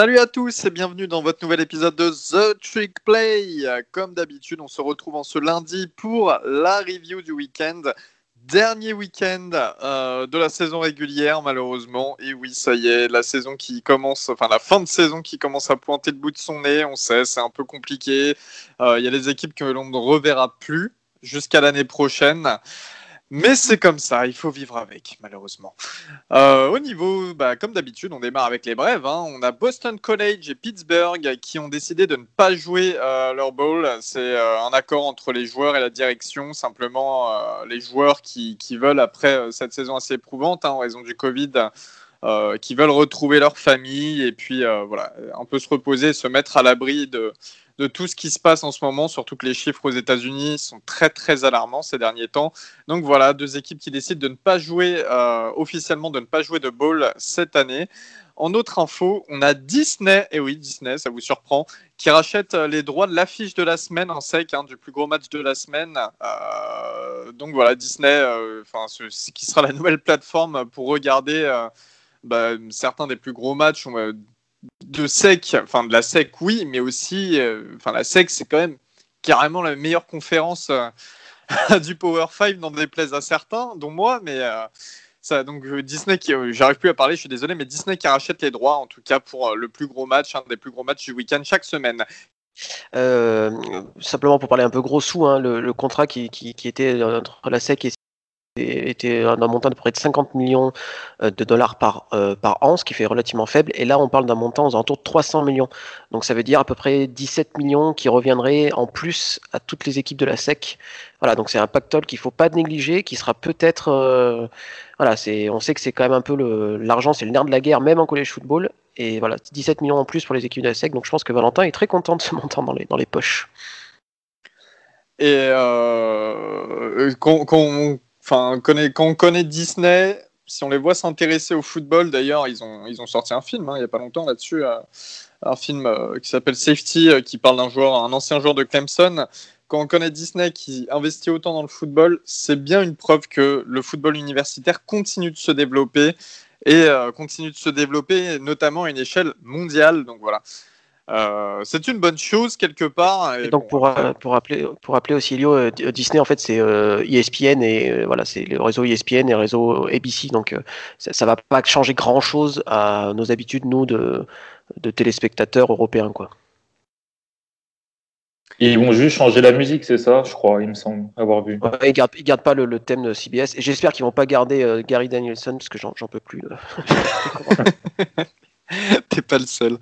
Salut à tous et bienvenue dans votre nouvel épisode de The Trick Play. Comme d'habitude, on se retrouve en ce lundi pour la review du week-end. Dernier week-end euh, de la saison régulière, malheureusement. Et oui, ça y est, la saison qui commence, enfin la fin de saison qui commence à pointer le bout de son nez. On sait, c'est un peu compliqué. Euh, il y a des équipes que l'on ne reverra plus jusqu'à l'année prochaine. Mais c'est comme ça, il faut vivre avec, malheureusement. Euh, au niveau, bah, comme d'habitude, on démarre avec les brèves. Hein. On a Boston College et Pittsburgh qui ont décidé de ne pas jouer euh, leur bowl. C'est euh, un accord entre les joueurs et la direction. Simplement, les joueurs qui, qui, veulent, après cette saison assez éprouvante, hein, en raison du Covid, qui veulent retrouver leur famille et puis voilà, un peu se reposer, se mettre à l'abri de, de tout ce qui se passe en ce moment, surtout que les chiffres aux États-Unis sont très très alarmants ces derniers temps. Donc voilà, deux équipes qui décident de ne pas jouer euh, officiellement, de ne pas jouer de ball cette année. En autre info, on a Disney, et oui Disney, ça vous surprend, qui rachète euh, les droits de l'affiche de la semaine en sec, hein, du plus gros match de la semaine. Euh, donc voilà, Disney, enfin, ce, qui sera la nouvelle plateforme pour regarder bah, certains des plus gros matchs de sec, enfin de la sec, oui, mais aussi, euh, enfin la sec, c'est quand même carrément la meilleure conférence euh, du Power 5, n'en déplaise à certains, dont moi, mais euh, ça, donc Disney j'arrive plus à parler, je suis désolé, mais Disney qui rachète les droits, en tout cas pour le plus gros match, un des plus gros matchs du week-end chaque semaine. simplement pour parler un peu gros sous, hein, le, contrat qui, qui, était entre la SEC et était d'un montant de près de 50 millions euh, de dollars par, euh, par an, ce qui fait relativement faible. Et là, on parle d'un montant aux alentours de 300 millions. Donc ça veut dire à peu près 17 millions qui reviendraient en plus à toutes les équipes de la SEC. Voilà, donc c'est un pactole qu'il ne faut pas négliger, qui sera peut-être... Euh, voilà, on sait que c'est quand même un peu l'argent, c'est le nerf de la guerre, même en college football. Et voilà, 17 millions en plus pour les équipes de la SEC. Donc je pense que Valentin est très content de ce montant dans les, dans les poches. Et qu'on Enfin, quand on connaît Disney, si on les voit s'intéresser au football, d'ailleurs, ils ont, ils ont sorti un film hein, il n'y a pas longtemps là-dessus, euh, un film euh, qui s'appelle Safety, euh, qui parle d'un joueur, un ancien joueur de Clemson. Quand on connaît Disney qui investit autant dans le football, c'est bien une preuve que le football universitaire continue de se développer et continue de se développer, notamment à une échelle mondiale. Donc voilà. Euh, c'est une bonne chose quelque part. Et, donc pour, euh, pour, rappeler, pour rappeler aussi Elio, euh, Disney en fait c'est ESPN e et voilà c'est le réseau ESPN et le réseau ABC donc ça, ça va pas changer grand chose à nos habitudes nous de, de téléspectateurs européens quoi. Ils vont juste changer la musique, c'est ça, je crois, il me semble avoir vu. Ouais, ils gardent, gardent pas le, thème de CBS et j'espère qu'ils vont pas garder Gary Danielson parce que j'en peux plus. T'es pas le seul.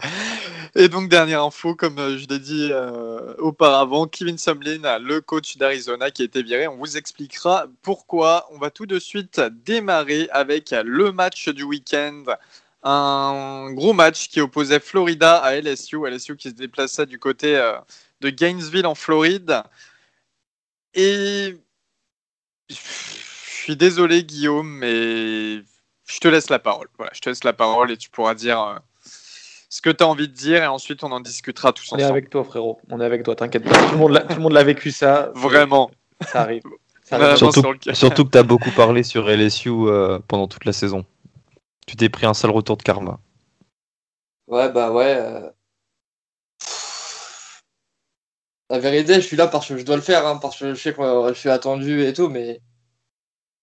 Et donc, dernière info, comme euh, je l'ai dit euh, auparavant, Kevin Sumlin, le coach d'Arizona qui a été viré, on vous expliquera pourquoi. On va tout de suite démarrer avec le match du week-end. Un gros match qui opposait Florida à LSU. LSU qui se déplaçait du côté euh, de Gainesville en Floride. Et je suis désolé, Guillaume, mais je te laisse la parole. Voilà, je te laisse la parole et tu pourras dire euh, ce que tu as envie de dire et ensuite on en discutera tous ensemble. On est avec toi, frérot. On est avec toi, t'inquiète pas. Tout le monde l'a vécu ça. Vraiment. Ça arrive. surtout, que tu as beaucoup parlé sur LSU euh, pendant toute la saison. Tu t'es pris un sale retour de karma. Ouais, bah ouais. Euh. La vérité, je suis là parce que je dois le faire, hein, parce que je sais que je suis attendu et tout, mais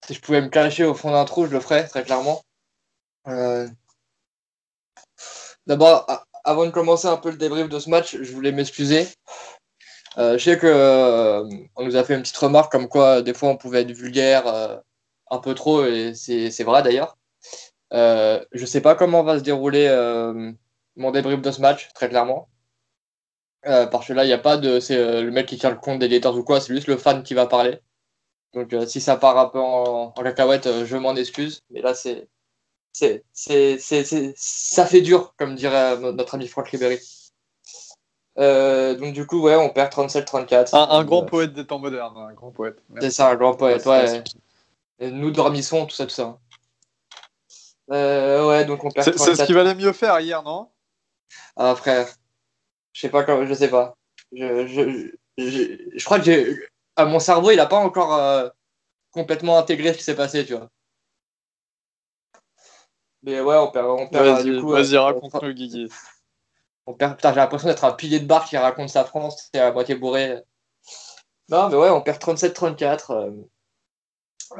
si je pouvais me cacher au fond d'un trou, je le ferais, très clairement. Euh, d'abord, avant de commencer un peu le débrief de ce match, je voulais m'excuser. Euh, je sais que euh, on nous a fait une petite remarque comme quoi des fois on pouvait être vulgaire un peu trop et c'est vrai d'ailleurs. je sais pas comment va se dérouler mon débrief de ce match, très clairement. parce que là, il n'y a pas de. C'est le mec qui tient le compte des lecteurs ou quoi, c'est juste le fan qui va parler. Donc si ça part un peu en, cacahuète, je m'en excuse. Mais là, c'est, c'est, c'est, c'est, ça fait dur, comme dirait notre ami Franck Ribéry. Euh, donc du coup, ouais, on perd 37-34. Un, grand poète des temps modernes, un grand poète. C'est ça, un grand poète, ouais. nous dormissons, tout ça, tout ça. ouais, donc on perd. C'est ce qui valait mieux faire hier, non? Ah frère, je sais pas je sais pas. Je, je, je, je crois que j'ai ah, mon cerveau, il n'a pas encore euh, complètement intégré ce qui s'est passé, tu vois. Mais ouais, on perd. On perd vas-y, du coup, vas-y, euh, raconte-nous, Guigui. On perd, j'ai l'impression d'être un pilier de bar qui raconte sa France, c'est à moitié bourré. Non, mais ouais, on perd 37-34. Euh,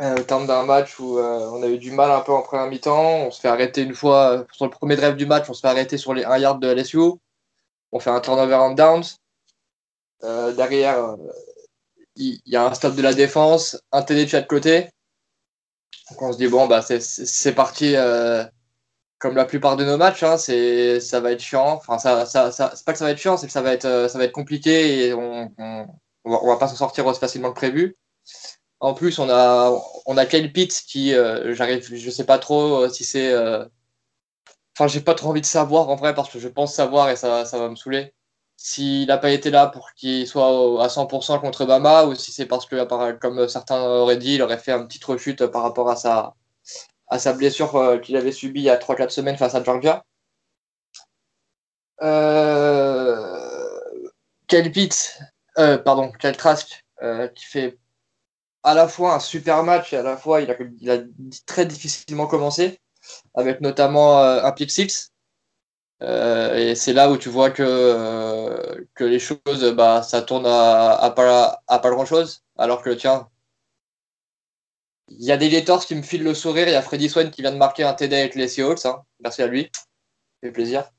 euh, au terme d'un match où euh, on a eu du mal un peu en première mi-temps. On se fait arrêter une fois sur le premier drive du match, on se fait arrêter sur les 1 yard de LSU. On fait un turnover en downs. derrière, il y, a un stop de la défense, un TD de chaque côté. Donc on se dit, bon, bah, c'est parti comme la plupart de nos matchs, hein, c'est ça va être chiant. Enfin, ça, ça, c'est pas que ça va être chiant, c'est que ça va être, euh, ça va être compliqué et on, on, va, pas s'en sortir aussi facilement que prévu. En plus, on a, on a Kyle Pitts qui, euh, j'arrive, je sais pas trop euh, si c'est. Enfin, j'ai pas trop envie de savoir en vrai parce que je pense savoir et ça, ça va me saouler. S'il n'a pas été là pour qu'il soit à 100% contre Bama ou si c'est parce que, comme certains auraient dit, il aurait fait un petit rechute par rapport à sa, à sa blessure euh, qu'il avait subie il y a 3-4 semaines face à Georgia. Euh, Pitts, euh, pardon, Kyle Trask, qui fait à la fois un super match et à la fois il a, très difficilement commencé, avec notamment un pick six. et c'est là où tu vois que, que les choses, bah, ça tourne à, à pas, à pas grand chose. Alors que, tiens, il y a des Gators qui me filent le sourire. Il y a Freddy Swan qui vient de marquer un TD avec les Seahawks. Hein. Merci à lui. Ça fait plaisir.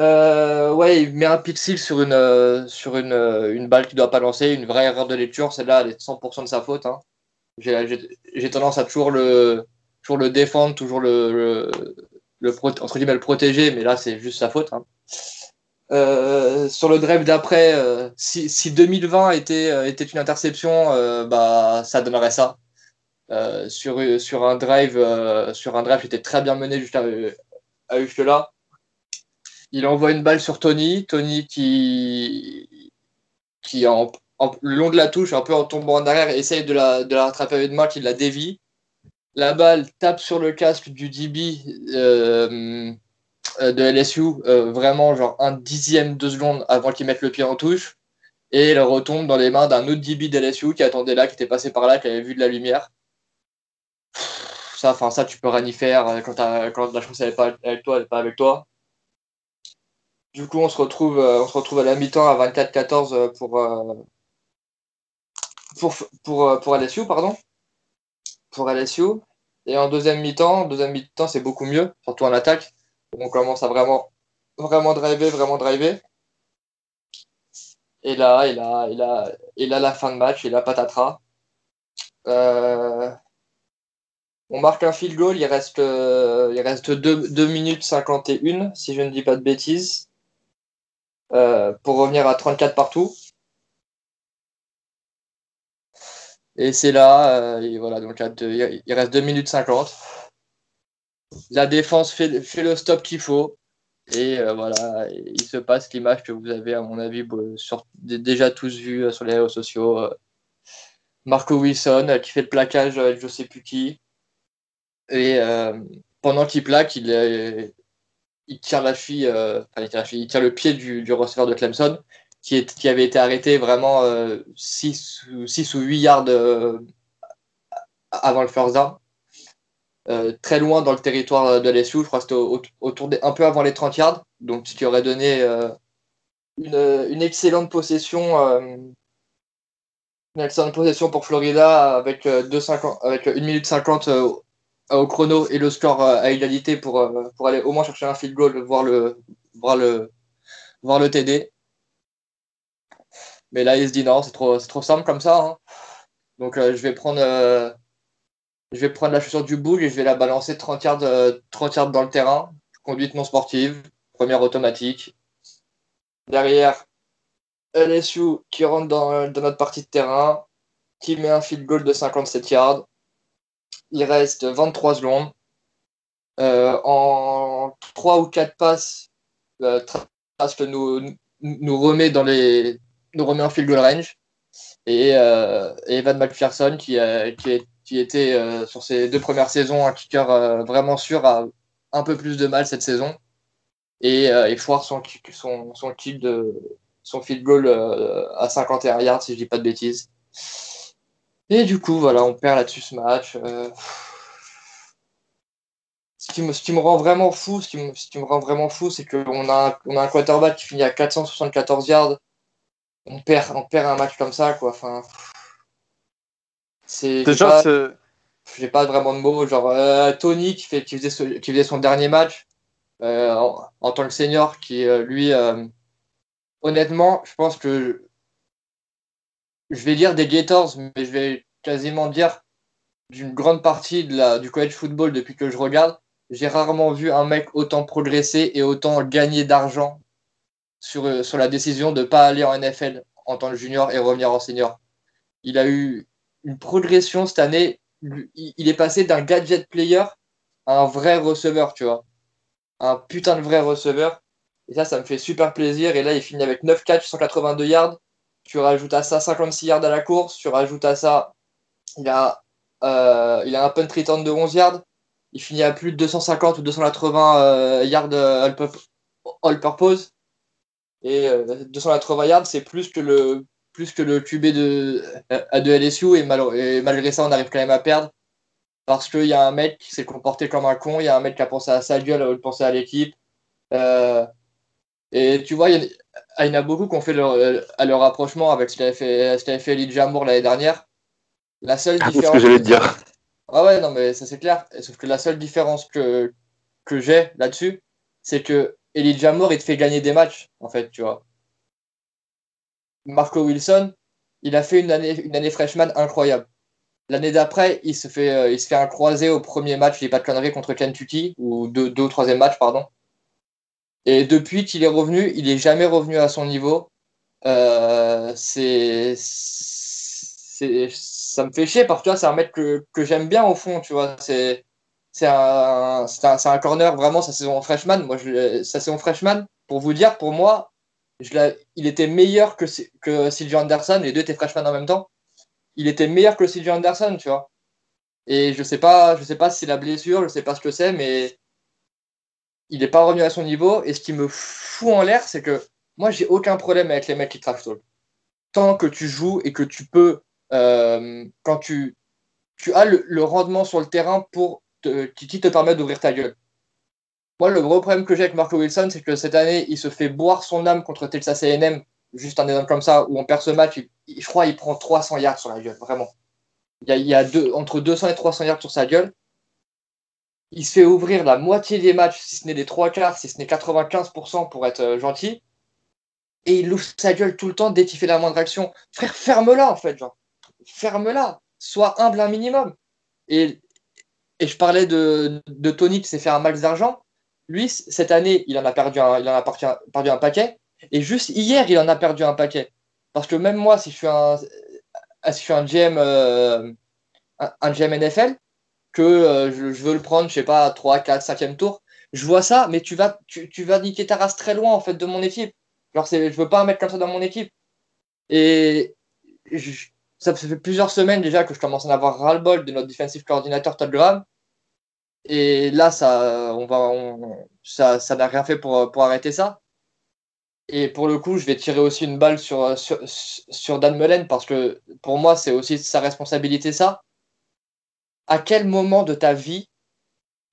Euh, ouais, il met un pixel sur une, euh, sur une, euh, une balle qui ne doit pas lancer. Une vraie erreur de lecture. Celle-là, elle est 100% de sa faute. Hein. J'ai tendance à toujours le, toujours le défendre, toujours le, le, entre guillemets, le protéger. Mais là, c'est juste sa faute. Hein. sur le drive d'après, si, si, 2020 était, était une interception, bah, ça donnerait ça. Euh, sur, sur un drive, euh, sur un drive qui était très bien mené juste à, juste là. Il envoie une balle sur Tony, Tony qui, qui en, le long de la touche, un peu en tombant en arrière, essaye de la, de la rattraper avec une main qui la dévie. La balle tape sur le casque du DB euh, de LSU, vraiment genre un dixième de seconde avant qu'il mette le pied en touche. Et elle retombe dans les mains d'un autre DB de LSU qui attendait là, qui était passé par là, qui avait vu de la lumière ça, enfin ça, tu peux rien y faire euh, quand, quand la chance n'est pas avec toi, elle n'est pas avec toi. Du coup, on se retrouve, euh, on se retrouve à la mi-temps à 24-14 euh, pour, pour, pour, pour pardon. Pour LSU. Et en deuxième mi-temps, deuxième mi-temps, c'est beaucoup mieux, surtout en attaque. On commence à vraiment, vraiment driver, vraiment driver. Et là, et là, et là, et là, la fin de match, et là, patatras. On marque un field goal, il reste, euh, il reste 2, minutes 51, si je ne dis pas de bêtises, euh, pour revenir à 34 partout. Et c'est là, euh, voilà, donc il reste 2 minutes 50. La défense fait, le stop qu'il faut. Et voilà, il se passe l'image que vous avez, à mon avis, déjà tous vu sur les réseaux sociaux. Marco Wilson qui fait le plaquage avec je sais plus qui. Et euh, pendant qu'il plaque, il, il tire la fille, euh, il, tire le pied du, receveur de Clemson, qui, avait été arrêté vraiment 6, euh, 6 ou 8 yards avant le first down. très loin dans le territoire de LSU, je crois que c'était un peu avant les 30 yards, donc ce qui aurait donné une, une, excellente possession, une excellente possession pour Florida avec, 2, avec 1 minute 50 au chrono et le score euh, à égalité pour, euh, pour aller au moins chercher un field goal, voir le, voir le, voir le TD. Mais là, il se dit non, c'est trop, trop simple comme ça. Hein. Donc, euh, je, vais prendre, je vais prendre la chaussure du boule et je vais la balancer 30 yards, 30 yards dans le terrain. Conduite non sportive, première automatique. Derrière, LSU qui rentre dans, dans notre partie de terrain, qui met un field goal de 57 yards il reste 23 secondes. Euh, en 3 ou 4 passes, euh, Trask nous, nous remet dans les nous remet en field goal range. Et, euh, Evan McPherson, qui, qui, qui était euh, sur ses deux premières saisons un kicker vraiment sûr, a un peu plus de mal cette saison. Et, foire son, son, de son field goal à 51 yards, si je dis pas de bêtises. Et du coup, voilà, on perd là-dessus ce match. Euh. qui, me, ce qui me rend vraiment fou, ce qui me, ce qui me rend vraiment fou, c'est qu'on a, un- on a un quarterback qui finit à 474 yards. On perd, on perd un match comme ça, quoi. Enfin, c'est j'ai Déjà, pas, c'est. j'ai pas vraiment de mots. Genre euh, Tony qui fait, qui faisait, ce- qui faisait son dernier match euh, en, en tant que senior, qui euh, lui, honnêtement, je pense que je vais dire des Gators, mais je vais quasiment dire d'une grande partie du college football depuis que je regarde. J'ai rarement vu un mec autant progresser et autant gagner d'argent sur, euh, sur la décision de ne pas aller en NFL en tant que junior et revenir en senior. Il a eu une progression cette année. Il, il est passé d'un gadget player à un vrai receveur, tu vois. Un putain de vrai receveur. Et ça, ça me fait super plaisir. Et là, il finit avec 9 catchs, 182 yards. Tu rajoutes à ça 56 yards à la course. Tu rajoutes à ça, il a, euh, il a un punt return de 11 yards. Il finit à plus de 250 ou 280 euh, yards euh, all, purp- all purpose. Et euh, 280 yards, c'est plus que le plus que le QB de, LSU. Et, mal- et malgré ça, on arrive quand même à perdre. Parce qu'il y a un mec qui s'est comporté comme un con. Il y a un mec qui a pensé à sa gueule au de à l'équipe. Et tu vois, y, a- il y en a beaucoup qui ont fait leur, à leur rapprochement avec ce qu'avait fait, ce qu'avait fait Elijah Moore l'année dernière. La seule Ah, c'est ce différence. que j'allais te dire. Ah ouais, non, mais ça c'est clair. Sauf que la seule différence que, que j'ai là-dessus, c'est que Elijah Moore, il te fait gagner des matchs, en fait, tu vois. Marco Wilson, il a fait une année, une année freshman incroyable. L'année d'après, il se fait, euh, il se fait un croisé au premier match, il n'est pas de conneries contre Kentucky, ou deux, deux ou troisième match, pardon. Et depuis qu'il est revenu, il n'est jamais revenu à son niveau. Euh, c'est, ça me fait chier parce que c'est un mec que, que j'aime bien au fond, tu vois. C'est, c'est un, un, un corner vraiment sa saison freshman. Moi, je, sa saison freshman, pour vous dire, pour moi, il était meilleur que, que Anderson. Les deux étaient freshman en même temps. Il était meilleur que CJ Anderson, tu vois. Et je sais pas, je sais pas si c'est la blessure, je sais pas ce que c'est, mais il n'est pas revenu à son niveau. Et ce qui me fout en l'air, c'est que moi, j'ai aucun problème avec les mecs qui trash talk. Tant que tu joues et que tu peux, euh, quand tu, tu as le, rendement sur le terrain pour te, qui, te permet d'ouvrir ta gueule. Moi, le gros problème que j'ai avec Marco Wilson, c'est que cette année, il se fait boire son âme contre Texas A&M, juste un exemple comme ça, où on perd ce match. il- il- je crois qu'il prend 300 yards sur la gueule, vraiment. Il y a, il y a deux, entre 200 et 300 yards sur sa gueule. Il se fait ouvrir la moitié des matchs, si ce n'est des trois quarts, si ce n'est 95% pour être euh, gentil. Et il ouvre sa gueule tout le temps dès qu'il fait la moindre action. Frère, ferme-la en fait, genre. Ferme-la. Sois humble un minimum. Et, et je parlais de, de Tony qui s'est fait un max d'argent. Lui, cette année, il en a perdu un, il en a perdu un, paquet. Et juste hier, il en a perdu un paquet. Parce que même moi, si je suis un, si je suis un GM, euh, un GM NFL, que euh, je, veux le prendre, je sais pas, 3, 4, 5e tour, je vois ça, mais tu vas, tu, tu vas niquer ta race très loin en fait de mon équipe. Genre, je veux pas un mec comme ça dans mon équipe. Et ça fait plusieurs semaines déjà que je commence à en avoir ras-le-bol de notre defensive coordinateur Todd Graham. Et là, ça, on- ça, ça n'a rien fait pour, pour arrêter ça. Et pour le coup, je vais tirer aussi une balle sur, sur, sur Dan Mullen parce que pour moi, c'est aussi sa responsabilité ça. À quel moment de ta vie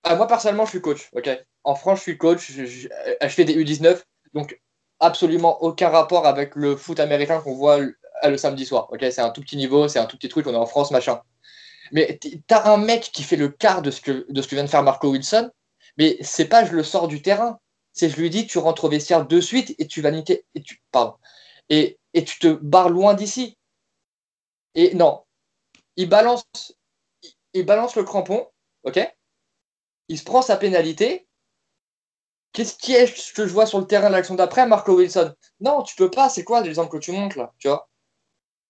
Ah, Moi, personnellement, je suis coach. ok? En France, je suis coach. Je, je- fais des U19. Donc, absolument aucun rapport avec le foot américain qu'on voit le, le samedi soir. ok? C'est un tout petit niveau, c'est un tout petit truc. On est en France, machin. Mais t'as un mec qui fait le quart de ce que, de ce que vient de faire Marco Wilson. Mais c'est pas je le sors du terrain. C'est je lui dis tu rentres au vestiaire de suite et tu vas niquer. Et tu, pardon. Et, et tu te barres loin d'ici. Et non. Il balance, il, balance le crampon. Ok? Il se prend sa pénalité. Qu'est-ce qui est ce que je vois sur le terrain de l'action d'après, Marco Wilson? Non, tu peux pas. C'est quoi l'exemple que tu montres là Tu vois?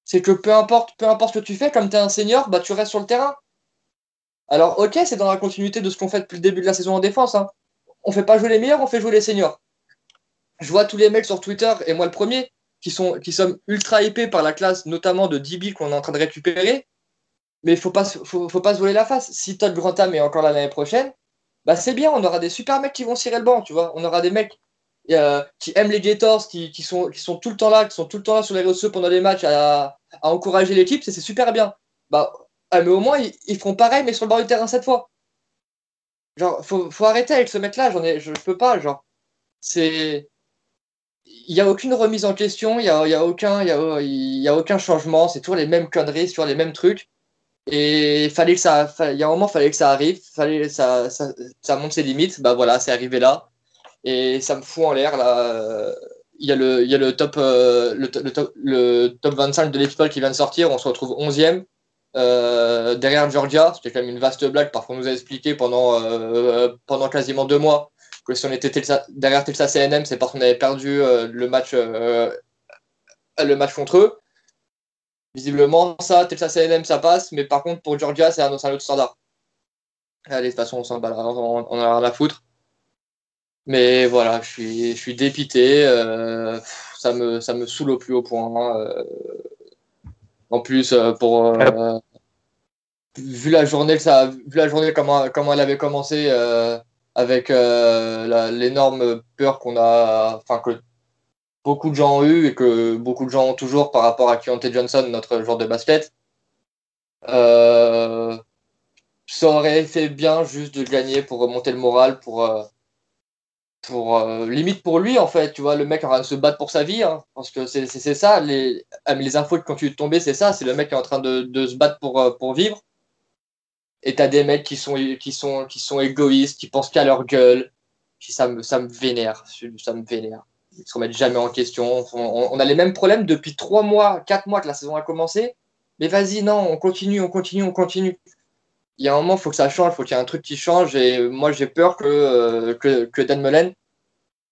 C'est que peu importe, peu importe ce que tu fais, comme tu es un senior, bah, tu restes sur le terrain. Alors, ok, c'est dans la continuité de ce qu'on fait depuis le début de la saison en défense. Hein. On fait pas jouer les meilleurs, on fait jouer les seniors. Je vois tous les mecs sur Twitter, et moi le premier, qui, sont, qui sommes ultra hypés par la classe, notamment de DB qu'on est en train de récupérer. Mais il faut faut, pas se voler la face. Si Todd Grantham est encore là l'année prochaine, bah c'est bien, on aura des super mecs qui vont cirer le banc, tu vois. On aura des mecs euh, qui aiment les Gators, qui, qui, sont, qui sont tout le temps là, qui sont tout le temps là sur les réseaux pendant les matchs à, à encourager l'équipe, c'est super bien. Bah, ah, mais au moins, ils, ils feront pareil, mais sur le bord du terrain cette fois. Genre, faut, faut arrêter avec ce mec-là, j'en ai, je, peux pas, genre. C'est. Il n'y a aucune remise en question, il n'y a, y a, aucun, a, a aucun changement, c'est toujours les mêmes conneries, toujours les mêmes trucs. Et fallait que ça, il y a un moment, fallait que ça arrive, fallait ça, ça, ça monte ses limites. Bah voilà, c'est arrivé là, et ça me fout en l'air là. Il y a le, il y a le top, euh, le, le, top, le top 25 de l'équipe qui vient de sortir. On se retrouve 11e euh, derrière Georgia. C'était quand même une vaste blague parce qu'on nous a expliqué pendant, euh, pendant quasiment deux mois que si on était Telsa, derrière Texas A&M, c'est parce qu'on avait perdu euh, le match, le match contre eux. Visiblement, ça, Texas A&M, ça passe, mais par contre, pour Georgia, c'est un, un, autre standard. Allez, de toute façon, on s'en bat, on, on a rien à foutre. Mais voilà, je suis, je suis dépité. Euh, ça, me, ça me saoule au plus haut point. Euh, en plus, euh, pour vu la journée, ça, vu la journée comment, comment elle avait commencé avec l'énorme peur qu'on a, enfin que beaucoup de gens ont eu et que beaucoup de gens ont toujours par rapport à Keontae Johnson, notre joueur de basket. ça aurait fait bien juste de gagner pour remonter le moral, pour pour euh, limite pour lui en fait tu vois le mec en train de se battre pour sa vie hein, parce que c'est ça les, ah, les infos qui continuent de tomber c'est ça c'est le mec qui est en train de, de se battre pour, euh, pour vivre et t'as des mecs qui sont qui sont qui sont égoïstes qui pensent qu'à leur gueule puis ça me ça me vénère ça me vénère ils se remettent jamais en question on, a les mêmes problèmes depuis trois mois quatre mois que la saison a commencé mais vas-y non on continue on continue on continue il y a un moment, il faut que ça change, il faut qu'il y ait un truc qui change. Et moi, j'ai peur que, euh, Dan Mullen,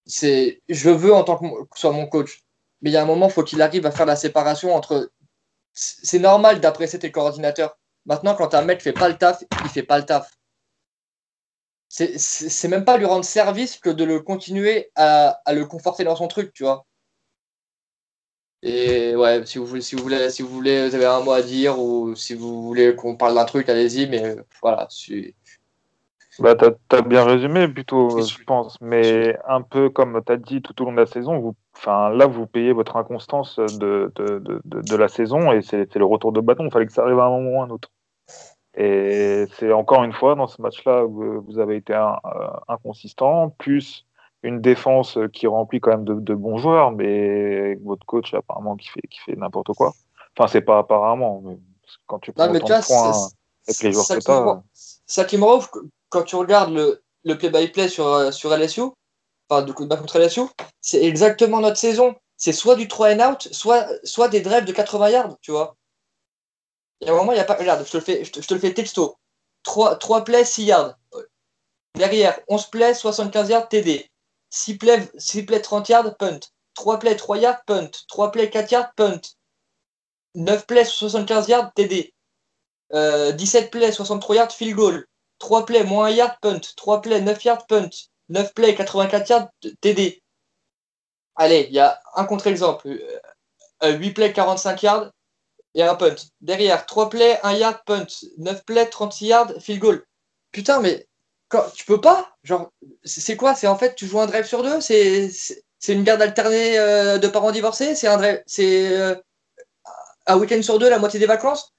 je veux en tant que, soit mon coach. Mais il y a un moment, il faut qu'il arrive à faire la séparation entre. C'est normal d'apprécier tes coordinateurs. Maintenant, quand un mec fait pas le taf, il fait pas le taf. C'est même pas lui rendre service que de le continuer à, à le conforter dans son truc, tu vois. Et ouais, si vous voulez, si vous voulez, si vous voulez, vous avez un mot à dire ou si vous voulez qu'on parle d'un truc, allez-y. Mais voilà, si... Bah, t'as as bien résumé plutôt, je pense. Mais un peu comme tu as dit tout au long de la saison, vous, enfin là, vous payez votre inconstance de, de, de, de la saison et c'est le retour de bâton. Il fallait que ça arrive à un moment ou à un autre. Et c'est encore une fois dans ce match-là où vous avez été un, euh, inconsistant, plus une défense qui remplit quand même de, de, bons joueurs, mais votre coach apparemment qui fait, qui fait n'importe quoi. Enfin, c'est pas apparemment, mais quand tu prends non, mais vois, points avec les joueurs que tu as. Ça qui me rend quand tu regardes le, le play-by-play sur, sur LSU, enfin, de coup de contre LSU, c'est exactement notre saison. C'est soit du 3 and out, soit, soit des drives de 80 yards, tu vois. Il y a un moment, il n'y a pas. Regarde, je te le fais, je te, le fais texto. 3, 3 plays, 6 yards. Derrière, 11 plays, 75 yards, TD. 6 plays, 6 plays 30 yards, punt. 3 plays 3 yards, punt. 3 plays 4 yards, punt. 9 plays 75 yards, TD. Euh, 17 plays 63 yards, field goal. 3 plays moins 1 yard, punt. 3 plays 9 yards, punt. 9 plays 84 yards, TD. Allez, il y a un contre-exemple. 8 euh, plays 45 yards et un punt. Derrière, 3 plays, 1 yard, punt. 9 plays 36 yards, field goal. Putain, mais tu peux pas? Genre, c'est quoi? C'est en fait, tu joues un drive sur deux? C'est une garde alternée euh, de parents divorcés? C'est un c'est euh, un week-end sur deux, la moitié des vacances?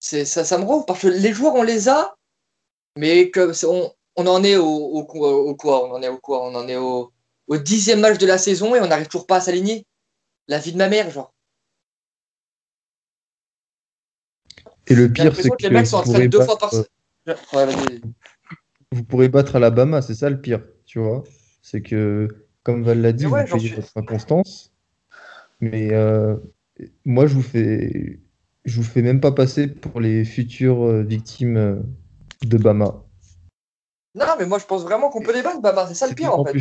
Ça, ça me rend parce que les joueurs on les a, mais que on, on, en est au, au, au, quoi? On en est au quoi? On en est au, au dixième match de la saison et on n'arrive toujours pas à s'aligner. La vie de ma mère, genre. Et le pire, c'est que, que les mecs s'entraînent deux fois par semaine. Ouais, vous pourrez battre Alabama, c'est ça le pire, tu vois. C'est que, comme Val l'a dit, ouais, vous payez votre inconstance. Mais euh, moi, je vous fais, je vous fais même pas passer pour les futures euh, victimes euh, de Bama. Non, mais moi, je pense vraiment qu'on peut les battre, Bama. C'est ça le pire, en fait.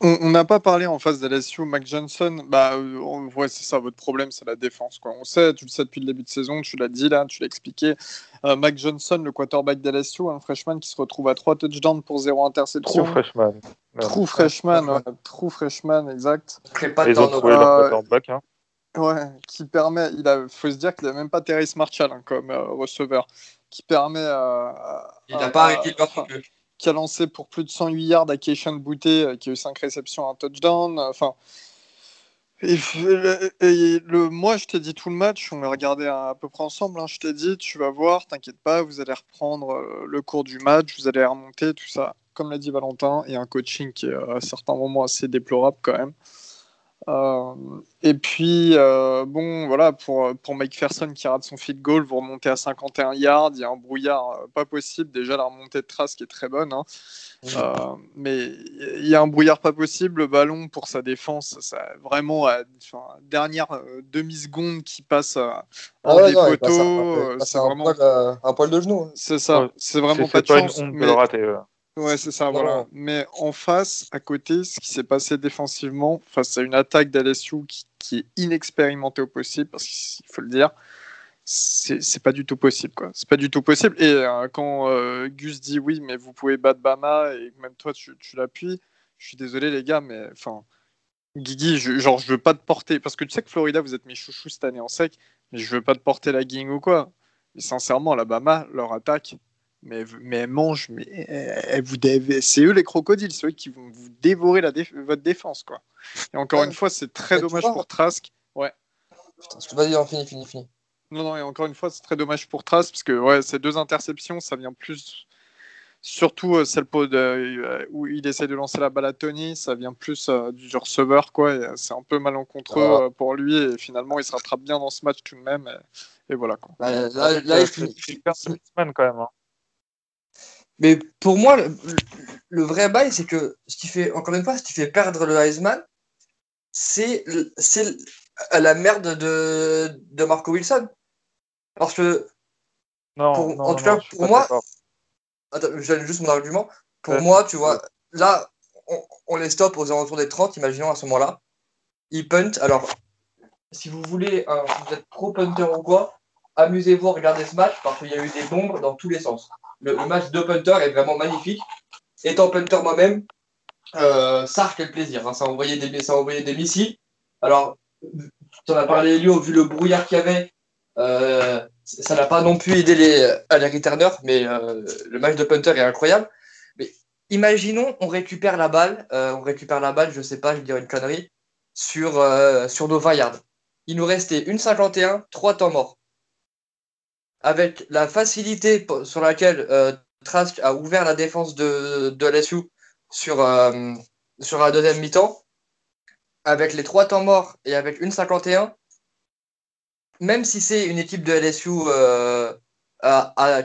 On n'a pas parlé en face d'LSU, Mac Johnson. Bah, on, ouais, c'est ça, votre problème, c'est la défense. Quoi. On sait, tu le sais depuis le début de saison, tu l'as dit là, tu l'as expliqué. Euh, Mac Johnson, le quarterback d'LSU, un freshman qui se retrouve à 3 touchdowns pour 0 interception. True freshman. True freshman, ouais, true freshman, exact. Ils ont trouvé leur quarterback. Hein. Ouais, qui permet, il a, faut se dire qu'il n'a même pas Terry Marshall hein, comme euh, receveur, qui permet. Euh, il n'a pas arrêté le qui a lancé pour plus de 108 yards à Keishan Bouté, euh, qui a eu 5 réceptions, un touchdown. Enfin, Et, le, moi, je t'ai dit tout le match, on l'a regardé à, peu près ensemble. Hein. je t'ai dit, tu vas voir, t'inquiète pas, vous allez reprendre euh, le cours du match, vous allez remonter, tout ça. Comme l'a dit Valentin, a un coaching qui est à certains moments assez déplorable quand même. Euh, et puis, euh, bon, voilà, pour, pour Mike Ferson qui rate son feed goal, vous remontez à 51 yards, il y a un brouillard euh, pas possible. Déjà, la remontée de trace qui est très bonne, hein. mais il y a un brouillard pas possible. Le ballon, pour sa défense, ça, vraiment, à, dernière demi-seconde qui passe en ah des poteaux, c'est vraiment. Un poil, de genou. Hein. C'est ça, c'est vraiment pas de chance. mais... le rater, Ouais, c'est ça, voilà. Mais en face, à côté, ce qui s'est passé défensivement, face à une attaque d'LSU qui, qui, est inexpérimentée au possible, parce qu'il faut le dire, c'est pas du tout possible, quoi. C'est pas du tout possible. Et euh, quand euh, Gus dit oui, mais vous pouvez battre Bama, et même toi, tu, tu l'appuies, je suis désolé, les gars, mais enfin. Guigui, je, genre, je veux pas te porter, parce que tu sais que Florida, vous êtes mes chouchous cette année en sec, mais je veux pas te porter la gang ou quoi. Mais sincèrement, Alabama, leur attaque, mais, mais mangent, mais elles vous c'est eux les crocodiles, ceux qui vont vous dévorer la votre défense, quoi. Et encore une fois, c'est très dommage pour Trask. Ouais. Putain, vas-y, en fini, fini, fini. Non, non, et encore une fois, c'est très dommage pour Trask, parce que ouais, ces deux interceptions, ça vient plus. Surtout euh, celle euh, où il essaie de lancer la balle à Tony, ça vient plus euh, du receveur, quoi. C'est un peu malencontreux ah. pour lui, et finalement, il se rattrape bien dans ce match tout de même. Et, voilà, quoi. Bah, là, là, il finit. quand même. Hein. Mais pour moi, le, vrai bail, c'est que ce qui fait, encore une fois, ce qui fait perdre le Heisman, c'est la merde de, de Marco Wilson. Parce que, non, en tout cas, pour moi, attends, juste mon argument. Pour moi, tu vois, là, on, les stoppe aux alentours des 30, imaginons à ce moment-là. Ils punt. Alors, si vous voulez, vous êtes pro punter ou quoi, amusez-vous à regarder ce match parce qu'il y a eu des bombes dans tous les sens le, match de punter est vraiment magnifique. Étant punter moi-même, euh, ça, quel plaisir. Hein. Ça, a envoyé des, ça des missiles. Alors, tu en as parlé, Elio, vu le brouillard qu'il y avait, euh, ça n'a pas non plus aidé les, à les returners, mais euh, le match de punter est incroyable. Mais imaginons, on récupère la balle, euh, on récupère la balle, je sais pas, je dire une connerie, sur, sur nos 20 yards. Il nous restait une 51, trois temps morts avec la facilité sur laquelle euh, Trask a ouvert la défense de, LSU sur, euh, sur la deuxième mi-temps, avec les trois temps morts et avec une 51, même si c'est une équipe de LSU euh,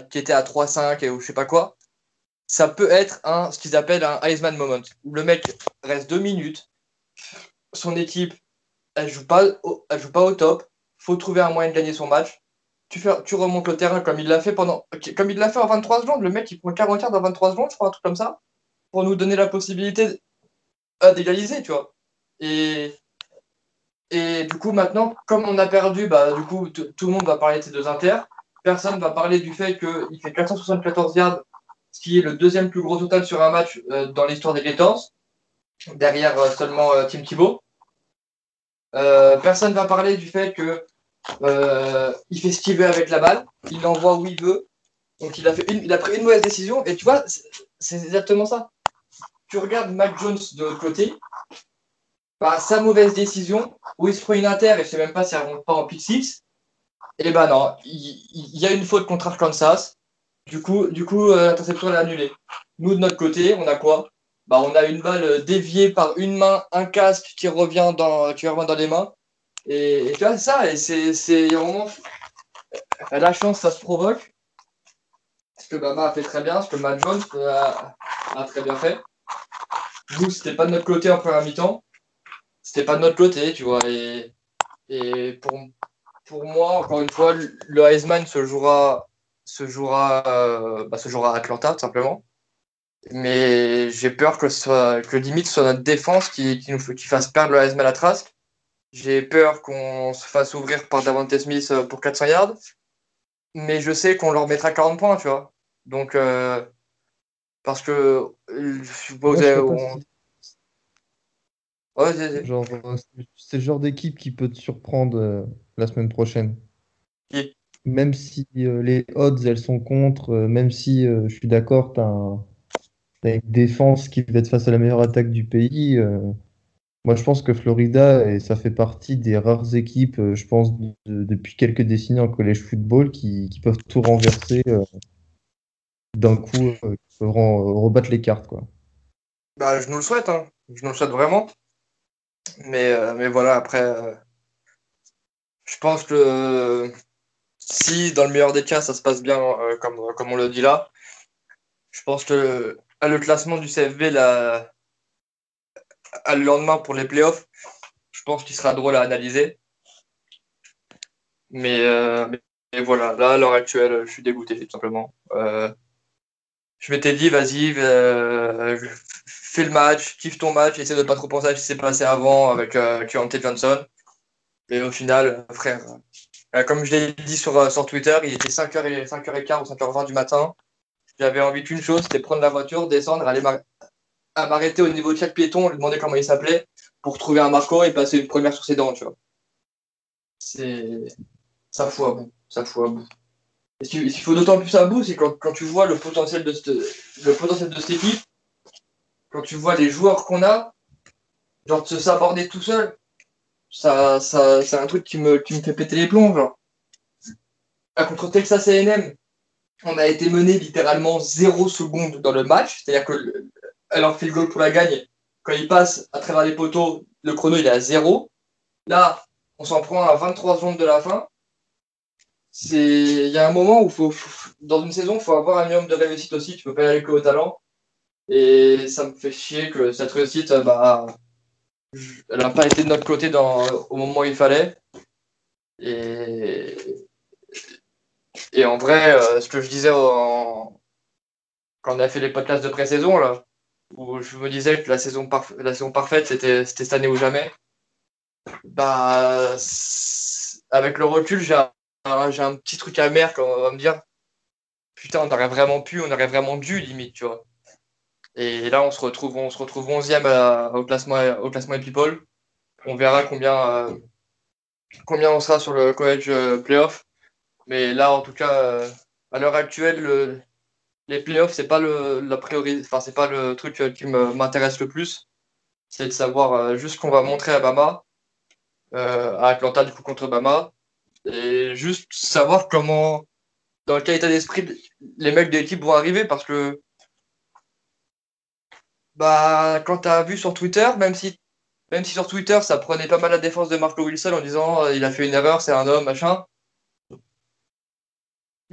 qui était à 3-5 ou je sais pas quoi, ça peut être un, ce qu'ils appellent un Heisman moment, où le mec reste deux minutes, son équipe, elle joue pas, elle joue pas au top, faut trouver un moyen de gagner son match tu, remontes le terrain comme il l'a fait pendant. Comme il l'a fait en 23 secondes, le mec il prend 40 yards dans 23 secondes, je crois, un truc comme ça, pour nous donner la possibilité euh, d'égaliser, tu vois. Et, et du coup, maintenant, comme on a perdu, bah, du coup, tout le monde va parler de ces deux inters. Personne va parler du fait qu'il fait 474 yards, ce qui est le deuxième plus gros total sur un match euh, dans l'histoire des Gators, derrière euh, seulement Tim Thibault. personne va parler du fait que euh, il fait ce qu'il veut avec la balle, il l'envoie où il veut. Donc il a, fait il a pris une mauvaise décision. Et tu vois, c'est exactement ça. Tu regardes Mac Jones de l'autre côté, bah, sa mauvaise décision, où il se prend une inter et je sais même pas si elle remonte pas en pick 6. Et ben non, il, y a une faute contre Arkansas. Du coup, du coup euh, l'interception est annulée. Nous, de notre côté, on a quoi? Bah, On a une balle déviée par une main, un casque qui revient dans, qui revient dans les mains. Et, tu vois, ça, et c'est vraiment. La chance, ça se provoque. Ce que Bama a fait très bien, ce que Matt Jones a, très bien fait. Nous, c'était pas de notre côté en première mi-temps. C'était pas de notre côté, tu vois. Et, et pour, pour moi, encore une fois, le Heisman se jouera, se jouera, euh, bah, se jouera à Atlanta, tout simplement. Mais j'ai peur que, ce soit, que limite soit notre défense qui, qui, nous, qui fasse perdre le Heisman à Trask. J'ai peur qu'on se fasse ouvrir par Davante Smith euh, pour 400 yards. Mais je sais qu'on leur mettra 40 points, tu vois. Donc, euh, parce que je suppose. c'est le genre d'équipe qui peut te surprendre euh, la semaine prochaine. Même si les odds, elles sont contre, même si je suis d'accord, tu as, une défense qui va être face à la meilleure attaque du pays Moi, je pense que Florida, et ça fait partie des rares équipes, euh, je pense, depuis quelques décennies en collège football, qui, peuvent tout renverser euh, d'un coup, euh, qui peuvent rebattre les cartes. Quoi. Bah, je nous le souhaite, hein. je nous le souhaite vraiment. Mais, mais voilà, après, je pense que si dans le meilleur des cas, ça se passe bien, comme, comme on le dit là, je pense que le classement du CFB, la, le lendemain pour les playoffs, je pense qu'il sera drôle à analyser. Mais, euh, voilà, là, à l'heure actuelle, je suis dégoûté, tout simplement. Euh, je m'étais dit, vas-y, euh, fais le match, kiffe ton match, essaie de pas trop penser à ce qui s'est passé avant avec euh, Johnson. Et au final, frère, comme je l'ai dit sur, Twitter, il était 5h, 5h15 ou 5h20 du matin. J'avais envie d'une chose, c'était prendre la voiture, descendre, aller, à m'arrêter au niveau de chaque piéton, lui demander comment il s'appelait, pour trouver un Marco et passer une première sur ses dents, tu vois. C'est. Ça fout à bout. Ça fout à bout. Et ce qu'il faut d'autant plus à bout, c'est quand, quand, tu vois le potentiel, de cette, le potentiel de cette équipe, quand tu vois les joueurs qu'on a, genre de se saborder tout seul, ça, ça, c'est un truc qui me, qui me fait péter les plombs, genre. À contre Texas AM, on a été mené littéralement 0 secondes dans le match, c'est-à-dire que alors le goal pour la gagne. Quand il passe à travers les poteaux, le chrono il est à zéro. Là, on s'en prend à 23 secondes de la fin. il y a un moment où faut, dans une saison, il faut avoir un minimum de réussite aussi. Tu peux pas y aller que au talent. Et ça me fait chier que cette réussite, bah, elle n'a pas été de notre côté au moment où il fallait. Et, et en vrai, euh, ce que je disais quand on a fait les podcasts de pré-saison, là, où je me disais que la saison, la saison parfaite, c'était cette année ou jamais. Bah, avec le recul, j'ai un, petit truc amer quand on va me dire putain, on aurait vraiment pu, on aurait vraiment dû, limite, tu vois. Et là, on se retrouve, on se retrouve 11e au, classement, au classement People. On verra combien, euh, combien on sera sur le college euh, playoff. Mais là, en tout cas, euh, à l'heure actuelle, le, les playoffs, c'est pas le la priori... enfin c'est pas le truc euh, qui m'intéresse le plus. C'est de savoir euh, juste qu'on va montrer à Bama, euh, à Atlanta du coup contre Bama, et juste savoir comment, dans quel état d'esprit les mecs de l'équipe vont arriver, parce que bah quand tu as vu sur Twitter, même si même si sur Twitter ça prenait pas mal la défense de Marco Wilson en disant il a fait une erreur, c'est un homme, machin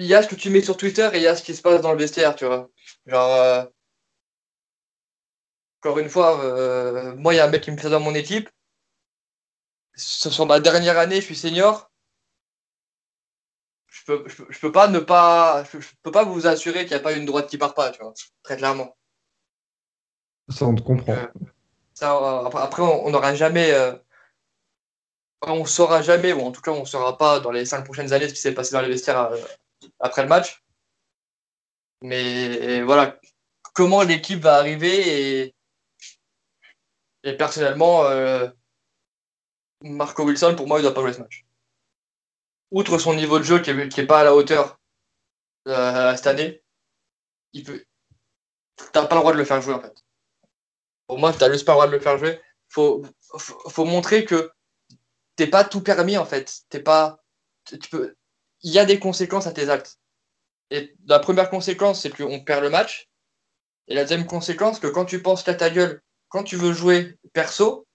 il y a ce que tu mets sur Twitter et il y a ce qui se passe dans le vestiaire, tu vois. Genre, euh, encore une fois, euh, moi, il y a un mec qui me fait dans mon équipe. Sur ma dernière année, je suis senior. Je peux, je, peux pas ne pas, je, peux pas vous assurer qu'il n'y a pas une droite qui part pas, tu vois, très clairement. Ça, on te comprend. Euh, ça, après, on n'aura jamais, on saura jamais, ou en tout cas, on ne saura pas dans les cinq prochaines années ce qui s'est passé dans les vestiaires après le match. Mais voilà, comment l'équipe va arriver et, personnellement, euh, Marco Wilson, pour moi, il ne doit pas jouer ce match. Outre son niveau de jeu qui n'est pas à la hauteur euh, cette année, il peut. T'as pas le droit de le faire jouer en fait. Pour moi, tu n'as juste pas le droit de le faire jouer. Faut, faut, faut montrer que t'es pas tout permis en fait. T'es pas. Tu peux il y a des conséquences à tes actes. Et la première conséquence, c'est qu'on perd le match. Et la deuxième conséquence, que quand tu penses qu'à ta gueule, quand tu veux jouer perso,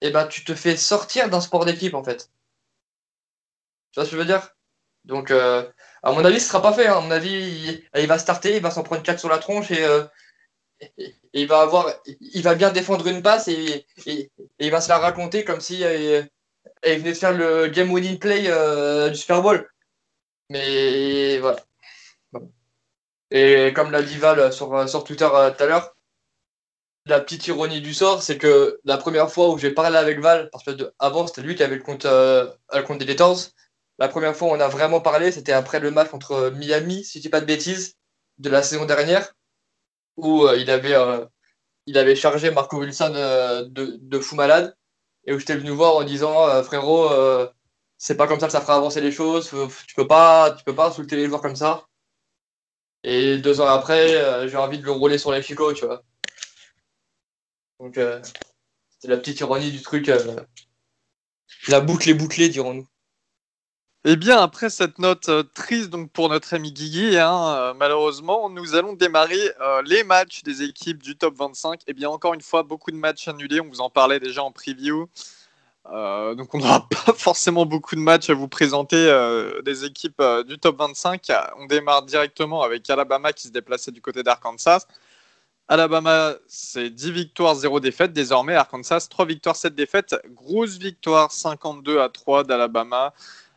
eh ben, tu te fais sortir d'un sport d'équipe, en fait. Tu vois ce que je veux dire? Donc, euh, à mon avis, ce sera pas fait. Hein. À mon avis, il, va starter, il va s'en prendre 4 sur la tronche euh, et, il va avoir, il va bien défendre une passe et, il va se la raconter comme si euh, il venait de faire le game winning play du Super Bowl. Mais voilà. Et comme l'a dit Val sur, sur Twitter euh, tout à l'heure, la petite ironie du sort, c'est que la première fois où j'ai parlé avec Val, parce que avant c'était lui qui avait le compte, euh, le compte des Titans, la première fois où on a vraiment parlé, c'était après le match contre Miami, si je dis pas de bêtises, de la saison dernière, où euh, il, avait, il avait chargé Marco Wilson de, de, fou malade, et où j'étais venu voir en disant frérot, c'est pas comme ça que ça fera avancer les choses. Tu peux pas, tu peux pas insulter les joueurs comme ça. Et deux ans après, euh, j'ai envie de le rouler sur les chicots, tu vois. Donc, euh, C'est la petite ironie du truc. La boucle est bouclée, dirons-nous. Eh bien, après cette note euh, triste donc pour notre ami Guigui, hein, euh, malheureusement, nous allons démarrer euh, les matchs des équipes du top 25. Eh bien, encore une fois, beaucoup de matchs annulés. On vous en parlait déjà en preview. Donc, on n'aura pas forcément beaucoup de matchs à vous présenter des équipes du top 25. On démarre directement avec Alabama qui se déplaçait du côté d'Arkansas. Alabama, c'est 10 victoires, 0 défaites. Désormais, Arkansas, 3 victoires, 7 défaites. Grosse victoire, 52 à 3 d'Alabama.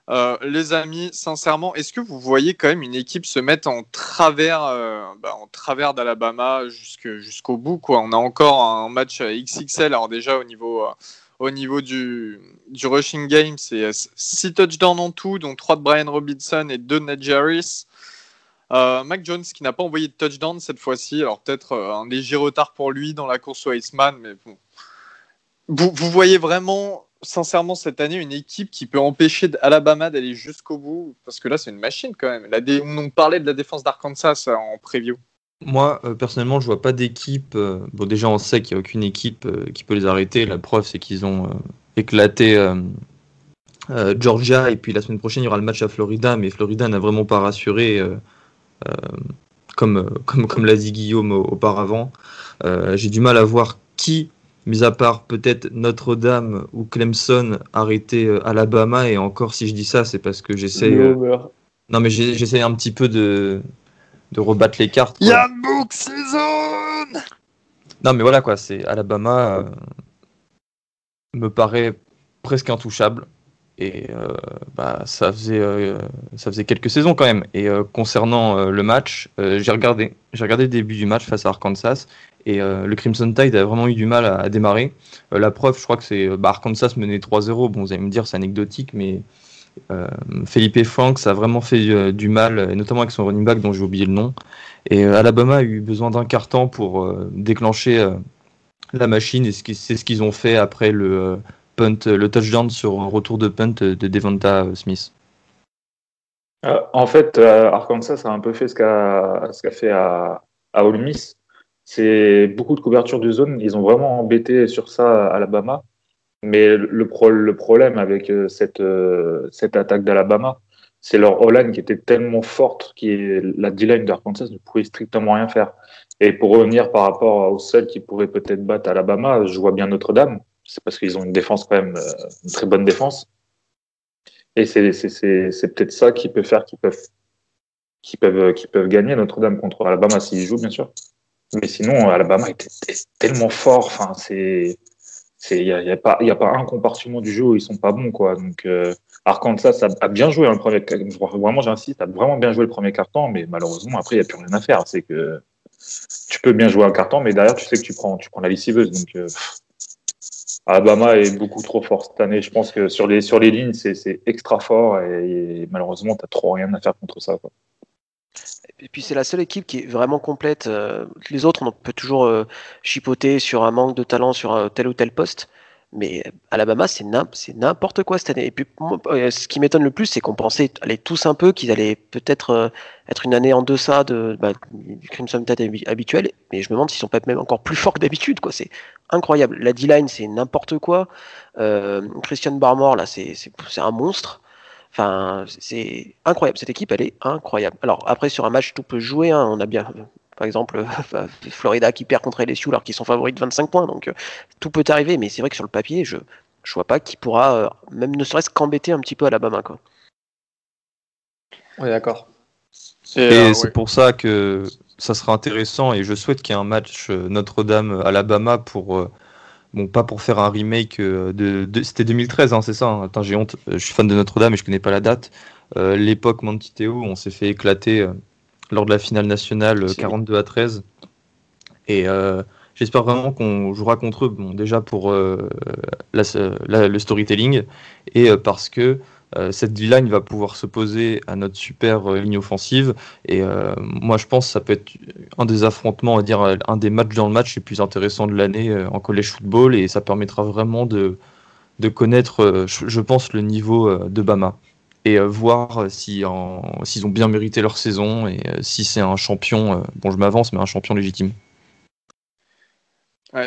Euh, les amis, sincèrement, est-ce que vous voyez quand même une équipe se mettre en travers, euh, bah, travers d'Alabama jusqu'au bout On a encore un match XXL. Alors déjà au niveau, euh, au niveau du, du rushing game, c'est 6 touchdowns en tout, dont 3 de Brian Robinson et 2 de Ned Jarris. Mac Jones qui n'a pas envoyé de touchdown cette fois-ci, alors peut-être un léger retard pour lui dans la course au Iceman, mais bon. Vous, voyez vraiment sincèrement cette année une équipe qui peut empêcher Alabama d'aller jusqu'au bout? Parce que là, c'est une machine quand même. On parlait de la défense d'Arkansas euh, en preview. Moi, euh, personnellement, je vois pas d'équipe. Euh, bon, déjà, on sait qu'il n'y a aucune équipe qui peut les arrêter. La preuve, c'est qu'ils ont éclaté Georgia. Et puis la semaine prochaine, il y aura le match à Florida. Mais Florida n'a vraiment pas rassuré, comme, comme, comme l'a dit Guillaume auparavant. J'ai du mal à voir qui mis à part peut-être Notre-Dame ou Clemson arrêté euh, Alabama, et encore si je dis ça, c'est parce que j'essaie. Euh, non, mais j'essaie un petit peu de, de rebattre les cartes. Yann Book Season Non, mais voilà quoi, c'est Alabama euh, me paraît presque intouchable. Et bah, ça, faisait, ça faisait quelques saisons quand même. Et concernant le match, j'ai regardé, j'ai regardé le début du match face à Arkansas et euh, le Crimson Tide a vraiment eu du mal à, démarrer. Euh, la preuve, je crois que c'est bah, Arkansas menait 3-0. Bon, vous allez me dire, c'est anecdotique, mais euh, Felipe Franks a vraiment fait du mal, notamment avec son running back dont j'ai oublié le nom. Et Alabama a eu besoin d'un temps pour déclencher la machine, et c'est ce qu'ils ont fait après le punt, le touchdown sur un retour de punt de Devonta Smith. en fait, Arkansas a un peu fait ce qu'a fait à, Ole Miss c'est beaucoup de couverture de zone. Ils ont vraiment embêté sur ça Alabama. Mais le, problème avec euh, cette, euh, cette attaque d'Alabama, c'est leur O-line qui était tellement forte que la D-line d'Arkansas ne pouvait strictement rien faire. Et pour revenir par rapport au seul qui pourrait peut-être battre Alabama, je vois bien Notre-Dame. C'est parce qu'ils ont une défense quand même, euh, une très bonne défense. Et c'est peut-être ça qui peut faire qu'ils peuvent, peuvent, peuvent gagner Notre-Dame contre Alabama s'ils jouent, bien sûr. Mais sinon, Alabama était tellement fort. Enfin, c'est il n'y a, y a, pas, y a pas un compartiment du jeu où ils sont pas bons. Quoi. Donc, euh, Arkansas a, a, bien joué le premier Vraiment, j'insiste, a vraiment bien joué le premier carton, mais malheureusement, après, il n'y a plus rien à faire. C'est que tu peux bien jouer un carton, mais derrière, tu sais que tu prends, tu prends la lessiveuse. Donc, euh, Alabama est beaucoup trop fort cette année. Je pense que sur les, sur les lignes, c'est extra fort et, malheureusement, tu n'as trop rien à faire contre ça. Et puis c'est la seule équipe qui est vraiment complète. Euh, les autres, on peut toujours euh, chipoter sur un manque de talent sur tel ou tel poste. Mais Alabama, c'est n'importe quoi cette année. Et puis, euh, ce qui m'étonne le plus, c'est qu'on pensait aller tous un peu qu'ils allaient peut-être être une année en deçà de, bah, du Crimson Tide habituel. Mais je me demande s'ils sont pas même encore plus forts que d'habitude. Quoi. C'est incroyable. La D-line, c'est n'importe quoi. Christian Barmore, là, c'est un monstre. Enfin, c'est incroyable. Cette équipe, elle est incroyable. Alors, après, sur un match, tout peut jouer. Hein. On a bien, par exemple, Florida qui perd contre LSU alors qu'ils sont favoris de 25 points. Donc, euh, tout peut arriver. Mais c'est vrai que sur le papier, je ne vois pas qui pourra, euh, même ne serait-ce qu'embêter un petit peu Alabama. Quoi. Oui, d'accord. Et, euh, c'est pour ça que ça sera intéressant et je souhaite qu'il y ait un match Notre-Dame-Alabama pour Bon, pas pour faire un remake euh, de. C'était 2013, hein, c'est ça hein. Attends, j'ai honte. Euh, je suis fan de Notre-Dame et je connais pas la date. Euh, l'époque Montiteo, on s'est fait éclater lors de la finale nationale 42 à 13. Et j'espère vraiment qu'on jouera contre eux. Bon, déjà pour le storytelling et parce que euh, cette line va pouvoir se poser à notre super euh, ligne offensive. Et euh, moi, je pense que ça peut être un des affrontements, on va dire, un des matchs dans le match les plus intéressants de l'année en college football. Et ça permettra vraiment de, de connaître, je pense, le niveau de Bama. Et voir s'ils ont bien mérité leur saison et si c'est un champion, bon, je m'avance, mais un champion légitime.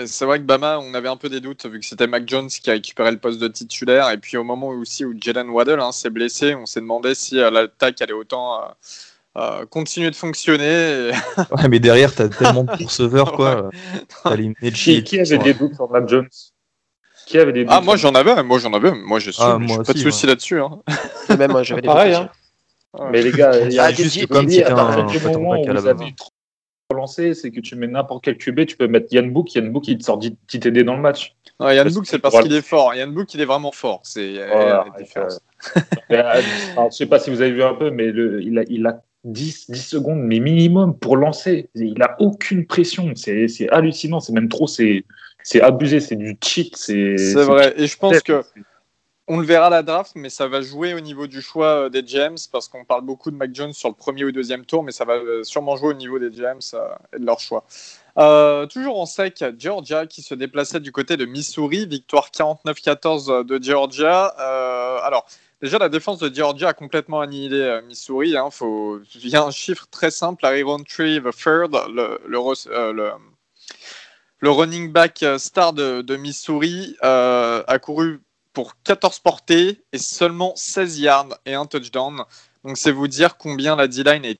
C'est vrai que Bama, on avait un peu des doutes vu que c'était Mac Jones qui a récupéré le poste de titulaire. Et puis au moment aussi où Jalen Waddle hein, s'est blessé, on s'est demandé si euh, l'attaque allait autant euh, euh, continuer de fonctionner. ouais, mais derrière, tu as tellement de receveurs. quoi. qui, qui, avait des doutes sur Mac Jones? Qui avait des Ah, moi j'en avais, moi j'en avais. Moi j'ai ah, pas de soucis là-dessus. Hein. Même moi j'avais des Pareil, hein. Mais les gars, il y a ah, juste comme si moment où vous avez lancer, c'est que tu mets n'importe quel QB, tu peux mettre Yann Book, Yann Book il te sort 10 TD dans le match. Yann Book c'est parce qu'il est fort. Yann Book il est vraiment fort. C'est voilà, euh, je sais pas si vous avez vu un peu, mais le, il, a, il a 10, 10 secondes, mais minimum pour lancer. Il a aucune pression. C'est hallucinant. C'est même trop. C'est abusé. C'est du cheat. C'est vrai. Et je pense que on le verra à la draft, mais ça va jouer au niveau du choix euh, des James parce qu'on parle beaucoup de Mac Jones sur le premier ou deuxième tour, mais ça va euh, sûrement jouer au niveau des James euh, et de leur choix. toujours en sec, Georgia qui se déplaçait du côté de Missouri, victoire 49-14 de Georgia. alors, déjà, la défense de Georgia a complètement annihilé Missouri. Hein. Il y a un chiffre très simple Larry Rountree, third, le, le, running back star de Missouri, a couru pour 14 portées et seulement 16 yards et un touchdown. Donc c'est vous dire combien la D-line est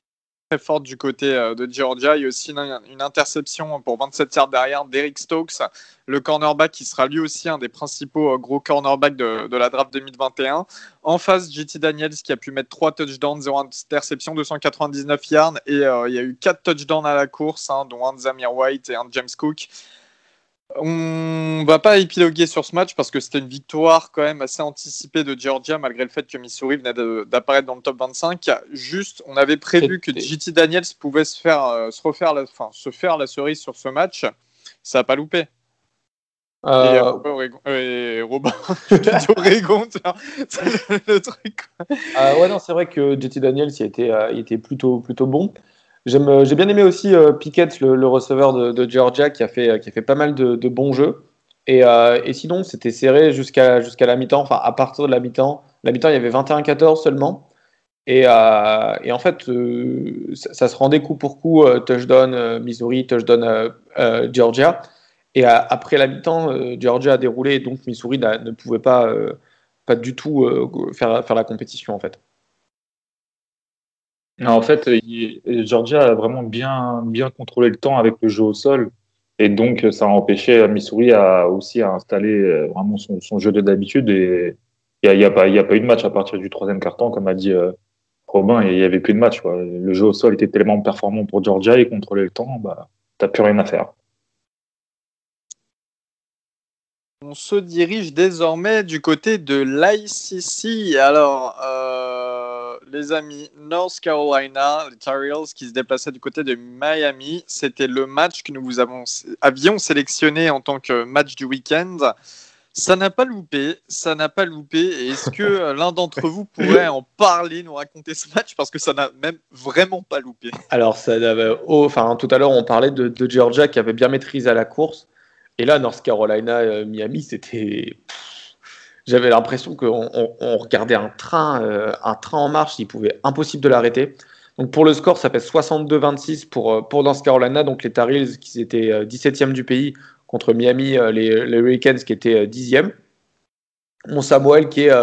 très forte du côté euh, de Georgia. Il y a aussi une, interception pour 27 yards derrière d'Eric Stokes, le cornerback qui sera lui aussi un des principaux euh, gros cornerbacks de, la draft 2021. En face, JT Daniels qui a pu mettre 3 touchdowns, 0 interception, 299 yards et euh, il y a eu 4 touchdowns à la course, hein, dont un Zamir White et un James Cook. On va pas épiloguer sur ce match parce que c'était une victoire quand même assez anticipée de Georgia malgré le fait que Missouri venait d'apparaître dans le top 25. Juste, on avait prévu que JT Daniels pouvait se faire, euh, se refaire, la, enfin, se faire la cerise sur ce match. Ça n'a pas loupé. Euh... Et, euh, Robin, Oregon, le truc. Euh, ouais, non, c'est vrai que JT Daniels il était, il était plutôt, plutôt bon. Euh, j'ai bien aimé aussi euh, Pickett, le, receveur de, Georgia, qui a fait, qui a fait pas mal de, bons jeux. Et, euh, sinon, c'était serré jusqu'à jusqu'à la mi-temps. Enfin, à partir de la mi-temps, la mi-temps, il y avait 21-14 seulement. Et, et, en fait, ça, se rendait coup pour coup, touchdown Missouri, touchdown Georgia. Et après la mi-temps, Georgia a déroulé, donc Missouri ne pouvait pas, pas du tout faire, faire la compétition en fait en fait, Georgia a vraiment bien, bien contrôlé le temps avec le jeu au sol. Et donc, ça a empêché Missouri à aussi à installer euh, vraiment son, jeu de d'habitude. Et il n'y a, a, pas, a pas eu de match à partir du troisième quart-temps, comme a dit euh, Robin, il n'y avait plus de match. Le jeu au sol était tellement performant pour Georgia et contrôler le temps, bah, tu n'as plus rien à faire. On se dirige désormais du côté de l'ICC. Alors, euh, les amis, North Carolina, les Tar Heels qui se déplaçaient du côté de Miami, c'était le match que nous vous avons, avions sélectionné en tant que match du week-end. Ça n'a pas loupé, ça n'a pas loupé. Est-ce que l'un d'entre vous pourrait en parler, nous raconter ce match? Parce que ça n'a même vraiment pas loupé Alors, ça oh, enfin, tout à l'heure, on parlait de, de Georgia qui avait bien maîtrisé la course. Et là, North Carolina, euh, Miami, c'était. J'avais l'impression qu'on on, regardait un train, euh, un train en marche, il pouvait impossible de l'arrêter. Donc pour le score, ça fait 62-26 pour, euh, pour North Carolina, donc les Tar Heels qui étaient 17e du pays contre Miami, les, les Hurricanes qui étaient 10e. Mon Samuel qui est,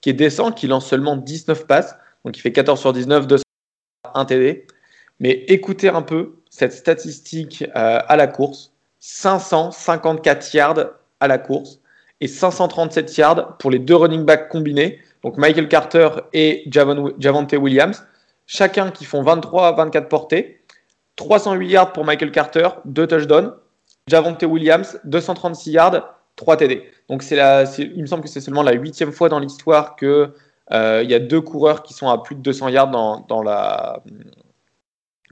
qui est décent, qui lance seulement 19 passes, donc il fait 14 sur 19, 201 TD. Mais écoutez un peu cette statistique à la course. 554 yards à la course et 537 yards pour les deux running backs combinés, donc Michael Carter et Javante Williams, chacun qui font 23 à 24 portées, 308 yards pour Michael Carter, 2 touchdowns, Javante Williams, 236 yards, 3 TD. Donc c'est la, il me semble que c'est seulement la huitième fois dans l'histoire que euh, il y a deux coureurs qui sont à plus de 200 yards dans, dans la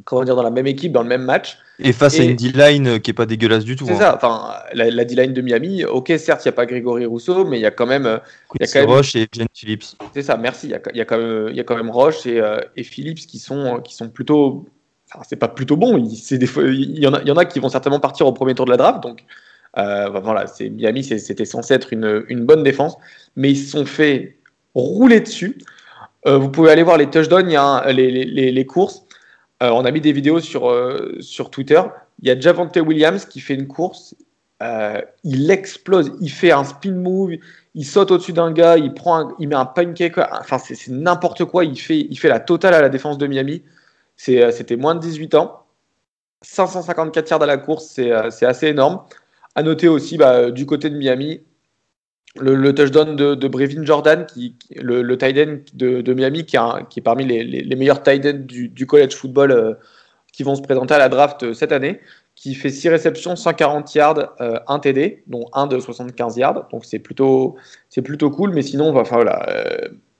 comment dire, dans la même équipe, dans le même match. Et face à une D-line qui est pas dégueulasse du tout. C'est hein. ça, enfin, la, D-line de Miami, ok, certes, il n'y a pas Grégory Rousseau, mais il y a quand même. Y a quand même... Roche et Jen Phillips. C'est ça, merci. Il y a, y, a quand même, y a quand même Roche et, euh, et Phillips qui sont, qui sont plutôt. Enfin, c'est pas plutôt bon, il, des il, y en a, il y en a qui vont certainement partir au premier tour de la draft, donc. Euh, voilà, c'est Miami, c'était censé être une, une, bonne défense, mais ils se sont fait rouler dessus. Euh, vous pouvez aller voir les touchdowns, il y a les, les, les, courses. Euh, on a mis des vidéos sur, euh, sur Twitter. Il y a Javante Williams qui fait une course. il explose, il fait un spin move, il saute au-dessus d'un gars, il prend, il met un pancake, enfin c'est n'importe quoi. Il fait, il fait la totale à la défense de Miami. C'était moins de 18 ans. 554 yards à la course, c'est assez énorme. À noter aussi bah, du côté de Miami, le, touchdown de, Brevin Jordan, qui, le, le tight end de, Miami, qui, est parmi les, meilleurs tight ends du, college football euh, qui vont se présenter à la draft euh, cette année, qui fait 6 réceptions, 140 yards, 1 euh, TD, dont 1 de 75 yards. Donc c'est plutôt, plutôt cool, mais sinon, enfin, voilà,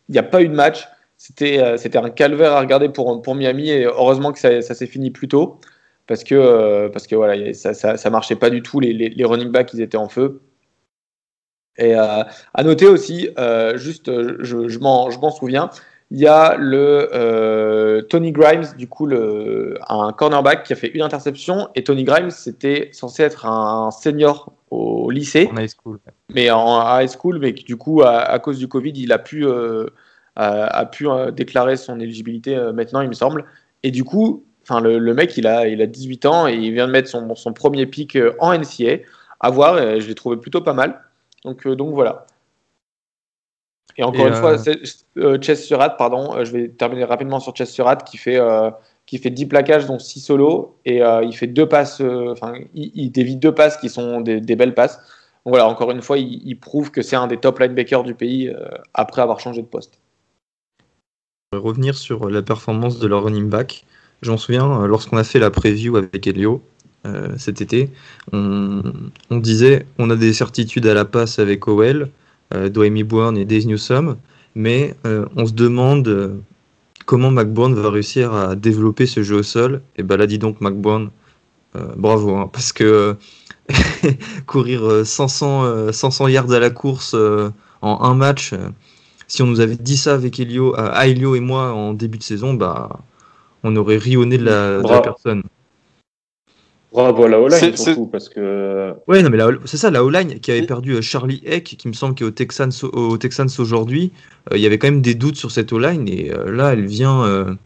il n'y a pas eu de match. C'était un calvaire à regarder pour, pour Miami et heureusement que ça, s'est fini plus tôt parce que, parce que voilà, ça, ça, marchait pas du tout. Les, les running backs, ils étaient en feu. Et euh, à noter aussi, euh, juste, euh, je, je m'en souviens, il y a le euh, Tony Grimes, du coup, le, un cornerback qui a fait une interception. Et Tony Grimes, c'était censé être un senior au lycée. En high school. Mais en high school, mais du coup, à, cause du Covid, il a pu, euh, a, pu déclarer son éligibilité maintenant, il me semble. Et du coup, le, le, mec, il a, il a 18 ans et il vient de mettre son, son premier pic en NCA. À voir, je l'ai trouvé plutôt pas mal. Donc, euh, donc voilà. Et encore une fois, euh, euh, Chess Surat, pardon, je vais terminer rapidement sur Chess Surat qui fait, qui fait 10 plaquages, dont 6 solos, et il fait deux passes, enfin, il, dévie deux passes qui sont des, belles passes. Donc voilà, encore une fois, il, prouve que c'est un des top linebackers du pays après avoir changé de poste. Revenir sur la performance de leur running back. J'en souviens, lorsqu'on a fait la preview avec Elio, euh, cet été, on, disait on a des certitudes à la passe avec Owell, euh, Dwayne Bourne et Dave Newsome, mais euh, on se demande euh, comment McBourne va réussir à développer ce jeu au sol. Et ben là, dis donc McBourne, bravo, hein, parce que courir 500, 500 yards à la course en un match, si on nous avait dit ça avec Elio, Elio et moi en début de saison, bah, on aurait rionné de la, de la personne. Bravo à la O-line surtout parce que. Ouais, non mais c'est ça la O-line qui avait perdu euh, Charlie Eck, qui me semble qu'au Texans au Texans aujourd'hui, euh, il y avait quand même des doutes sur cette O-line et euh, là elle vient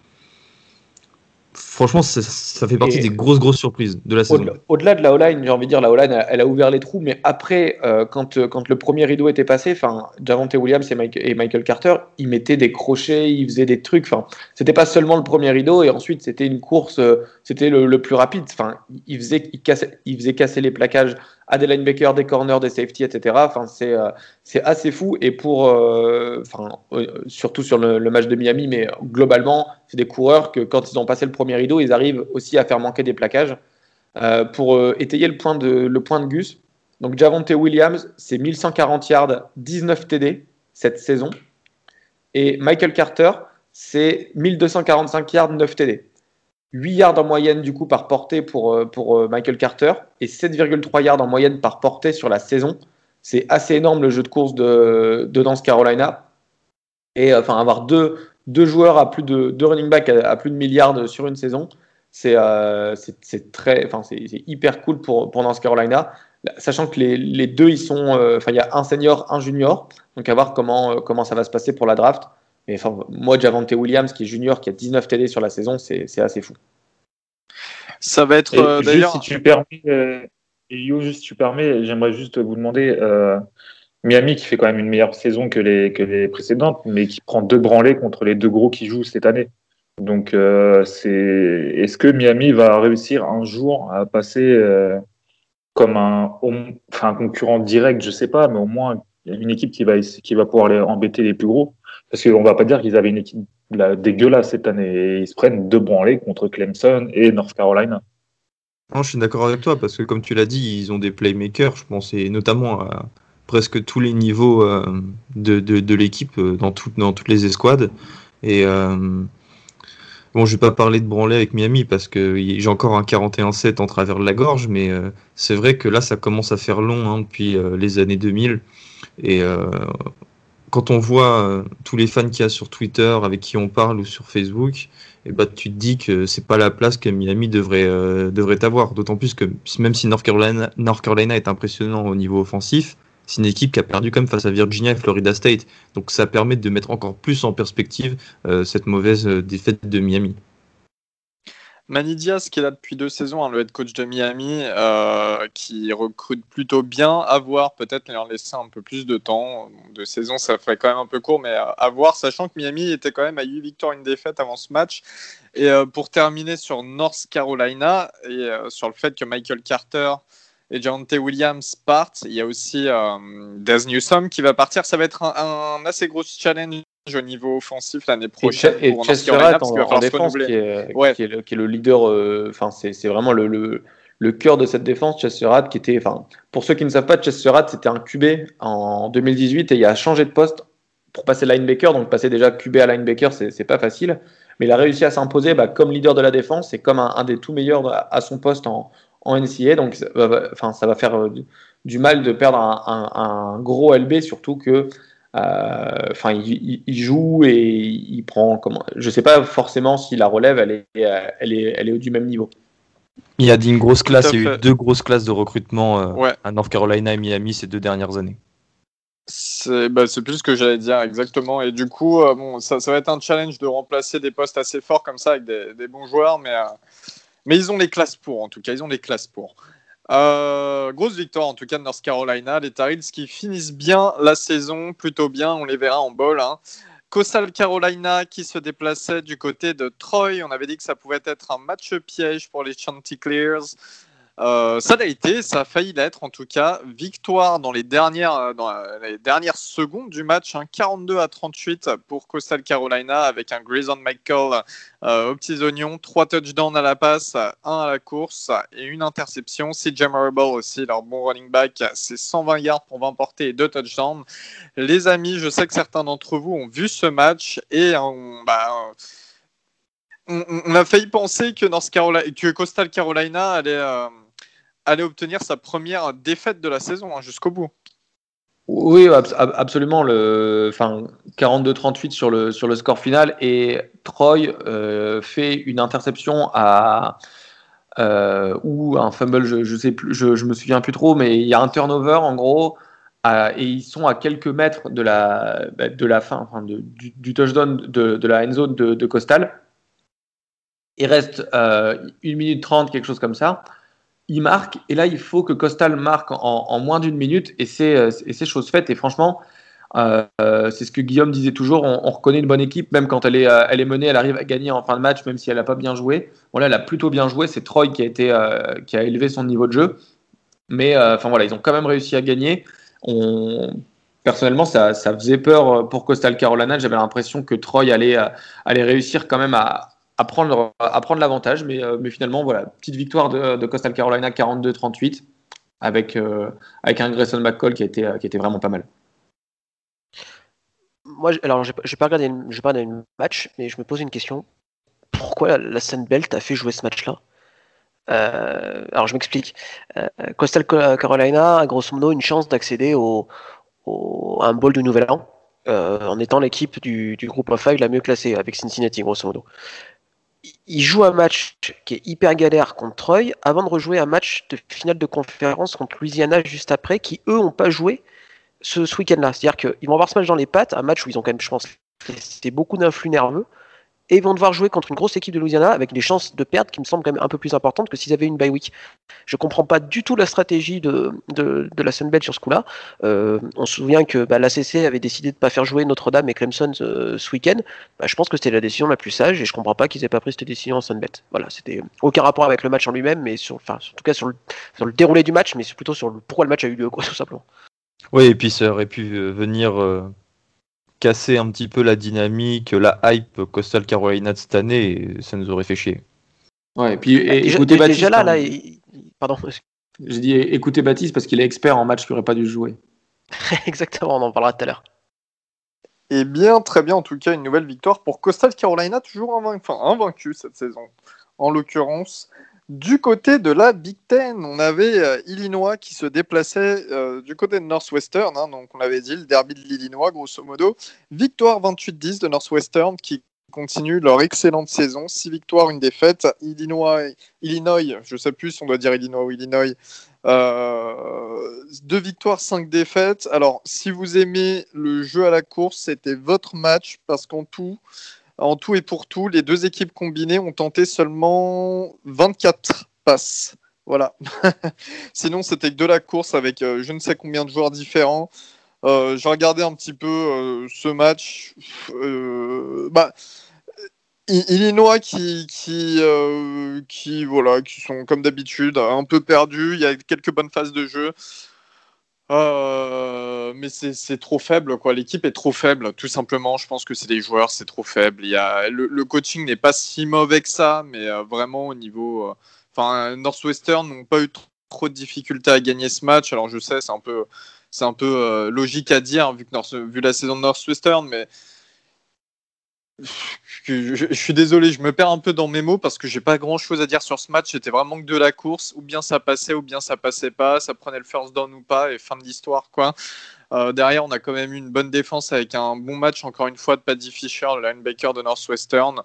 franchement, ça, fait partie des grosses, grosses surprises de la saison. Au-delà de la O-line, j'ai envie de dire, la O-line, elle, a ouvert les trous, mais après, euh, quand, euh, quand le premier rideau était passé, enfin, Javante Williams et, Michael Carter, ils mettaient des crochets, ils faisaient des trucs. Enfin, c'était pas seulement le premier rideau, et ensuite, c'était une course, euh, c'était le, plus rapide. Enfin, ils faisaient, ils, ils faisaient casser les plaquages à des des corners, des safety, etc. Euh, c'est assez fou. Et pour, euh, euh, surtout sur le, match de Miami, mais globalement, c'est des coureurs que quand ils ont passé le premier rideau, ils arrivent aussi à faire manquer des plaquages. pour étayer le point de, le point de Gus, donc Javonte Williams, c'est 1140 yards, 19 TD cette saison. Et Michael Carter, c'est 1245 yards, 9 TD. 8 yards en moyenne du coup par portée pour, euh, euh, Michael Carter et 7,3 yards en moyenne par portée sur la saison. C'est assez énorme le jeu de course de, de North Carolina. Et euh, avoir deux, joueurs à plus de deux running back à, plus de milliards sur une saison, c'est très, c'est hyper cool pour, pour Carolina. Sachant que les, deux, ils sont, enfin, il y a un senior, un junior. Donc, à voir comment ça va se passer pour la draft. Mais enfin, moi, Javante Williams, qui est junior, qui a 19 TD sur la saison, c'est assez fou. Ça va être euh, d'ailleurs. Si tu permets, euh, juste si tu permets, j'aimerais juste vous demander. Euh, Miami qui fait quand même une meilleure saison que les, que les précédentes, mais qui prend deux branlés contre les deux gros qui jouent cette année. Donc, c'est est-ce que Miami va réussir un jour à passer comme un, enfin, un concurrent direct, je sais pas, mais au moins une équipe qui va, qui va pouvoir les embêter les plus gros parce qu'on va pas dire qu'ils avaient une équipe dégueulasse cette année. Ils se prennent deux branlés contre Clemson et North Carolina. Je suis d'accord avec toi, parce que comme tu l'as dit, ils ont des playmakers, je pense, et notamment à presque tous les niveaux euh, de, de, l'équipe, euh, dans, dans toutes les escouades. Et euh, bon, je vais pas parler de branlé avec Miami, parce que j'ai encore un 41-7 en travers de la gorge, mais c'est vrai que là, ça commence à faire long hein, depuis les années 2000. Et quand on voit euh, tous les fans qu'il y a sur Twitter, avec qui on parle ou sur Facebook, et eh ben, tu te dis que c'est pas la place que Miami devrait, euh, devrait avoir. D'autant plus que même si North Carolina, est impressionnant au niveau offensif, c'est une équipe qui a perdu quand même face à Virginia et Florida State. Donc ça permet de mettre encore plus en perspective euh, cette mauvaise défaite de Miami. Manny Diaz, qui est là depuis deux saisons, hein, le head coach de Miami, euh, qui recrute plutôt bien. À voir, peut-être leur laisser un peu plus de temps. Deux saisons, ça fait quand même un peu court, mais à voir, sachant que Miami était quand même à 8 victoires, une défaite avant ce match. Et euh, pour terminer sur North Carolina et euh, sur le fait que Michael Carter et Jonte Williams partent, il y a aussi Des Newsom qui va partir. Ça va être un assez gros challenge au niveau offensif l'année prochaine. Et, Chester en, défense, qui est, qui, est le, leader, euh, enfin c'est vraiment le, le, cœur de cette défense, Chesterad, qui était, enfin, pour ceux qui ne savent pas, Chesterad, c'était un QB en 2018 et il a changé de poste pour passer linebacker, donc passer déjà QB à linebacker, c'est pas facile, mais il a réussi à s'imposer bah, comme leader de la défense et comme un, des tout meilleurs à, son poste en, en NCA, donc enfin, ça va faire euh, du mal de perdre un, un gros LB, surtout que euh, enfin, il, joue et il prend. Comment Je sais pas forcément si la relève, elle est, elle est, elle est du même niveau. Il y a une grosse classe, il y a eu deux grosses classes de recrutement euh, à North Carolina et Miami ces deux dernières années. C'est bah, plus ce que j'allais dire, exactement. Et du coup, euh, bon, ça, ça, va être un challenge de remplacer des postes assez forts comme ça avec des, des bons joueurs, mais, mais ils ont les classes pour, en tout cas, ils ont les classes pour. Euh, grosse victoire en tout cas de North Carolina. Les Tar qui finissent bien la saison, plutôt bien. On les verra en bol. Hein. Coastal Carolina qui se déplaçait du côté de Troy. On avait dit que ça pouvait être un match piège pour les Chanticleers. Euh, ça l'a été, ça a failli l'être en tout cas. Victoire dans les dernières, euh, dans les dernières secondes du match, 42 hein. à 38 pour Coastal Carolina avec un Grayson Michael euh, aux petits oignons, 3 touchdowns à la passe, 1 à la course et une interception. CJ Marable aussi, leur bon running back, c'est 120 yards pour 20 portées et 2 touchdowns. Les amis, je sais que certains d'entre vous ont vu ce match et on, bah, a failli penser que, North Carolina, Coastal Carolina allait allait obtenir sa première défaite de la saison hein, jusqu'au bout. Oui, absolument. Le, enfin, 42-38 sur le, sur le score final et Troy euh, fait une interception à euh, ou un fumble, je, je sais plus, je, me souviens plus trop, mais il y a un turnover en gros et ils sont à quelques mètres de la bah, de la fin, enfin, du, touchdown de, de, la end zone de, de Costal. Il reste euh, 1 minute 30, quelque chose comme ça il marque, et là, il faut que Costal marque en, moins d'une minute, et c'est, euh, chose faite. Et franchement, euh, euh, c'est ce que Guillaume disait toujours, on, reconnaît une bonne équipe, même quand elle est, elle est menée, elle arrive à gagner en fin de match, même si elle n'a pas bien joué. Bon, là, elle a plutôt bien joué, c'est Troy qui a, été, qui a élevé son niveau de jeu. Mais enfin voilà, ils ont quand même réussi à gagner. On... Personnellement, ça, ça faisait peur pour Costal Carolina. J'avais l'impression que Troy allait, allait réussir quand même à, à prendre, l'avantage. Mais, euh, mais finalement, voilà, petite victoire de, de Coastal Carolina 42-38 avec, euh, avec un Grayson McCall qui, été, qui était vraiment pas mal. Moi, alors, regardé, j'ai pas regardé le match, mais je me pose une question. Pourquoi la, Sunbelt a fait jouer ce match-là? Euh, alors je m'explique. Coastal Carolina a grosso modo une chance d'accéder au, au, à un bol de Nouvel An en étant l'équipe du, du groupe of five la mieux classée avec Cincinnati grosso modo il joue un match qui est hyper galère contre Troy avant de rejouer un match de finale de conférence contre Louisiana juste après, qui eux n'ont pas joué ce, week-end-là. C'est-à-dire qu'ils vont avoir ce match dans les pattes, un match où ils ont quand même, je pense, beaucoup d'influx nerveux et vont devoir jouer contre une grosse équipe de Louisiana avec des chances de perdre qui me semblent quand même un peu plus importantes que s'ils avaient une bye week. Je comprends pas du tout la stratégie de, de, de la Sunbelt sur ce coup-là. Euh, on se souvient que bah, l'ACC avait décidé de ne pas faire jouer Notre-Dame et Clemson euh, ce week-end. Bah, je pense que c'était la décision la plus sage et je comprends pas qu'ils aient pas pris cette décision en Sunbelt. Voilà, c'était aucun rapport avec le match en lui-même, mais sur, enfin, en tout cas sur le, sur le déroulé du match, mais plutôt sur le, pourquoi le match a eu lieu, quoi, tout simplement. Oui, et puis ça aurait pu euh, venir casser un petit peu la dynamique, la hype Coastal Carolina de cette année, et ça nous aurait fait chier. Ouais, et puis bah, écoutez Baptiste. Déjà là, là, pardon. J'ai dit écoutez Baptiste parce qu'il est expert en match qu'il n'aurait pas dû jouer. Exactement, on en parlera tout à l'heure. Eh bien, très bien, en tout cas, une nouvelle victoire pour Coastal Carolina, toujours invaincu cette saison. En l'occurrence, du côté de la Big Ten, on avait euh, Illinois qui se déplaçait euh, du côté de Northwestern, hein, donc on avait dit le derby de l'Illinois, grosso modo. Victoire 28-10 de Northwestern qui continue leur excellente saison. 6 victoires, une défaite. Illinois, Illinois, je ne sais plus si on doit dire Illinois ou Illinois. Euh, deux victoires, cinq défaites. Alors, si vous aimez le jeu à la course, c'était votre match parce qu'en tout, En tout et pour tout, les deux équipes combinées ont tenté seulement 24 passes. Voilà. Sinon, c'était de la course avec euh, je ne sais combien de joueurs différents. Euh, j'ai un petit peu euh, ce match. bah, Illinois qui, qui, voilà, qui sont comme d'habitude un peu perdus. Il y a quelques bonnes phases de jeu. Mais c'est trop faible, quoi. L'équipe est trop faible, tout simplement. Je pense que c'est des joueurs, c'est trop faible. Il y a, le, coaching n'est pas si mauvais que ça, mais vraiment au niveau Enfin, Northwestern n'ont pas eu trop de difficultés à gagner ce match. Alors je sais, c'est un peu, un peu euh, logique à dire vu, que vu la saison de Northwestern, mais je, suis désolé, je me perds un peu dans mes mots parce que j'ai pas grand chose à dire sur ce match. C'était vraiment que de la course, ou bien ça passait, ou bien ça passait pas, ça prenait le first down ou pas, et fin de l'histoire quoi. Euh, derrière, on a quand même eu une bonne défense avec un bon match encore une fois de Paddy Fisher, le linebacker de Northwestern.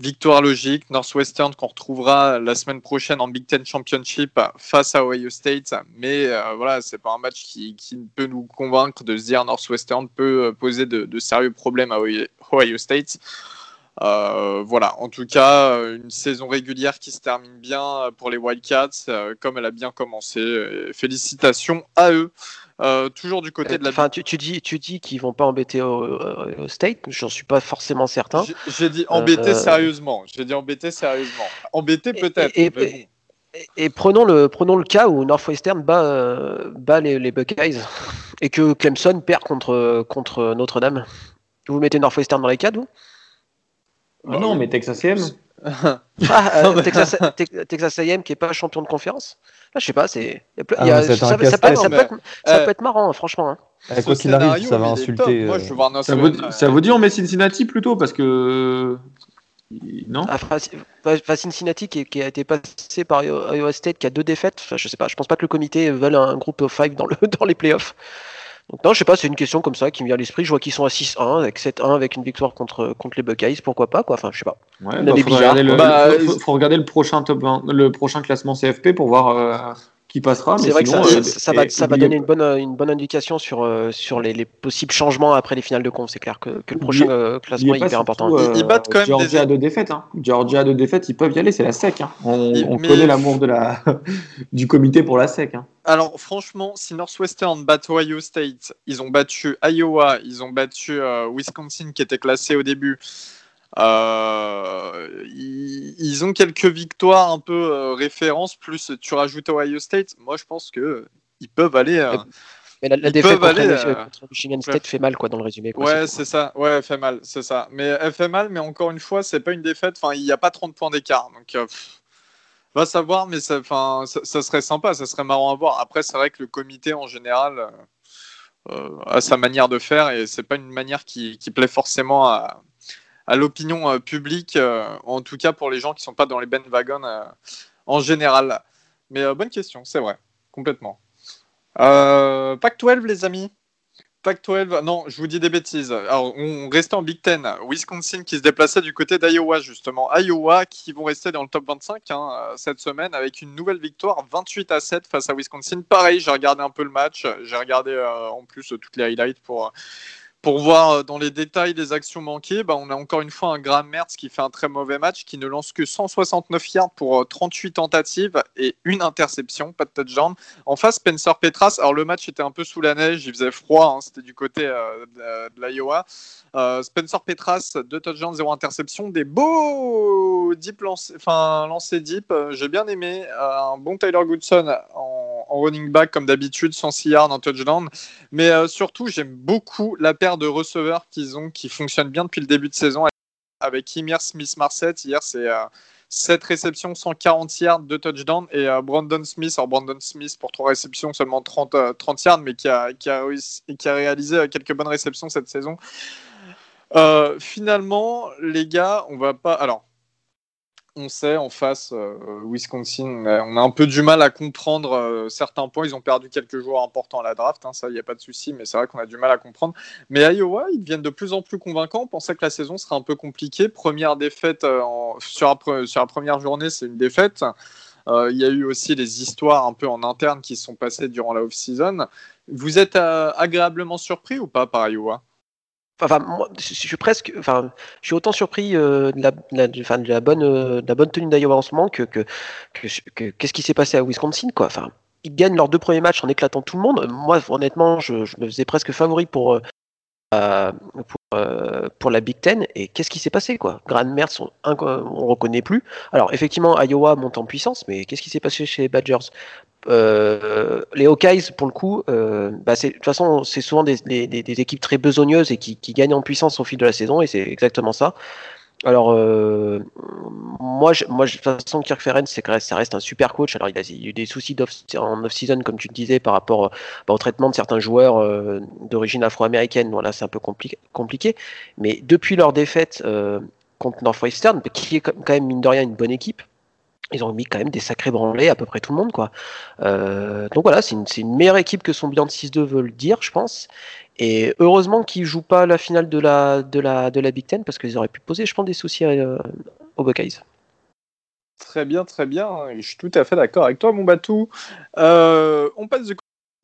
Victoire logique, Northwestern qu'on retrouvera la semaine prochaine en Big Ten Championship face à Ohio State. Mais euh, voilà, c'est pas un match qui, peut nous convaincre de se dire Northwestern peut euh, poser de, sérieux problèmes à Ohio State. Euh, voilà, en tout cas, une saison régulière qui se termine bien pour les Wildcats, comme elle a bien commencé. Félicitations à eux. Euh, toujours du côté de la. Enfin, tu, dis, tu dis qu'ils vont pas embêter au, State. J'en suis pas forcément certain. J'ai dit embêter euh, sérieusement. J'ai dit embêter sérieusement. Embêter peut-être. Et, prenons le prenons le cas où Northwestern bat, euh, bat les, les, Buckeyes et que Clemson perd contre contre Notre-Dame. Vous mettez Northwestern dans les cadres, vous? Non, mais Texas A&M. ah, euh, Texas, Texas A&M qui est pas champion de conférence? Là, je sais pas, c'est. ça, peut, être, marrant, franchement. Hein. quoi qu'il arrive, ça va insulter. Moi, je euh, ça, vous, ça vous dit on met Cincinnati plutôt parce que non? Ah, Cincinnati qui, a été passé par Iowa State qui a deux défaites. je sais pas, je pense pas que le comité veuille un groupe of five dans, le, dans les playoffs. Donc non, je sais pas, c'est une question comme ça qui me vient à l'esprit. Je vois qu'ils sont à 6-1 avec 7-1 avec une victoire contre, contre les Buckeyes, pourquoi pas quoi. Enfin, je sais pas. Ouais, bah, faut, regarder le, bah, faut, regarder le, prochain top le prochain classement CFP pour voir euh, qui passera. C'est vrai que ça, euh, va, ça va donner une bonne, une bonne indication sur, euh, sur les, les, possibles changements après les finales de conf. C'est clair que, que, le prochain euh, classement est hyper important. ils, battent quand même Georgia des... de défaite. Hein. Georgia de défaite, ils peuvent y aller, c'est la SEC. Hein. On, on connaît l'amour de la... du comité pour la SEC. Hein. Alors franchement, si Northwestern bat Ohio State, ils ont battu Iowa, ils ont battu Wisconsin qui était classé au début. Euh, ils, ont quelques victoires un peu euh, références, plus tu rajoutes Ohio State. Moi, je pense que ils peuvent aller. Euh, mais la, défaite contre, Michigan State fait mal quoi dans le résumé. ouais, c'est ça. Ouais, elle fait mal, c'est ça. Mais elle fait mal, mais encore une fois, c'est pas une défaite. Enfin, il n'y a pas 30 points d'écart, donc. va savoir, mais ça, ça, ça, serait sympa, ça serait marrant à voir. Après, c'est vrai que le comité en général a sa manière de faire et c'est pas une manière qui, qui plaît forcément à, à l'opinion euh, publique, euh, en tout cas pour les gens qui sont pas dans les bandwagons euh, en général. Mais bonne question, c'est vrai, complètement. Pac 12, les amis. Pac 12, non, je vous dis des bêtises. Alors, on restait en Big Ten. Wisconsin qui se déplaçait du côté d'Iowa, justement. Iowa qui vont rester dans le top 25 hein, cette semaine avec une nouvelle victoire 28 à 7 face à Wisconsin. Pareil, j'ai regardé un peu le match. J'ai regardé en plus toutes les highlights pour pour voir euh, dans les détails les actions manquées, bah, on a encore une fois un Graham Mertz qui fait un très mauvais match, qui ne lance que 169 yards pour 38 euh, tentatives et une interception, pas de touchdown. En face, Spencer Petras, alors le match était un peu sous la neige, il faisait froid, hein, c'était du côté euh, de, l'Iowa. Spencer Petras, deux touchdowns, zéro interception, des beaux deep lancés, enfin lancés deep, j'ai bien aimé. un bon Tyler Goodson en, running back comme d'habitude, 106 yards, un touchdown. Mais surtout, j'aime beaucoup la paire de receveurs qu'ils ont qui fonctionnent bien depuis le début de saison avec Emir Smith-Marset. Hier, c'est 7 euh, réceptions, 140 yards, 2 touchdowns. Et euh, Brandon Smith, alors Brandon Smith pour 3 réceptions, seulement 30, 30 euh, yards, mais qui a, qui a, qui a réalisé quelques bonnes réceptions cette saison. finalement, les gars, on va pas. Alors, on sait en face, euh, Wisconsin, on a un peu du mal à comprendre euh, certains points. Ils ont perdu quelques joueurs importants à la draft, hein, ça, il n'y a pas de souci, mais c'est vrai qu'on a du mal à comprendre. Mais Iowa, ils deviennent de plus en plus convaincants. On pensait que la saison serait un peu compliquée. Première défaite euh, sur, la, première journée, c'est une défaite. Il y a eu aussi les histoires un peu en interne qui se sont passées durant la off-season. Vous êtes agréablement surpris ou pas par Iowa? Enfin, moi, je suis presque, enfin, je suis autant surpris de, la, de, la, bonne, la bonne tenue d'Iowa en ce moment que, que, qu'est-ce qui s'est passé à Wisconsin, quoi. Enfin, ils gagnent leurs deux premiers matchs en éclatant tout le monde. Moi, honnêtement, je, me faisais presque favori pour, pour, pour, la Big Ten. Et qu'est-ce qui s'est passé, quoi? Grand Mertz, on, on reconnaît plus. Alors, effectivement, Iowa monte en puissance, mais qu'est-ce qui s'est passé chez les Badgers? Euh, les Hawkeyes, pour le coup, euh, bah de toute façon, c'est souvent des, équipes très besogneuses et qui, gagnent en puissance au fil de la saison, et c'est exactement ça. Alors, euh, moi, je, moi, de toute façon, Kirk Ferentz, ça reste un super coach. Alors, il a, eu des soucis en off-season, comme tu le disais, par rapport bah, au traitement de certains joueurs d'origine afro-américaine. Voilà, c'est un peu compliqué. Mais depuis leur défaite contre Northwestern, qui est quand même, mine de rien, une bonne équipe, ils ont mis quand même des sacrés branlés à peu près tout le monde quoi. Euh, donc voilà, c'est une, meilleure équipe que son bilan de 6-2 veut le dire, je pense. Et heureusement qu'ils jouent pas la finale de la, de la, de la Big Ten parce qu'ils auraient pu poser, je pense, des soucis euh, aux Buckeyes. Très bien, très bien. Je suis tout à fait d'accord avec toi, mon batou. Euh, on passe du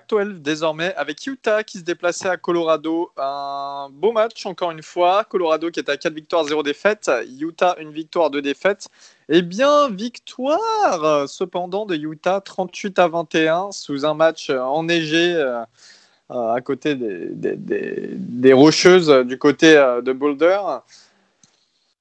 12 désormais avec Utah qui se déplaçait à Colorado. Un beau match encore une fois. Colorado qui est à 4 victoires, 0 défaites. Utah une victoire, 2 défaites. Eh bien, victoire cependant de Utah 38 à 21 sous un match enneigé euh, à côté des, des, rocheuses du côté euh, de Boulder.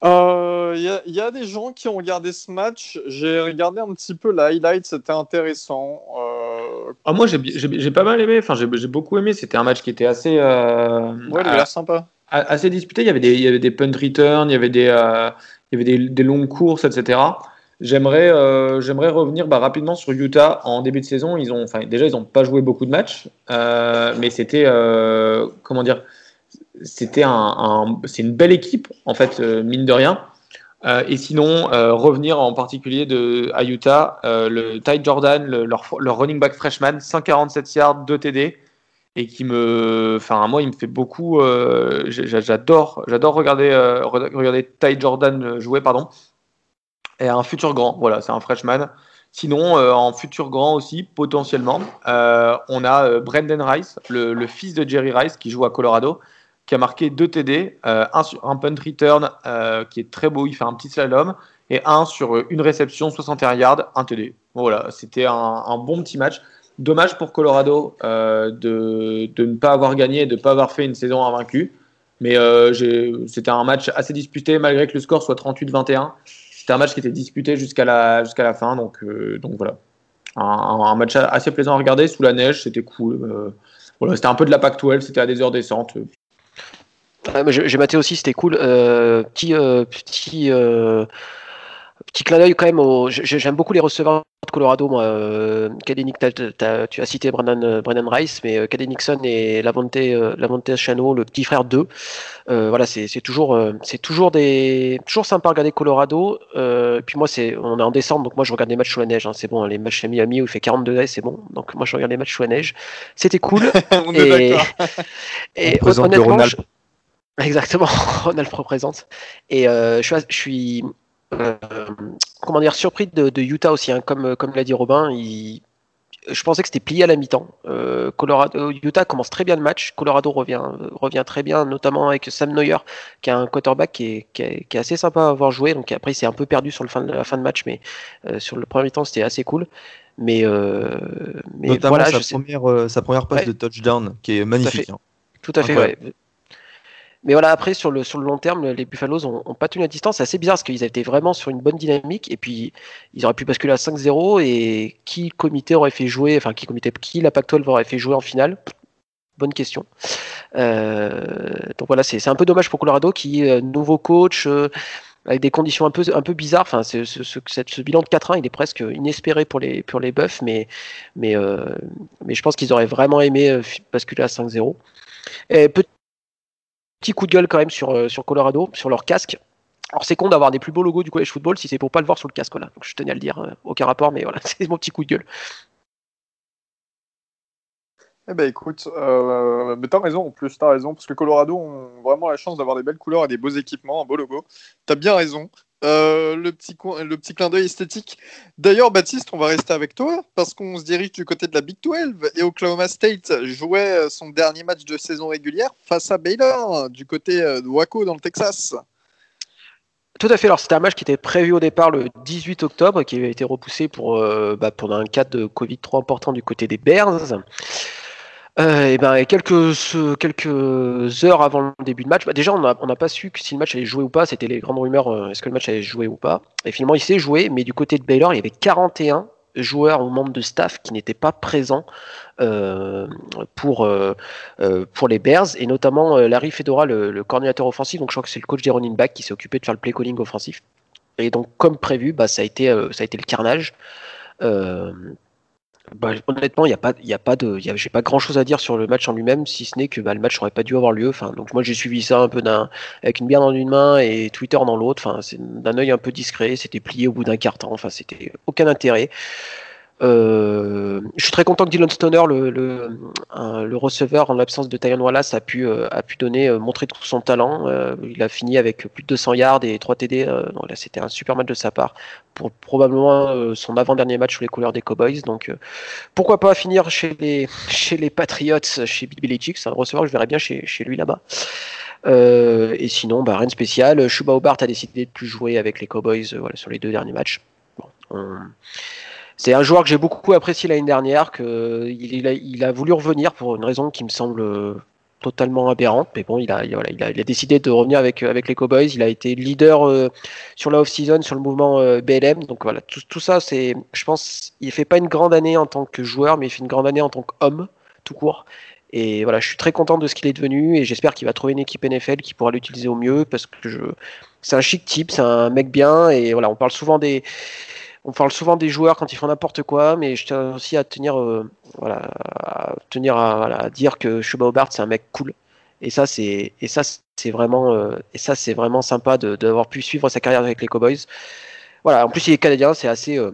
Il euh, y, a des gens qui ont regardé ce match. J'ai regardé un petit peu l'highlight, c'était intéressant. Euh... Ah, moi, j'ai pas mal aimé. Enfin, j'ai beaucoup aimé. C'était un match qui était assez. Euh... Ouais, il a l'air sympa. Assez disputé. Il y avait des, il y avait des punt returns, il y avait des, il y avait des, des, longues courses, etc. J'aimerais, euh, j'aimerais revenir bah, rapidement sur Utah en début de saison. Ils ont, déjà, ils n'ont pas joué beaucoup de matchs, mais c'était, comment dire c'était un, c'est une belle équipe, en fait, euh, mine de rien. Euh, et sinon, euh, revenir en particulier de, à Utah, le Ty Jordan, leur, running back freshman, 147 yards, 2 TD, et qui me, enfin moi, il me fait beaucoup. j'adore, j'adore regarder, Ty Jordan jouer, pardon. Et un futur grand, voilà, c'est un freshman. Sinon, en futur grand aussi, potentiellement, on a Brendan Rice, le, le, fils de Jerry Rice, qui joue à Colorado, qui a marqué deux TD, euh, un sur un punt return euh, qui est très beau, il fait un petit slalom, et un sur une réception 61 yards, un TD. Voilà, c'était un, bon petit match. Dommage pour Colorado euh, de, ne pas avoir gagné, de ne pas avoir fait une saison invaincue. Mais c'était un match assez disputé, malgré que le score soit 38-21. C'était un match qui était disputé jusqu'à la, jusqu'à la fin. Donc, donc voilà. Un, match assez plaisant à regarder sous la neige, c'était cool. c'était un peu de la Pac-12, c'était à des heures décentes j'ai maté aussi, c'était cool. Euh, petit, euh, petit, euh, petit clin d'œil quand même. J'aime beaucoup les receveurs de Colorado. Moi, tu as cité Brandon, Brandon Rice, mais Caden Nixon et Lavonte, Lavonte Chano, le petit frère d'eux. voilà, c'est toujours, c'est toujours des, toujours sympa à regarder Colorado. puis moi, c'est, on est en décembre, donc moi je regarde les matchs sous la neige. Hein, c'est bon, les matchs à Miami où il fait 42 degrés, c'est bon. Donc moi je regarde les matchs sous la neige. C'était cool. on est d'accord. et honnêtement, Exactement, Ronald représente. Et euh, je suis, euh, comment dire, surpris de, Utah aussi. Hein. Comme, comme l'a dit Robin, je pensais que c'était plié à la mi-temps. Euh, Colorado, Utah commence très bien le match. Colorado revient, revient très bien, notamment avec Sam Neuer, qui a un quarterback qui est, assez sympa à avoir joué. Donc après, il s'est un peu perdu sur le fin de, la fin de match, mais sur le premier temps, c'était assez cool. Mais, mais notamment voilà, sa, première, sa première passe de touchdown, qui est magnifique. Tout à fait, ouais. Mais voilà, après, sur le, sur le long terme, les Buffaloes n'ont pas tenu la distance. C'est assez bizarre parce qu'ils étaient vraiment sur une bonne dynamique. Et puis, ils auraient pu basculer à 5-0. Et qui comité aurait fait jouer, enfin, qui, comité, qui la Pac-12 aurait fait jouer en finale? Bonne question. Euh, donc voilà, c'est un peu dommage pour Colorado qui, euh, nouveau coach, euh, avec des conditions un peu, un peu bizarres. Enfin, ce, ce, bilan de 4-1, il est presque inespéré pour les, pour les Buffs. Mais, mais, mais je pense qu'ils auraient vraiment aimé basculer à 5-0. Et peut Petit coup de gueule quand même sur, euh, sur Colorado, sur leur casque. Alors c'est con d'avoir des plus beaux logos du college football si c'est pour pas le voir sur le casque là. Donc je tenais à le dire, euh, aucun rapport, mais voilà, c'est mon petit coup de gueule. Eh ben écoute, euh, mais t'as raison en plus, t'as raison, parce que Colorado ont vraiment la chance d'avoir des belles couleurs et des beaux équipements, un beau logo. T'as bien raison. Euh, le, petit clin d'œil esthétique. D'ailleurs, Baptiste, on va rester avec toi parce qu'on se dirige du côté de la Big 12 et Oklahoma State jouait son dernier match de saison régulière face à Baylor du côté de Waco dans le Texas. Tout à fait. Alors, c'était un match qui était prévu au départ le 18 octobre, qui avait été repoussé pour, euh, bah, un cas de Covid trop important du côté des Bears. Euh, et ben, quelques, quelques heures avant le début de match, bah, déjà, on n'a pas su si le match allait jouer ou pas. C'était les grandes rumeurs euh, est-ce que le match allait jouer ou pas Et finalement, il s'est joué, mais du côté de Baylor, il y avait 41 joueurs ou membres de staff qui n'étaient pas présents euh, pour, euh, euh, pour les Bears, et notamment Larry Fedora, le, coordinateur offensif, donc je crois que c'est le coach des running back qui s'est occupé de faire le play calling offensif. Et donc, comme prévu, bah, ça, a été, ça a été le carnage. Bah, honnêtement, il n'y a pas, y a pas de, j'ai pas grand chose à dire sur le match en lui-même, si ce n'est que bah, le match n'aurait pas dû avoir lieu. Enfin, donc moi j'ai suivi ça un peu d'un, avec une bière dans une main et Twitter dans l'autre. Enfin, d'un œil un peu discret. C'était plié au bout d'un quart temps. Enfin, c'était aucun intérêt. Euh, je suis très content que Dylan Stoner, le, receveur en l'absence de Tyon Wallace, a pu, euh, donner, euh, montrer tout son talent. il a fini avec plus de 200 yards et 3 TD. là, c'était un super match de sa part pour probablement son avant-dernier match sous les couleurs des Cowboys. Donc pourquoi pas finir chez les, Patriots, chez Bill Belichick. C'est un receveur que je verrais bien chez, lui là-bas. et sinon, bah, rien de spécial. Chuba Hobart a décidé de plus jouer avec les Cowboys sur les deux derniers matchs. C'est un joueur que j'ai beaucoup apprécié l'année dernière, que il, a, il, a, voulu revenir pour une raison qui me semble totalement aberrante, mais bon, il a, voilà, il a, il a décidé de revenir avec, avec les Cowboys. Il a été leader euh, sur la off-season, sur le mouvement euh, BLM. Donc voilà, tout, tout ça, c'est, je pense, il fait pas une grande année en tant que joueur, mais il fait une grande année en tant qu'homme, tout court. Et voilà, je suis très content de ce qu'il est devenu et j'espère qu'il va trouver une équipe NFL qui pourra l'utiliser au mieux parce que je, c'est un chic type, c'est un mec bien et voilà, on parle souvent des on parle souvent des joueurs quand ils font n'importe quoi, mais je tiens aussi à tenir, euh, voilà, à tenir à, dire que Chuba Hobart c'est un mec cool. Et ça c'est et ça c'est vraiment euh, et ça c'est vraiment sympa d'avoir pu suivre sa carrière avec les Cowboys. Voilà, en plus il est canadien, c'est assez euh,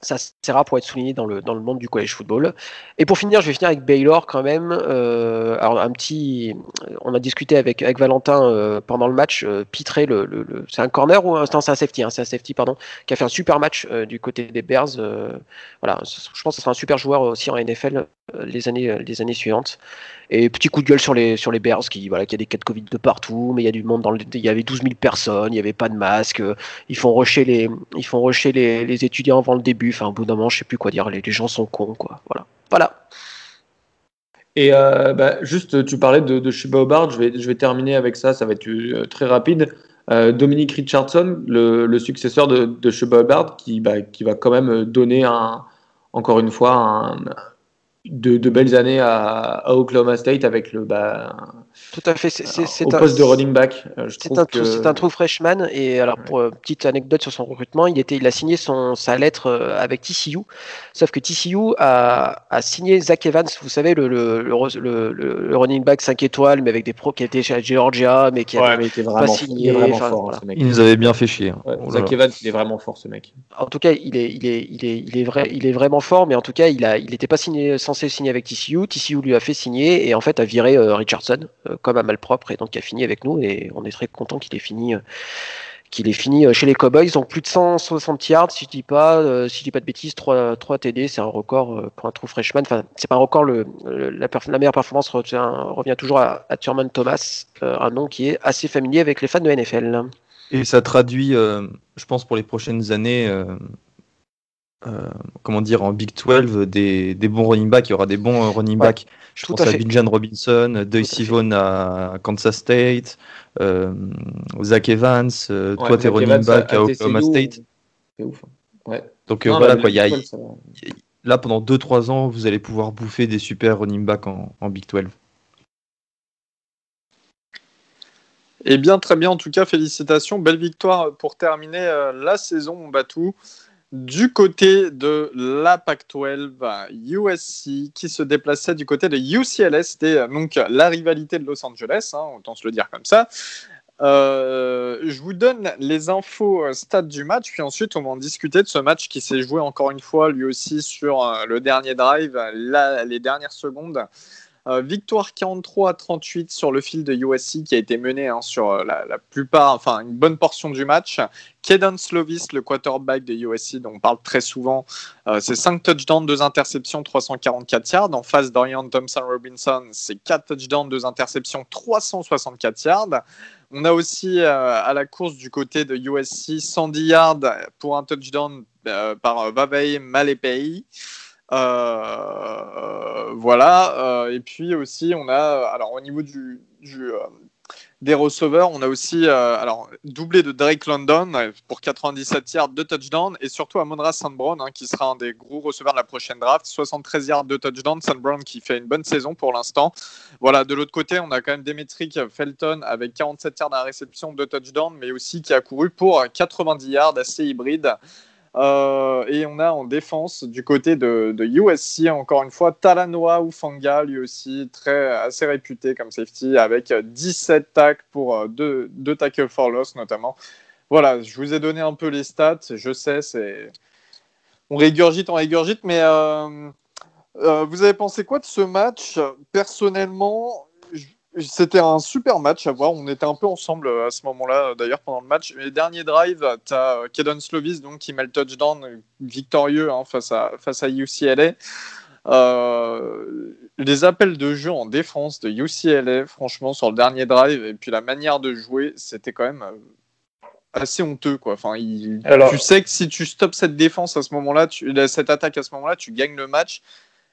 ça sert pour être souligné dans le, dans le monde du college football. Et pour finir, je vais finir avec Baylor quand même. Euh, alors un petit, on a discuté avec, avec Valentin euh, pendant le match. Euh, Pitré, le, le, c'est un corner ou un, c'est un safety, hein, c'est un safety pardon, qui a fait un super match euh, du côté des Bears. voilà, je pense que ce sera un super joueur aussi en NFL les années, les années suivantes. Et petit coup de gueule sur les, sur les Bears, qui, voilà, qui a des cas de Covid de partout, mais il y a du monde dans le, il y avait 12 000 personnes, il n'y avait pas de masque, ils font rusher les, ils font rusher les, les étudiants avant le début, enfin, au bout d'un moment, je sais plus quoi dire, les, gens sont cons, quoi, voilà. Voilà. Et euh, bah, juste, tu parlais de, de je vais, je vais terminer avec ça, ça va être euh, très rapide. Euh, Dominique Richardson, le, le, successeur de, de qui, bah, qui va quand même donner un, encore une fois un, de, belles années à, Oklahoma State avec le bah, tout à fait c'est au poste de running back euh, c'est un, que... un trou freshman et alors pour euh, petite anecdote sur son recrutement il était il a signé son sa lettre euh, avec TCU sauf que TCU a, a signé Zach Evans vous savez le, le, le, running back 5 étoiles mais avec des pros qui étaient chez Georgia mais qui n'avaient pas signé il, nous avait bien fait chier hein. Zach Evans il est vraiment fort ce mec. En tout cas il est il est il est il est vrai il est vraiment fort mais en tout cas il a il n'était pas signé censé signer avec TCU. TCU lui a fait signer et en fait a viré euh, Richardson euh, comme un malpropre et donc il a fini avec nous et on est très content qu'il ait fini euh, qu'il ait fini chez les Cowboys. Donc plus de 160 yards, si je dis pas, si dis pas de bêtises, 3, 3 TD, c'est un record pour un trou freshman. Enfin, c'est pas un record. Le, la, meilleure performance revient, toujours à, à Thurman Thomas, un nom qui est assez familier avec les fans de NFL. Et ça traduit, je pense, pour les prochaines années, euh, comment dire, en Big 12 des, des, bons running backs. Il y aura des bons euh, running backs. Je pense à, Binjan Robinson, Deuce Vaughn à Kansas State, euh, Zach Evans, toi t'es running back à Oklahoma State. C'est ouf. Hein. Ouais. Donc voilà, quoi, y a, là pendant 2-3 ans, vous allez pouvoir bouffer des super running backs en, en Big 12. Eh bien, très bien. En tout cas, félicitations. Belle victoire pour terminer la saison, Batou du côté de la Pac-12, USC qui se déplaçait du côté de UCLA. Euh, donc la rivalité de Los Angeles, hein, autant se le dire comme ça. Euh, je vous donne les infos euh, stade du match, puis ensuite on va en discuter de ce match qui s'est joué encore une fois lui aussi sur le dernier drive, les dernières secondes. Euh, victoire 43 à 38 sur le fil de USC qui a été mené hein, sur euh, la, plupart, enfin une bonne portion du match. Kedon Slovis, le quarterback de USC, dont on parle très souvent, euh, c'est 5 touchdowns, 2 interceptions, 344 yards. En face d'Orion Thompson Robinson, c'est 4 touchdowns, 2 interceptions, 364 yards. On a aussi à la course du côté de USC 110 yards pour un touchdown par Vavey Malepei. Euh, voilà. Euh, et puis aussi, on a, alors au niveau du, euh, des receveurs, on a aussi alors, doublé de Drake London pour 97 yards, de touchdown, et surtout Amonra St. Hein, qui sera un des gros receveurs de la prochaine draft, 73 yards, de touchdown, St. Qui fait une bonne saison pour l'instant. Voilà, de l'autre côté, on a quand même Demetric Felton avec 47 yards à réception, de touchdown, mais aussi qui a couru pour 90 yards, assez hybride. Euh, et on a en défense du côté de, USC, encore une fois, Talanoa Ufanga, lui aussi très assez réputé comme safety, avec 17 tacks pour 2 euh, tackles for loss notamment. Voilà, je vous ai donné un peu les stats, je sais, c'est. On régurgite, on régurgite, mais euh, vous avez pensé quoi de ce match Personnellement, c'était un super match à voir. On était un peu ensemble euh, à ce moment-là, d'ailleurs, pendant le match. Les derniers drives, tu as euh, Kedon Slovis donc, qui met le touchdown euh, victorieux hein, face, à, face à UCLA. les appels de jeu en défense de UCLA, franchement, sur le dernier drive, et puis la manière de jouer, c'était quand même assez honteux. Quoi. Enfin, tu sais que si tu stops cette défense à ce moment-là, cette attaque à ce moment-là, tu gagnes le match.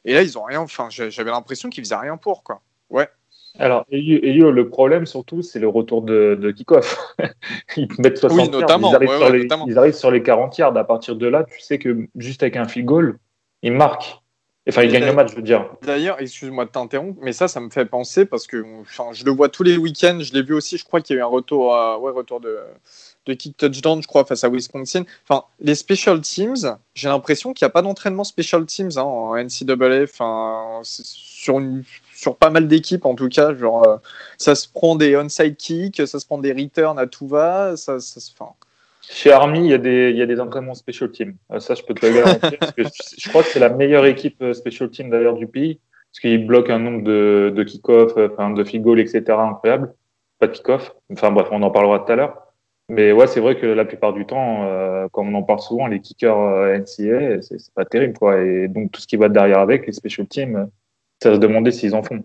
Et là, ils ont rien. Enfin, j'avais l'impression qu'ils faisaient rien pour. Quoi. Ouais. Alors, Elio, le problème surtout, c'est le retour de, de kick-off. ils mettent 60 oui, notamment, ils, arrivent sur les, ils, arrivent sur les, 40 yards. À partir de là, tu sais que juste avec un field goal, ils marquent. Enfin, ils gagnent le match, je veux dire. D'ailleurs, excuse-moi de t'interrompre, mais ça, ça me fait penser parce que enfin, je le vois tous les week-ends. Je l'ai vu aussi, je crois qu'il y a eu un retour, ouais, retour de, de kick touchdown, je crois, face à Wisconsin. Enfin, les special teams, j'ai l'impression qu'il n'y a pas d'entraînement special teams hein, en NCAA. Enfin, sur une sur pas mal d'équipes en tout cas. Genre, euh, ça se prend des onside kicks, ça se prend des returns à tout va. Ça, ça se, Chez Army, il y, a des, y a entraînements special team. Euh, ça, je peux te le garantir. je crois que c'est la meilleure équipe euh, special team d'ailleurs du pays. Parce qu'ils bloquent un nombre de, de kick-off, enfin, de field goal, etc. incroyable. Pas de kick-off. Enfin bref, on en parlera tout à l'heure. Mais ouais, c'est vrai que la plupart du temps, comme on en parle souvent, les kickers NCA, c'est pas terrible. Quoi. Et donc tout ce qui va derrière avec, les special teams, ça se demander s'ils en font.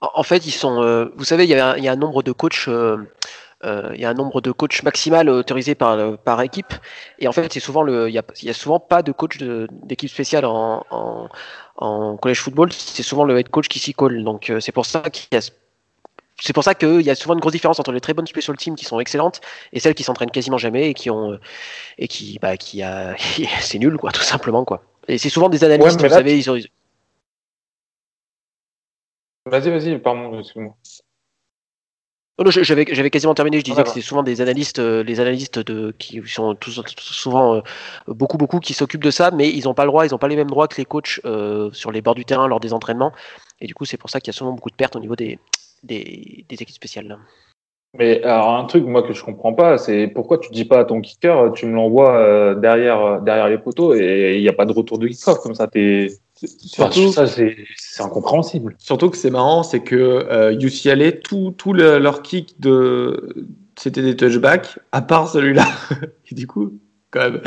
En fait, ils sont. Euh, vous savez, il y, a un, nombre de coachs. Euh, euh, il y a un nombre de coachs maximal autorisé par, par équipe. Et en fait, c'est souvent le, il y a, souvent pas de coach d'équipe spéciale en, en, collège football. C'est souvent le head coach qui s'y colle. Donc c'est pour ça qu'il y a c'est pour ça qu'il y a souvent une grosse différence entre les très bonnes special teams qui sont excellentes et celles qui s'entraînent quasiment jamais et qui ont et qui bah qui a c'est nul quoi tout simplement quoi. Et c'est souvent des analystes, vous savez, ils ont Vas-y, vas-y, pardon, excuse-moi. j'avais, j'avais quasiment terminé. Je disais que c'est souvent des analystes, euh, les analystes de, qui sont tous, souvent euh, beaucoup, beaucoup qui s'occupent de ça, mais ils n'ont pas le droit, ils n'ont pas les mêmes droits que les coachs euh, sur les bords du terrain lors des entraînements. Et du coup, c'est pour ça qu'il y a souvent beaucoup de pertes au niveau des, des, des équipes spéciales. Mais alors, un truc, moi, que je comprends pas, c'est pourquoi tu dis pas à ton kicker, tu me l'envoies derrière, derrière les poteaux et il n'y a pas de retour de kick comme ça, t'es Surtout, ça, c'est incompréhensible. Surtout que c'est marrant, c'est que euh, UCLA, tout, tout le, leur kick de, c'était des touchbacks, à part celui-là. Et du coup, quand même,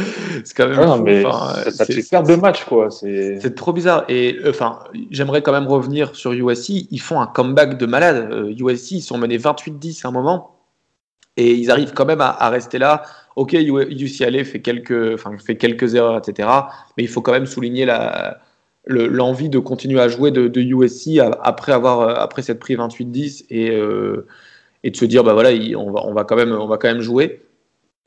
c'est quand même. Ah, mais ça, fait perdre de match, quoi. C'est trop bizarre. Et euh, enfin, j'aimerais quand même revenir sur USC. Ils font un comeback de malade. USC, euh, ils sont menés 28-10 à un moment. Et ils arrivent quand même à, à rester là. Ok, UCLA fait quelques, fait quelques erreurs, etc. Mais il faut quand même souligner la, l'envie de continuer à jouer de, USC après avoir euh, après cette pris 28-10 et, euh, et de se dire bah voilà on va on va quand même on va quand même jouer.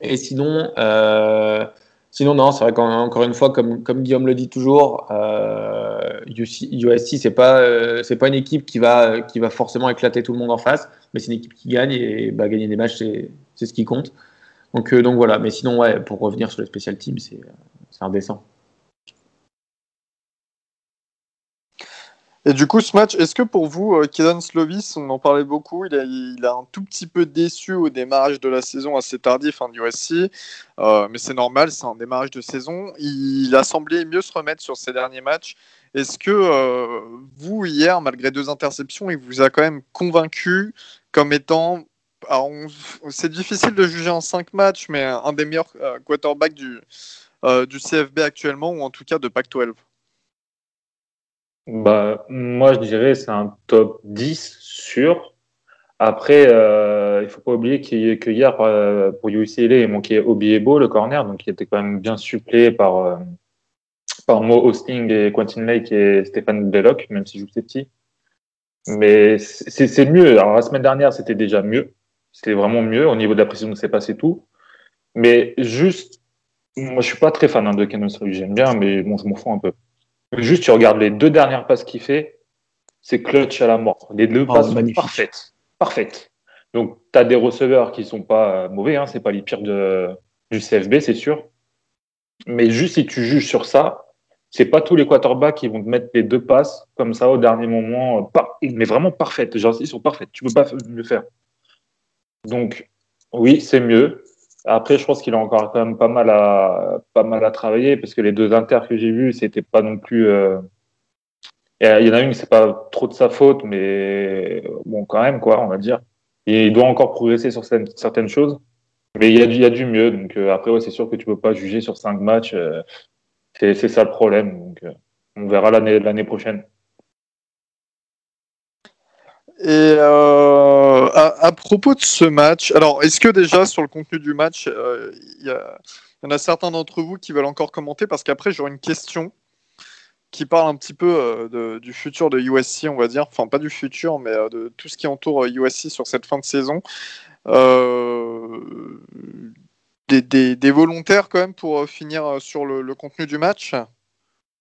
Et sinon euh, sinon non c'est vrai qu'encore une fois comme comme Guillaume le dit toujours euh, USC c'est pas c'est pas une équipe qui va qui va forcément éclater tout le monde en face mais c'est une équipe qui gagne et bah, gagner des matchs c'est ce qui compte. Donc donc voilà. Mais sinon ouais pour revenir sur les special teams c'est c'est indécent Et du coup, ce match, est-ce que pour vous, euh, Kedan Slovis, on en parlait beaucoup, il a, un tout petit peu déçu au démarrage de la saison assez tardif hein, du USC, euh, mais c'est normal, c'est un démarrage de saison. Il a semblé mieux se remettre sur ses derniers matchs. Est-ce que euh, vous, hier, malgré deux interceptions, il vous a quand même convaincu comme étant. C'est difficile de juger en cinq matchs, mais un des meilleurs euh, quarterbacks du, du CFB actuellement, ou en tout cas de Pac-12 bah, Moi, je dirais c'est un top 10 sûr. Après, il ne faut pas oublier que hier, pour UCLA, il manquait Obiebo, le corner, donc il était quand même bien suppléé par par Mo Hosting et Quentin Lake et Stéphane Belloc, même si je joue petit. Mais c'est mieux. Alors, la semaine dernière, c'était déjà mieux. C'était vraiment mieux. Au niveau de la précision, c'est passé tout. Mais juste, moi, je suis pas très fan hein, de Canon J'aime bien, mais bon, je m'en fous un peu. Juste, tu regardes les deux dernières passes qu'il fait, c'est clutch à la mort. Les deux oh, passes sont parfaites. Parfaites. Donc, tu as des receveurs qui sont pas mauvais, hein, c'est pas les pires de, du CFB, c'est sûr. Mais juste si tu juges sur ça, c'est pas tous les quarterbacks qui vont te mettre les deux passes comme ça au dernier moment, mais vraiment parfaites. Genre, ils sont parfaites. Tu peux pas mieux faire. Donc, oui, c'est mieux. Après, je pense qu'il a encore quand même pas mal à, pas mal à travailler parce que les deux inters que j'ai vus, c'était pas non plus. Euh, il y en a une, c'est pas trop de sa faute, mais bon, quand même, quoi, on va dire. Il doit encore progresser sur certaines choses. Mais il y a du, il y a du mieux. Donc, euh, après, c'est sûr que tu peux pas juger sur cinq matchs. Euh, c'est ça le problème. Donc, on verra l'année prochaine. Et euh, à, propos de ce match, alors est-ce que déjà sur le contenu du match, euh, il y, en a certains d'entre vous qui veulent encore commenter? Parce qu'après j'aurai une question qui parle un petit peu du futur de USC, on va dire, enfin pas du futur, mais de tout ce qui entoure USC sur cette fin de saison. Des, volontaires quand même pour euh, finir euh, sur le, contenu du match?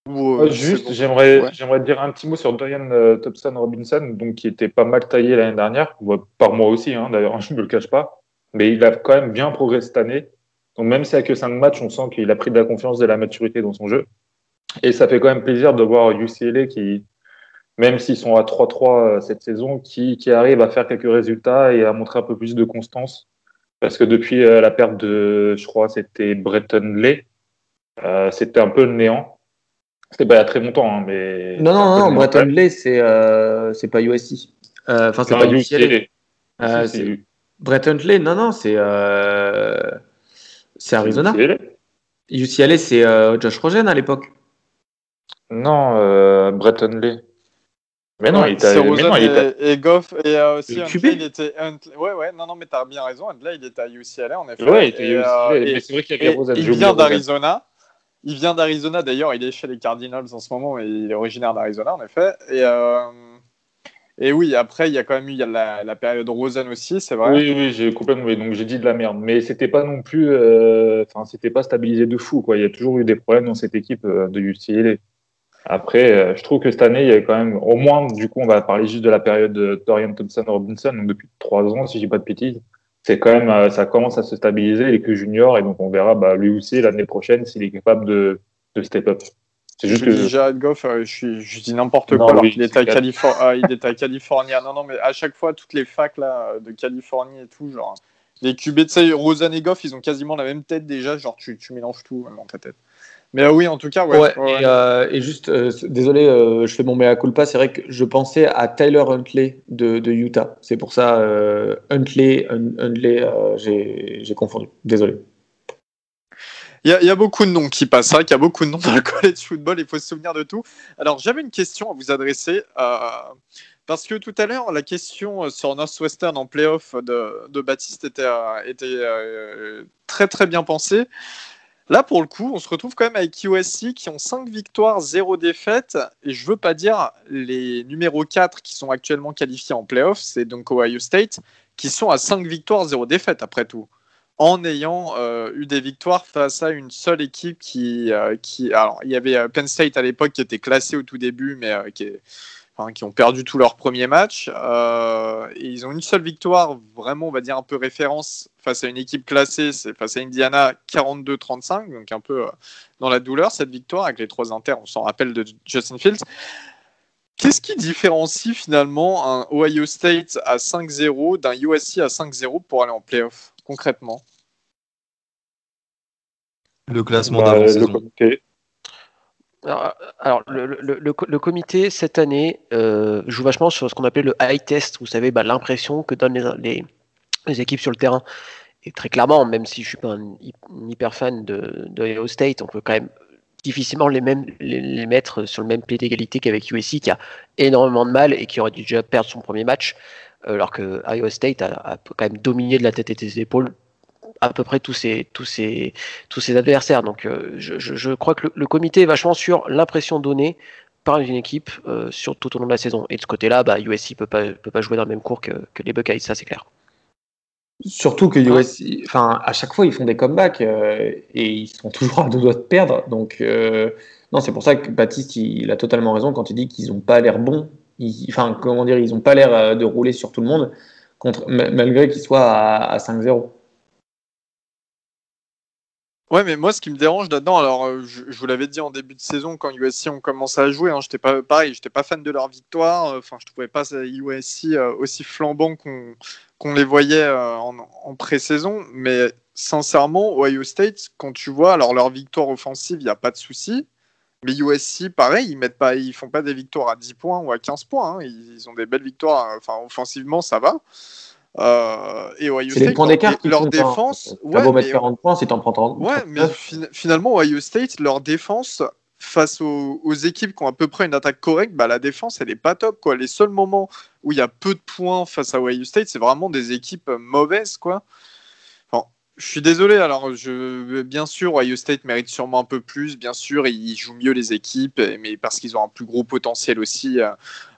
Euh, Juste, j'aimerais j'aimerais dire un petit mot sur Dorian Thompson Robinson, donc qui était pas mal taillé l'année dernière, par moi aussi, hein, d'ailleurs, je ne me le cache pas, mais il a quand même bien progressé cette année. Donc même s'il n'y a que 5 matchs, on sent qu'il a pris de la confiance et de la maturité dans son jeu. Et ça fait quand même plaisir de voir UCLA qui, même s'ils sont à 3-3 cette saison, qui, qui arrive à faire quelques résultats et à montrer un peu plus de constance parce que depuis euh, la perte de, je crois, c'était Breton Lay, euh, c'était un peu le néant. C'était pas il y a très longtemps, hein, mais. Non, non, non, Breton Lay, c'est euh, c'est pas USC. Enfin, c'est pas UCLA. Euh, Breton Lay, non, non, c'est c'est Arizona. UCLA, c'est Josh Rogen à l'époque. Non, Breton Lay. Mais non, il était. Et, Goff et euh, aussi il était. Ouais, ouais, non, non, mais t'as bien raison. Là, il était à UCLA en effet. Ouais, il était à UCLA. mais c'est vrai qu'il y a Il vient d'Arizona. Il vient d'Arizona d'ailleurs. Il est chez les Cardinals en ce moment et il est originaire d'Arizona en effet. Et, euh... et oui, après, il y a quand même eu la, la période Rosen aussi, c'est vrai. Oui, oui, j'ai complètement. Donc j'ai dit de la merde. Mais c'était pas non plus. Euh, enfin, c'était pas stabilisé de fou, quoi. Il y a toujours eu des problèmes dans cette équipe euh, de UCLA. Après, je trouve que cette année, il y a quand même, au moins, du coup, on va parler juste de la période de Dorian Thompson-Robinson, depuis trois ans, si je dis pas de bêtises. C'est quand même, euh, ça commence à se stabiliser, il est que junior, et donc on verra, bah, lui aussi, l'année prochaine, s'il est capable de, de step up. C'est juste je que. Dis Jared Goff, euh, je, je, dis n'importe quoi, alors qu'il est, à ah, il est à Californie. Non, non, mais à chaque fois, toutes les facs là, de Californie et tout, genre, les QB, tu sais, Rosen et Goff, ils ont quasiment la même tête déjà, genre, tu, tu mélanges tout dans ta tête. Mais euh, oui, en tout cas, ouais. Euh, et, juste, euh, désolé, je fais mon mea culpa. C'est vrai que je pensais à Tyler Huntley de, de Utah. C'est pour ça, Huntley, Huntley j'ai confondu. Désolé. Il y, a, beaucoup de noms qui passent. C'est vrai qu'il y a beaucoup de noms dans le college football. Il faut se souvenir de tout. Alors, j'avais une question à vous adresser. parce que tout à l'heure, la question sur Northwestern en playoff de, de Baptiste était, était très très bien pensée. Là, pour le coup, on se retrouve quand même avec USC qui ont 5 victoires, 0 défaites. Et je veux pas dire les numéros 4 qui sont actuellement qualifiés en playoff, c'est donc Ohio State, qui sont à 5 victoires, 0 défaites après tout. En ayant euh, eu des victoires face à une seule équipe qui. Euh, alors, il y avait euh, Penn State à l'époque qui était classé au tout début, mais qui est qui ont perdu tout leur premier match. Euh, et ils ont une seule victoire, vraiment, on va dire un peu référence face à une équipe classée, c'est face à Indiana 42-35, donc un peu euh, dans la douleur cette victoire avec les trois inters, on s'en rappelle de Justin Fields. Qu'est-ce qui différencie finalement un Ohio State à 5-0 d'un USC à 5-0 pour aller en playoff, concrètement? Le classement bah, d'avant-saison. Alors, le, comité, cette année, euh, joue vachement sur ce qu'on appelle le high test, vous savez, bah, l'impression que donnent les, équipes sur le terrain. Et très clairement, même si je suis pas un, hyper fan de, de State, on peut quand même difficilement les, mettre sur le même pied d'égalité qu'avec USC, qui a énormément de mal et qui aurait dû déjà perdre son premier match, euh, alors que Iowa State a quand même dominé de la tête et des épaules à peu près tous ses, tous ses, tous ses adversaires. Donc euh, je, je, crois que le, comité est vachement sur l'impression donnée par une équipe euh, sur tout au long de la saison. Et de ce côté-là, bah, USC peut pas, peut pas jouer dans le même cours que, que les Buckeyes, ça c'est clair. Surtout que USC, enfin, à chaque fois, ils font des comebacks euh, et ils sont toujours à deux doigts de perdre. Donc, non, c'est pour ça que Baptiste, il, a totalement raison quand il dit qu'ils n'ont pas l'air bons. enfin, comment dire, ils n'ont pas l'air de rouler sur tout le monde, contre, malgré qu'ils soient à, à 5-0. Ouais, mais moi, ce qui me dérange là-dedans, alors euh, je, vous l'avais dit en début de saison quand USC ont commencé à jouer, hein, j'étais pas pareil, j'étais pas fan de leur victoire. Euh, enfin, je trouvais pas USC euh, aussi flambant qu'on les voyait en, pré-saison. Mais sincèrement, Ohio State, quand tu vois, alors leur victoire offensive, il n'y a pas de souci. Mais USC, pareil, ils mettent pas, ils font pas des victoires à 10 points ou à 15 points. Hein. ils, ils, ont des belles victoires. Enfin, offensivement, ça va. Euh, et Ohio State, les points d'écart leur, défense. Ouais, beau mettre 40 points si t'en prends 30. Ouais, mais finalement, Ohio State, leur défense, face aux, équipes qui ont à peu près une attaque correcte, bah, la défense, elle est pas top. Quoi. Les seuls moments où il y a peu de points face à Ohio State, c'est vraiment des équipes mauvaises. Quoi. Je suis désolé. Alors, bien sûr, Ohio State mérite sûrement un peu plus. Bien sûr, ils jouent mieux les équipes, mais parce qu'ils ont un plus gros potentiel aussi. Euh,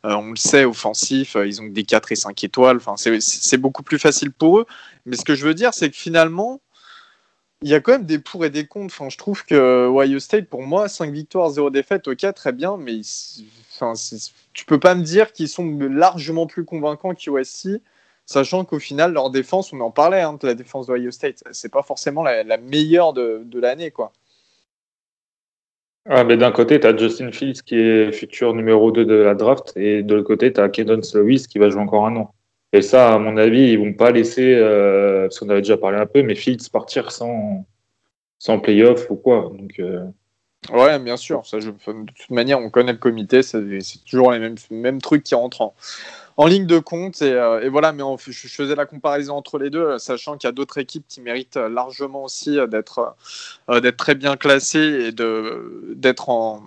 euh, on le sait, offensif. Euh, ils ont des 4 et 5 étoiles. Enfin, c'est beaucoup plus facile pour eux. Mais ce que je veux dire, c'est que finalement, il y a quand même des pour et des contre. Enfin, je trouve que Ohio State, pour moi, 5 victoires, 0 défaites, ok, très bien. Mais enfin, tu peux pas me dire qu'ils sont largement plus convaincants qu'USC sachant qu'au final, leur défense, on en parlait hein, de la défense d'Ohio State, c'est pas forcément la, meilleure de, l'année, quoi. Ah, mais d'un côté, tu as Justin Fields qui est futur numéro 2 de la draft, et de l'autre côté, tu as Kedon Lewis qui va jouer encore un an. Et ça, à mon avis, ils vont pas laisser, euh, parce qu'on avait déjà parlé un peu, mais Fields partir sans, sans playoff ou quoi. Donc, euh, Ouais, bien sûr. Ça, je, de toute manière, on connaît le comité, c'est toujours les mêmes, mêmes trucs qui rentrent en, en ligne de compte. Et, euh, voilà, mais je, faisais la comparaison entre les deux, sachant qu'il y a d'autres équipes qui méritent largement aussi euh, d'être euh, très bien classées et d'être en.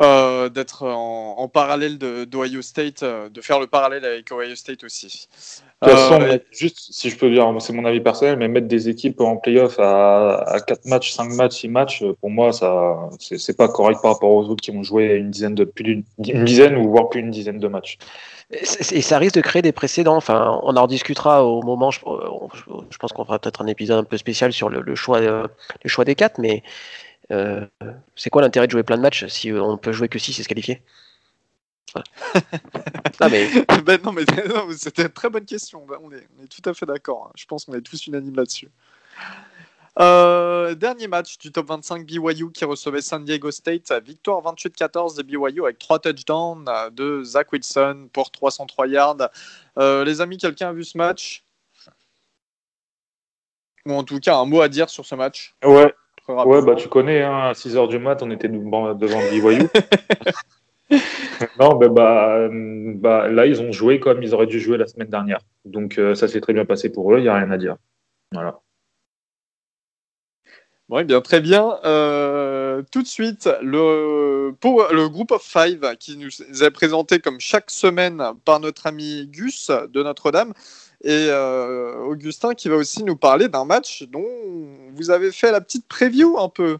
d'être en, parallèle d'Ohio State, de faire le parallèle avec Ohio State aussi. De toute façon, juste si je peux dire, c'est mon avis personnel, mais mettre des équipes en playoff à, à 4 matchs, 5 matchs, 6 matchs, pour moi, ça c'est pas correct par rapport aux autres qui ont joué une dizaine de plus d'une dizaine ou voire plus une dizaine de matchs. Et ça risque de créer des précédents. Enfin, on en discutera au moment. Je, pense qu'on fera peut-être un épisode un peu spécial sur le, choix, euh, le choix des quatre. Mais euh, c'est quoi l'intérêt de jouer plein de matchs si on peut jouer que 6 et se qualifier? Mais... ben non, mais c'était une très bonne question. Ben, on, est, on est tout à fait d'accord. Hein. Je pense qu'on est tous unanimes là-dessus. Euh, dernier match du top 25 BYU qui recevait San Diego State. Victoire 28-14 de BYU avec 3 touchdowns de Zach Wilson pour 303 yards. Euh, les amis, quelqu'un a vu ce match? Ou en tout cas, un mot à dire sur ce match? Ouais. Ouais, bah tu connais, hein, à 6h du mat, on était devant, BYU. non, bah, bah, bah, là, ils ont joué comme ils auraient dû jouer la semaine dernière. Donc, euh, ça s'est très bien passé pour eux, il n'y a rien à dire. Voilà. Oui, bien, très bien. Euh, tout de suite, le, le Group of Five qui nous est présenté comme chaque semaine par notre ami Gus de Notre-Dame et euh, Augustin qui va aussi nous parler d'un match dont vous avez fait la petite preview un peu.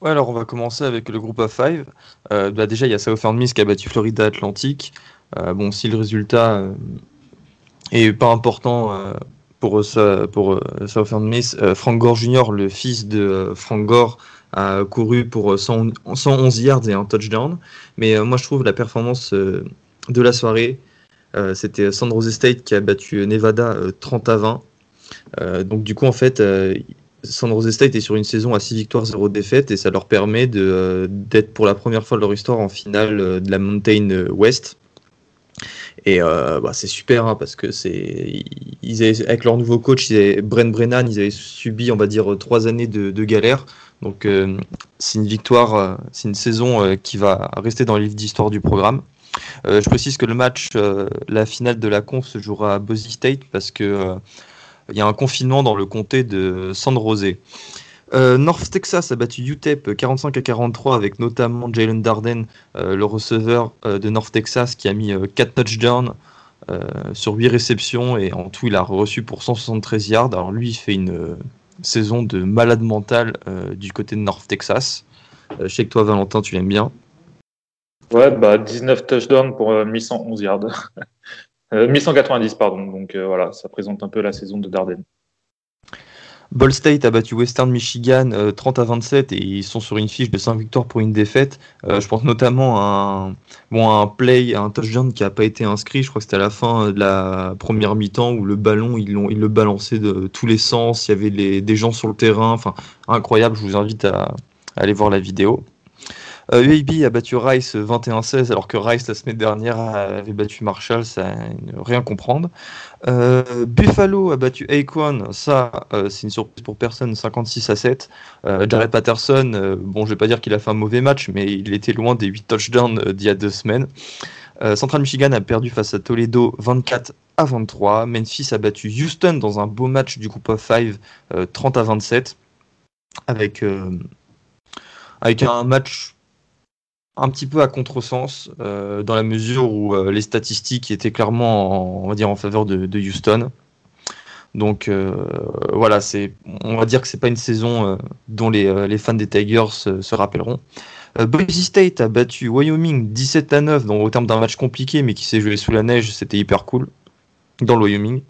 Ouais, alors on va commencer avec le Group of Five. Euh, bah déjà, il y a Southern Miss qui a battu Florida Atlantic. bon, si le résultat est pas important pour, pour euh, Southern Miss. Euh, Frank Gore Jr., le fils de euh, Frank Gore, a couru pour 111 yards et un touchdown. Mais moi, je trouve la performance de la soirée, c'était San Jose State qui a battu Nevada 30 à 20. donc, du coup, en fait, San Jose State est sur une saison à 6 victoires, 0 défaites et ça leur permet d'être pour la première fois de leur histoire en finale de la Mountain West. Et euh, bah, c'est super hein, parce que c'est avec leur nouveau coach, ils Brent Brennan, ils avaient subi, on va dire, trois années de, galère. Donc euh, c'est une victoire, euh, c'est une saison qui va rester dans les livres d'histoire du programme. je précise que le match, la finale de la conf se jouera à Boise State parce que il y a un confinement dans le comté de San Jose. Euh, North Texas a battu UTEP 45 à 43 avec notamment Jalen Darden, euh, le receveur euh, de North Texas qui a mis 4 touchdowns sur 8 réceptions et en tout il a reçu pour 173 yards. Alors lui il fait une saison de malade mental du côté de North Texas. je sais que toi Valentin tu l'aimes bien. Ouais, bah 19 touchdowns pour 1111 yards. 1190 pardon. Donc voilà, ça présente un peu la saison de Darden. Ball State a battu Western Michigan 30 euh, à 27 et ils sont sur une fiche de 5 victoires pour une défaite. Euh, je pense notamment à un, play, un touchdown qui n'a pas été inscrit. Je crois que c'était à la fin de la première mi-temps où le ballon, ils le balançaient de tous les sens. Il y avait les, des gens sur le terrain. Enfin, incroyable. Je vous invite à aller voir la vidéo. UAB euh, a battu Rice 21-16 alors que Rice la semaine dernière avait battu Marshall, ça ne rien comprendre. Euh, Buffalo a battu Acorn, ça euh, c'est une surprise pour personne, 56 à 7. Jared Patterson, bon je vais pas dire qu'il a fait un mauvais match, mais il était loin des 8 touchdowns d'il y a deux semaines. Central Michigan a perdu face à Toledo 24 à 23. Memphis a battu Houston dans un beau match du groupe of 5 30 à 27 avec, avec un match un petit peu à contresens euh, dans la mesure où euh, les statistiques étaient clairement en, faveur de, Houston. Donc euh, voilà, c'est on va dire que c'est pas une saison dont les, fans des Tigers se rappelleront. Boise State a battu Wyoming 17 à 9 dans, au terme d'un match compliqué mais qui s'est joué sous la neige, c'était hyper cool dans le Wyoming.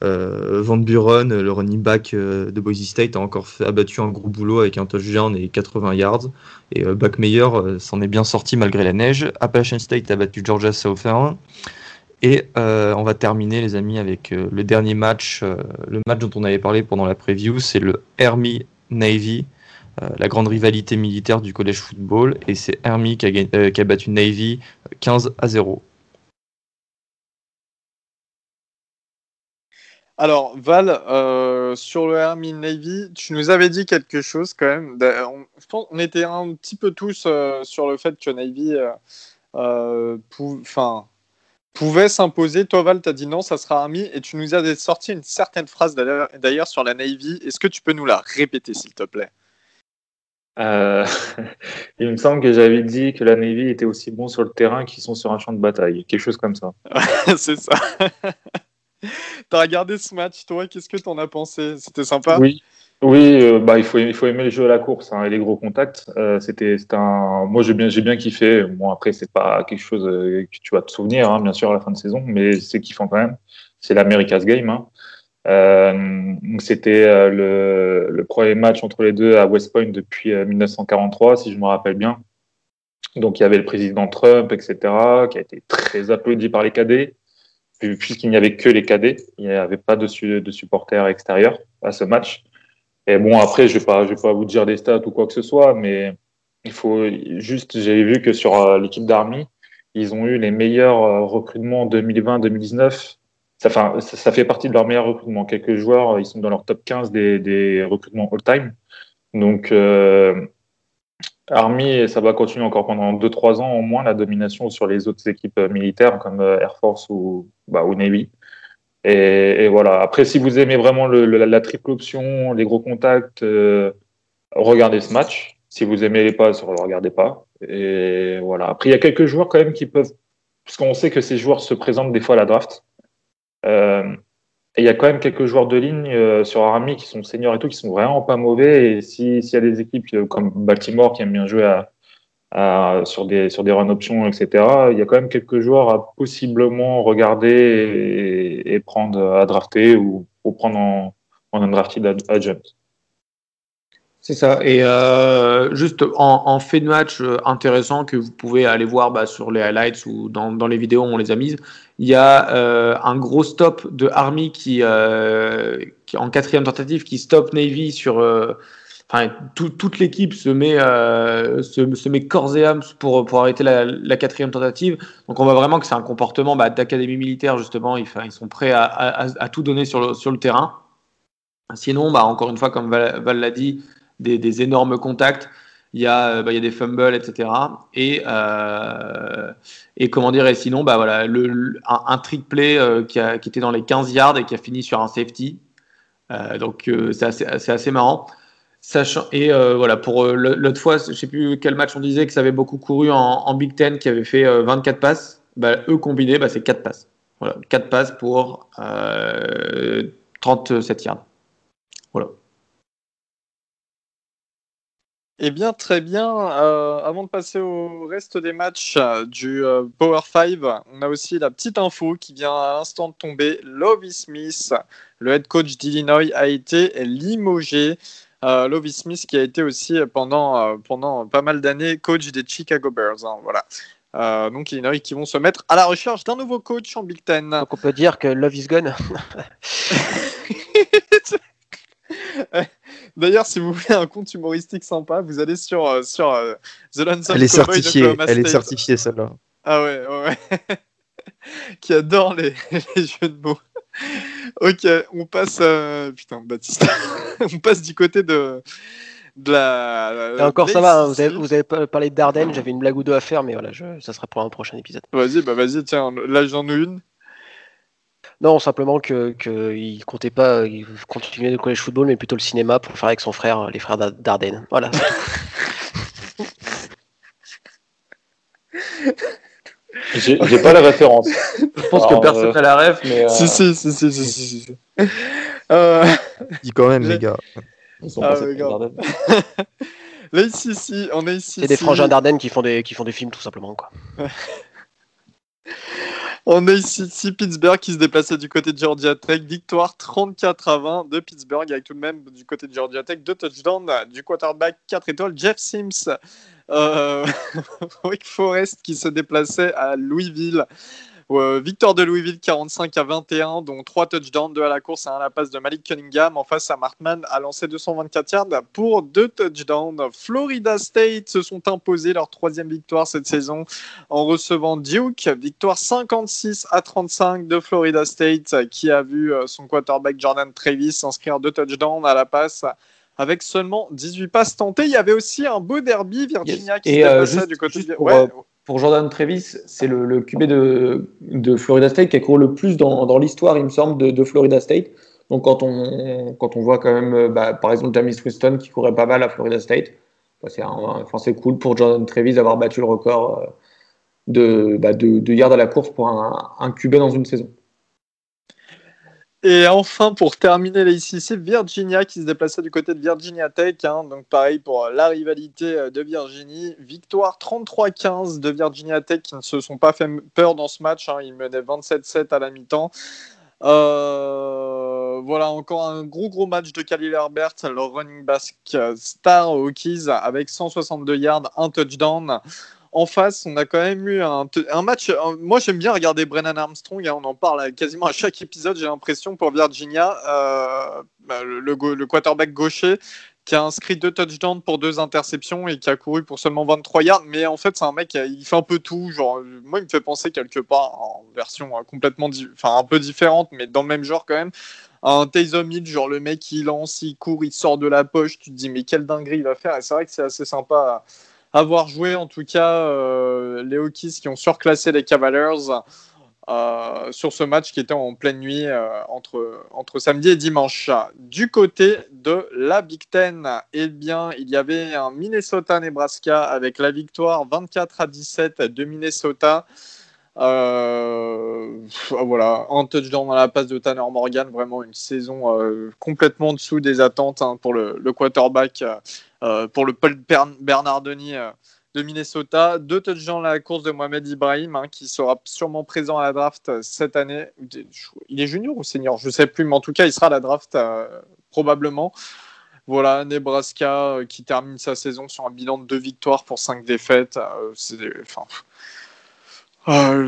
Van Buren, le running back de Boise State, a encore fait, abattu un gros boulot avec un touchdown et 80 yards. Et euh, Backmeyer s'en est bien sorti malgré la neige. Appalachian State a battu Georgia Southern. Et on va terminer, les amis, avec le dernier match, le match dont on avait parlé pendant la preview, c'est le Army Navy, la grande rivalité militaire du college football. Et c'est Army qui a battu Navy 15 à 0. Alors, Val, euh, sur le Army Navy, tu nous avais dit quelque chose quand même. On, je pense on était un petit peu tous euh, sur le fait que Navy euh, pouvait s'imposer. Toi, Val, tu as dit non, ça sera Army. Et tu nous avais sorti une certaine phrase d'ailleurs sur la Navy. Est-ce que tu peux nous la répéter, s'il te plaît? Il me semble que j'avais dit que la Navy était aussi bon sur le terrain qu'ils sont sur un champ de bataille. Quelque chose comme ça. C'est ça. T'as regardé ce match, toi Qu'est-ce que t'en as pensé? C'était sympa? Oui, oui euh, bah, il, faut, il faut aimer le jeu à la course hein, et les gros contacts. Euh, c'était un... Moi, j'ai bien, bien kiffé. Bon, après, c'est pas quelque chose euh, que tu vas te souvenir, hein, bien sûr, à la fin de saison, mais c'est kiffant quand même. C'est l'America's Game. Hein. C'était le, le, premier match entre les deux à West Point depuis 1943, si je me rappelle bien. Donc, il y avait le président Trump, etc., qui a été très applaudi par les cadets puisqu'il n'y avait que les cadets, il n'y avait pas de, supporters extérieurs à ce match. Et bon, après, je ne vais, pas, vous dire des stats ou quoi que ce soit, mais il faut juste, j'ai vu que sur euh, l'équipe d'Army, ils ont eu les meilleurs euh, recrutements 2020-2019. Ça, ça, fait partie de leurs meilleurs recrutements. Quelques joueurs, ils sont dans leur top 15 des, des recrutements all-time. Donc, euh, Army, ça va continuer encore pendant 2-3 ans au moins la domination sur les autres équipes militaires comme Air Force ou, bah, ou Navy. Et, voilà. Après, si vous aimez vraiment la, triple option, les gros contacts, euh, regardez ce match. Si vous aimez les passes, ne le regardez pas. Et voilà. Après, il y a quelques joueurs quand même qui peuvent, parce qu'on sait que ces joueurs se présentent des fois à la draft. Euh, et il y a quand même quelques joueurs de ligne euh, sur Army qui sont seniors et tout, qui sont vraiment pas mauvais. Et s'il y a des équipes comme Baltimore qui aiment bien jouer à, sur, des, sur des run options, etc. Il y a quand même quelques joueurs à possiblement regarder et, prendre à drafter ou, prendre en, en undrafted adjunct. C'est ça. Et euh, juste en, fait de match euh, intéressant que vous pouvez aller voir bah, sur les highlights ou dans, dans, les vidéos, on les a mises. Il y a euh, un gros stop de Army qui, en quatrième tentative qui stop Navy sur enfin, toute l'équipe se met, met corps et âme pour, arrêter la, quatrième tentative. Donc on voit vraiment que c'est un comportement bah, d'académie militaire, justement. Ils, sont prêts à, tout donner sur le, terrain. Sinon, bah, encore une fois, comme Val, l'a dit, des, énormes contacts il y a, bah, y a des fumbles, etc. Et, euh, et comment dire, et sinon, bah, le, un, trick play euh, qui, était dans les 15 yards et qui a fini sur un safety. Euh, donc c'est assez, marrant. Et voilà, pour l'autre fois, je sais plus quel match on disait que ça avait beaucoup couru en, Big Ten, qui avait fait 24 passes. Bah, eux combinés, bah, c'est 4 passes. Voilà, 4 passes pour 37 yards. Voilà. Eh bien, très bien. Euh, avant de passer au reste des matchs euh, du euh, Power 5, on a aussi la petite info qui vient à l'instant de tomber. Lovie Smith, le head coach d'Illinois, a été limogé. Lovie Smith qui a été aussi pendant, pendant pas mal d'années coach des Chicago Bears. Hein, voilà. donc Illinois qui vont se mettre à la recherche d'un nouveau coach en Big Ten. Donc on peut dire que Love is gone. D'ailleurs, si vous voulez un compte humoristique sympa, vous allez sur, euh, sur euh, The Lonesome Elle est certifiée, elle est certifiée celle-là. Ah ouais, ouais. Qui adore les, les, jeux de mots. Ok, on passe. Euh, putain, Baptiste. on passe du côté de. De la, Et encore ça va, hein, vous, avez, vous, avez, parlé de Dardenne, j'avais une blague ou deux à faire, mais voilà, je, ça sera pour un prochain épisode. Vas-y, bah vas-y, tiens, là j'en ai une. Non, simplement qu'il que comptait pas il continuer de collège football, mais plutôt le cinéma pour le faire avec son frère, les frères Dardenne. Voilà. J'ai pas la référence. Je pense que personne n'a la ref, mais. Euh... Si, si, si, si, si, si, si. Euh... Dis quand même, les gars. Ils sont ah, passés Là, ici, ici, on est ici. C'est des frangins d'Ardennes qui, font des, qui font des films, tout simplement. Quoi. On a ici, Pittsburgh qui se déplaçait du côté de Georgia Tech. Victoire 34 à 20 de Pittsburgh avec tout de même du côté de Georgia Tech deux touchdowns du quarterback 4 étoiles Jeff Sims. Euh, Wake Forest qui se déplaçait à Louisville euh, victoire de Louisville 45 à 21, dont 3 touchdowns, 2 à la course et 1 à la passe de Malik Cunningham. En face, à Martman a lancé 224 yards pour 2 touchdowns. Florida State se sont imposés leur troisième victoire cette saison en recevant Duke. Victoire 56 à 35 de Florida State qui a vu euh, son quarterback Jordan Travis inscrire 2 touchdowns à la passe avec seulement 18 passes tentées. Il y avait aussi un beau derby, Virginia qui se euh, du côté de... ouais pour Jordan Travis, c'est le, QB de, Florida State qui a couru le plus dans, l'histoire, il me semble, de, Florida State. Donc quand on, quand on voit quand même, bah, par exemple, James Winston qui courait pas mal à Florida State, bah, c'est cool pour Jordan Travis d'avoir battu le record euh, bah, de, de, yards à la course pour un, un QB dans une saison. Et enfin, pour terminer les ICC, Virginia qui se déplaçait du côté de Virginia Tech. Hein. donc pareil pour la rivalité euh, de Virginie. Victoire 33-15 de Virginia Tech qui ne se sont pas fait peur dans ce match. Hein. Ils menaient 27-7 à la mi-temps. Euh, voilà, encore un gros gros match de Khalil Herbert, le running back star Hokies avec 162 yards, un touchdown en face, on a quand même eu un, match. moi, j'aime bien regarder Brennan Armstrong. Hein, on en parle quasiment à chaque épisode. J'ai l'impression pour Virginia, euh, bah, le, quarterback gaucher qui a inscrit deux touchdowns pour deux interceptions et qui a couru pour seulement 23 yards. Mais en fait, c'est un mec, il fait un peu tout. Moi, il me fait penser quelque part en version hein, complètement, enfin un peu différente, mais dans le même genre quand même. Un Taysom Hill, genre le mec, il lance, il court, il sort de la poche. Tu te dis, mais quelle dinguerie il va faire. Et c'est vrai que c'est assez sympa avoir joué en tout cas euh, les Hokies qui ont surclassé les Cavaliers euh, sur ce match qui était en pleine nuit euh, entre, entre samedi et dimanche. Du côté de la Big Ten, eh bien, il y avait un Minnesota-Nebraska avec la victoire 24 à 17 de Minnesota. voilà, un touchdown dans la passe de Tanner Morgan, vraiment une saison complètement en dessous des attentes hein, pour le, quarterback pour le Paul Bernardoni euh, de Minnesota. Deux touchdowns à la course de Mohamed Ibrahim, hein, qui sera sûrement présent à la draft euh, cette année. Il est junior ou senior? Je ne sais plus, mais en tout cas, il sera à la draft probablement. Voilà, Nebraska qui termine sa saison sur un bilan de deux victoires pour cinq défaites. enfin,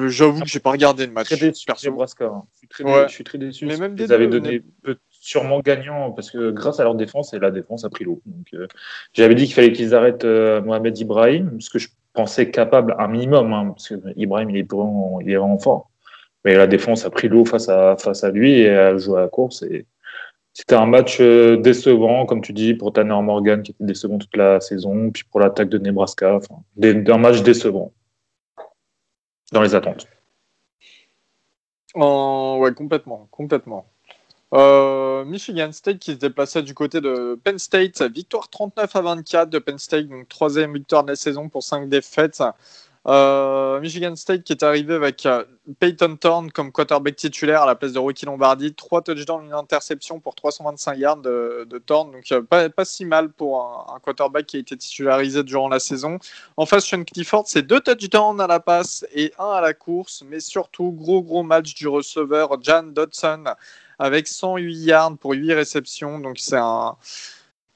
J'avoue que j'ai pas regardé le match. Très déçu, Nebraska. Hein. Je, suis très, je suis très déçu. Mais même des Ils avaient donné peu, sûrement gagnants parce que grâce à leur défense et la défense a pris l'eau. Donc j'avais dit qu'il fallait qu'ils arrêtent Mohamed Ibrahim, ce que je pensais capable un minimum, hein, parce que Ibrahim il est vraiment, il est vraiment fort. Mais la défense a pris l'eau face à face à lui et a joué à la course c'était un match décevant, comme tu dis, pour Tanner Morgan qui était décevant toute la saison, puis pour l'attaque de Nebraska. Enfin, un match décevant dans les attentes. ouais, complètement, complètement. Euh, Michigan State qui se déplaçait du côté de Penn State, victoire 39 à 24 de Penn State, donc troisième victoire de la saison pour cinq défaites. Euh, Michigan State qui est arrivé avec euh, Peyton Thorne comme quarterback titulaire à la place de Rocky Lombardi. Trois touchdowns, une interception pour 325 yards de, de Thorne. Donc pas, si mal pour un, quarterback qui a été titularisé durant la saison. En face, Sean Clifford, c'est deux touchdowns à la passe et un à la course. Mais surtout, gros gros match du receveur Jan Dodson avec 108 yards pour 8 réceptions. Donc c'est un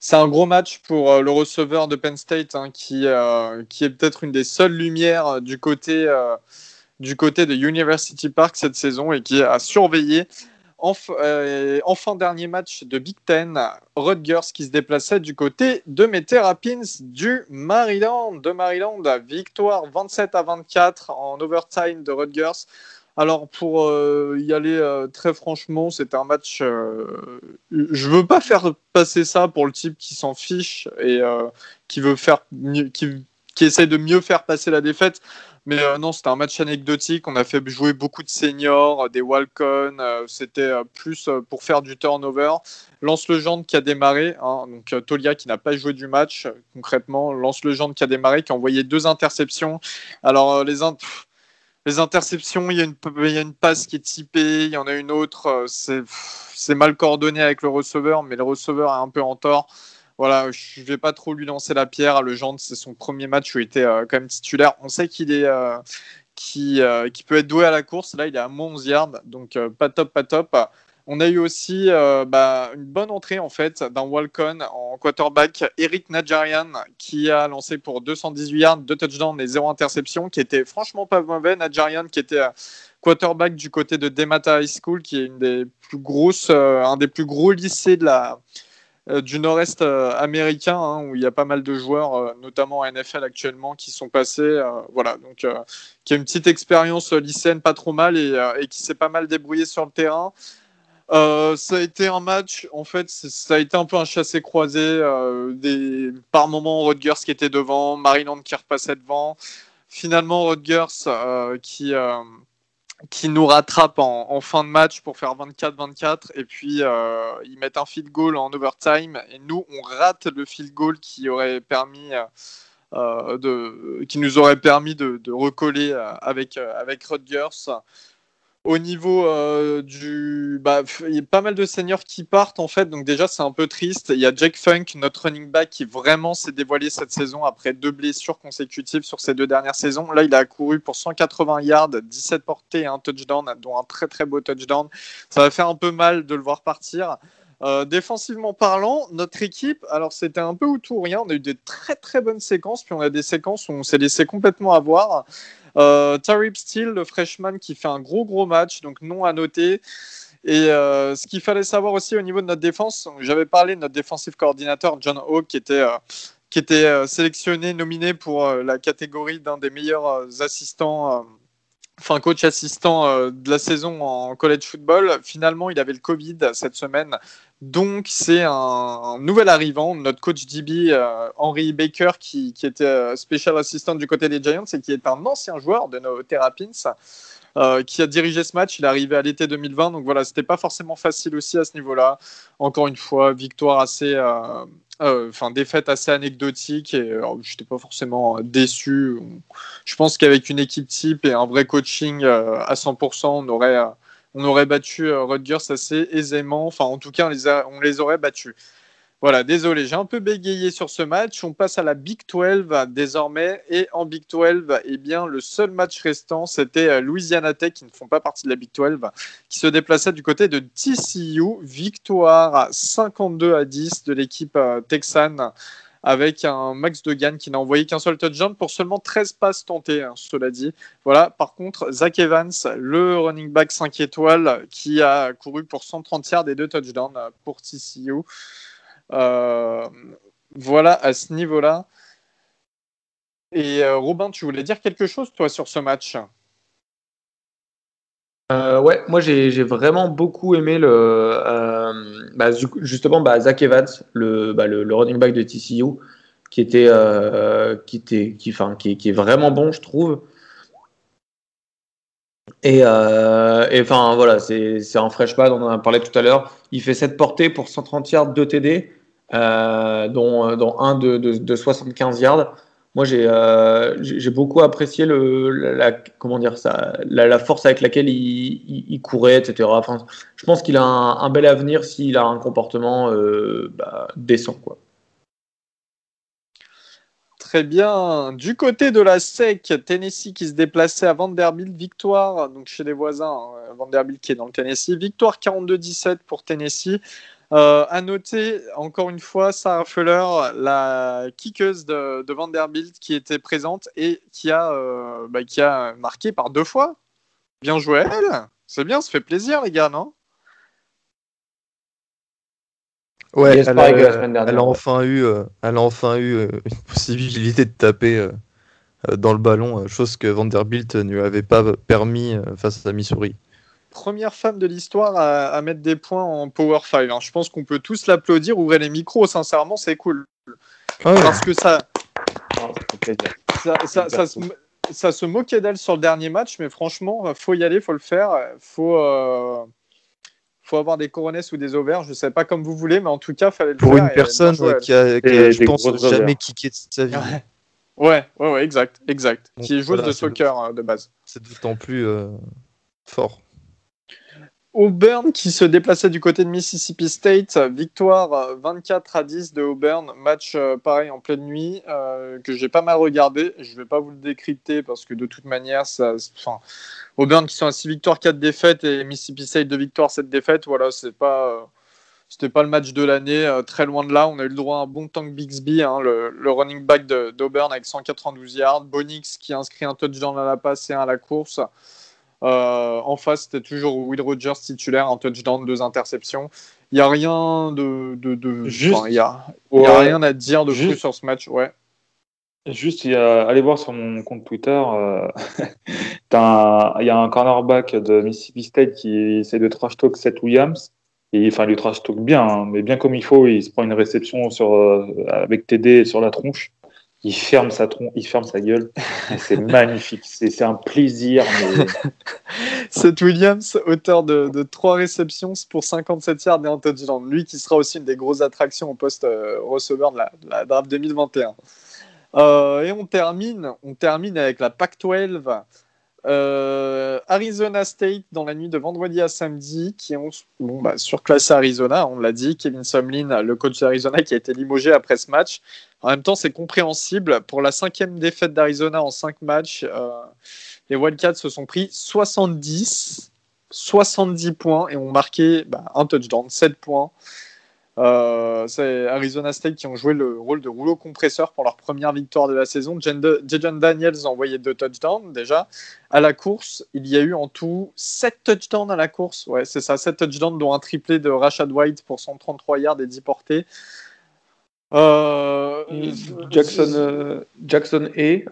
c'est gros match pour euh, le receveur de Penn State hein, qui, euh, qui est peut-être une des seules lumières euh, du côté, de University Park cette saison et qui a surveillé. enfin, dernier match de Big Ten, Rutgers qui se déplaçait du côté de Terrapins du Maryland. De Maryland, victoire 27 à 24 en overtime de Rutgers. Alors pour euh, y aller euh, très franchement, c'était un match. Euh, je veux pas faire passer ça pour le type qui s'en fiche et qui veut faire qui, qui, essaye de mieux faire passer la défaite. Mais non, c'était un match anecdotique. On a fait jouer beaucoup de seniors, des walk-on. c'était plus pour faire du turnover. Lance Legendre qui a démarré, hein, donc Tolia qui n'a pas joué du match concrètement. Lance Legendre qui a démarré, qui a envoyé deux interceptions. Alors les les interceptions, il y, a une, passe qui est typée, il y en a une autre, euh, c'est mal coordonné avec le receveur, mais le receveur est un peu en tort. Voilà, je ne vais pas trop lui lancer la pierre. Le Gendre, c'est son premier match où il était euh, quand même titulaire. On sait qu'il est, euh, qui, qui, peut être doué à la course. Là, il est à moins 11 yards, donc pas top, pas top. On a eu aussi euh, bah, une bonne entrée en fait d'un Walcon en quarterback, Eric Najarian, qui a lancé pour 218 yards, 2 touchdowns et 0 interception, qui était franchement pas mauvais. Najarian qui était euh, quarterback du côté de Demata High School, qui est une des plus grosses, euh, un des plus gros lycées de la, du nord-est américain, hein, où il y a pas mal de joueurs, notamment en NFL actuellement, qui sont passés. voilà, donc qui a une petite expérience lycéenne pas trop mal et, et qui s'est pas mal débrouillé sur le terrain. Euh, ça a été un match, en fait, ça a été un peu un chassé-croisé. Euh. Par moments, Rodgers qui était devant, Maryland qui repassait devant. Finalement, Rodgers euh, qui, qui nous rattrape en, fin de match pour faire 24-24. Et puis, ils mettent un field goal en overtime. Et nous, on rate le field goal qui aurait permis. de, qui nous aurait permis de, de recoller avec, avec Rodgers. Au niveau euh, du. Bah, il y a pas mal de seniors qui partent en fait, donc déjà c'est un peu triste. Il y a Jake Funk, notre running back, qui vraiment s'est dévoilé cette saison après deux blessures consécutives sur ces deux dernières saisons. Là, il a couru pour 180 yards, 17 portées et un touchdown, dont un très très beau touchdown. Ça va faire un peu mal de le voir partir. Euh, défensivement parlant, notre équipe, alors c'était un peu ou tout rien. On a eu des très très bonnes séquences, puis on a des séquences où on s'est laissé complètement avoir. Euh, Tarib Steele, le freshman, qui fait un gros gros match, donc non à noter. Et euh, ce qu'il fallait savoir aussi au niveau de notre défense, j'avais parlé de notre défensif coordinateur John Hawke qui était, euh, qui était sélectionné, nominé pour la catégorie d'un des meilleurs assistants enfin coach assistant de la saison en college football. Finalement, il avait le Covid cette semaine, donc, c'est un, nouvel arrivant, notre coach DB, euh, Henry Baker, qui, était euh, special assistant du côté des Giants et qui est un ancien joueur de nos Terrapins, euh, qui a dirigé ce match. Il est arrivé à l'été 2020, donc voilà, c'était pas forcément facile aussi à ce niveau-là. Encore une fois, victoire assez. Enfin, défaite assez anecdotique et je n'étais pas forcément déçu. Je pense qu'avec une équipe type et un vrai coaching à 100%, on aurait on aurait battu euh, Rutgers assez aisément. Enfin, en tout cas, on les, aurait battus. Voilà, désolé, j'ai un peu bégayé sur ce match. On passe à la Big 12 désormais. Et en Big 12, eh bien, le seul match restant, c'était euh, Louisiana Tech, qui ne font pas partie de la Big 12, qui se déplaçait du côté de TCU. Victoire 52 à 10 de l'équipe euh, texane avec un max de gain qui n'a envoyé qu'un seul touchdown pour seulement 13 passes tentées, hein, cela dit. Voilà, par contre, Zach Evans, le running back 5 étoiles, qui a couru pour 130 yards et deux touchdowns pour TCU. Euh, voilà, à ce niveau-là. Et euh, Robin, tu voulais dire quelque chose, toi, sur ce match? Euh, ouais, moi j'ai vraiment beaucoup aimé le bah, justement bah, Zach Evans, le, bah, le, running back de TCU, qui était qui était qui, enfin, qui, qui, est vraiment bon, je trouve. Et enfin voilà, c'est un freshman, on en a parlé tout à l'heure. Il fait 7 portées pour 130 yards, 2 TD, dont, dont un de, de, de 75 yards moi euh, j'ai beaucoup apprécié le, la, comment dire ça, la, force avec laquelle il, courait, etc. Je pense qu'il a un, bel avenir s'il a un comportement euh, bah, décent. Quoi. Très bien. Du côté de la SEC, Tennessee qui se déplaçait à Vanderbilt, victoire donc chez les voisins, hein, Vanderbilt qui est dans le Tennessee, victoire 42-17 pour Tennessee. Euh, à noter, encore une fois, Sarah Fuller, la kickeuse de, Vanderbilt qui était présente et qui a, euh, bah, qui a marqué par deux fois. Bien joué elle. C'est bien, ça fait plaisir, les gars, non? Ouais, elle, a, enfin eu, euh, elle a enfin eu une possibilité de taper dans le ballon, chose que Vanderbilt ne lui avait pas permis face à Missouri première femme de l'histoire à, mettre des points en Power 5. Hein. Je pense qu'on peut tous l'applaudir, ouvrir les micros, sincèrement, c'est cool. Parce que ça, ça, se, moquait d'elle sur le dernier match, mais franchement, faut y aller, faut le faire, faut, euh, faut avoir des coronesses ou des ovaires, je sais pas comme vous voulez, mais en tout cas, fallait le Pour faire. Pour une personne qui a, je pense, jamais kické de sa vie. Ouais, ouais, ouais, exact, exact. qui est joueuse de soccer euh, de base. C'est d'autant plus euh, fort. Auburn qui se déplaçait du côté de Mississippi State, victoire 24 à 10 de Auburn, match euh, pareil en pleine nuit euh, que j'ai pas mal regardé. Je vais pas vous le décrypter parce que de toute manière, Auburn qui sont à 6 victoires, 4 défaites et Mississippi State 2 victoires, 7 défaites. Voilà, c'est pas, euh, pas le match de l'année, très loin de là. On a eu le droit à un bon tank Bixby, hein, le, le, running back d'Auburn avec 192 yards, Bonix qui inscrit un touchdown à la passe et un à la course. Euh, en face, c'était toujours Will Rogers titulaire, un touchdown, deux interceptions. Il n'y a rien de. de, Juste, il y a, rien à dire de plus sur ce match. Ouais. Juste, allez voir sur mon compte Twitter, euh, il y a un cornerback de Mississippi State qui essaie de trash talk Seth Williams. Et, enfin, trash talk bien, hein, mais bien comme il faut. Il se prend une réception sur, euh, avec TD sur la tronche il ferme sa tronc, il ferme sa gueule. C'est magnifique. C'est un plaisir. C'est Williams, auteur de, trois réceptions pour 57 yards et un touchdown. Lui qui sera aussi une des grosses attractions au poste euh, receveur de la, draft 2021. Euh, et on termine, on termine avec la Pac-12 euh, Arizona State dans la nuit de vendredi à samedi, qui ont bah, surclassé Arizona, on l'a dit. Kevin Sumlin, le coach d'Arizona, qui a été limogé après ce match. En même temps, c'est compréhensible. Pour la cinquième défaite d'Arizona en cinq matchs, euh, les Wildcats se sont pris 70, 70 points et ont marqué bah, un touchdown, 7 points. Euh, c'est Arizona State qui ont joué le rôle de rouleau compresseur pour leur première victoire de la saison. Jajon Daniels a envoyé deux touchdowns déjà. À la course, il y a eu en tout 7 touchdowns à la course. Ouais, c'est ça, 7 touchdowns, dont un triplé de Rashad White pour 133 yards et 10 portées. Euh, Jackson, euh, Jackson E,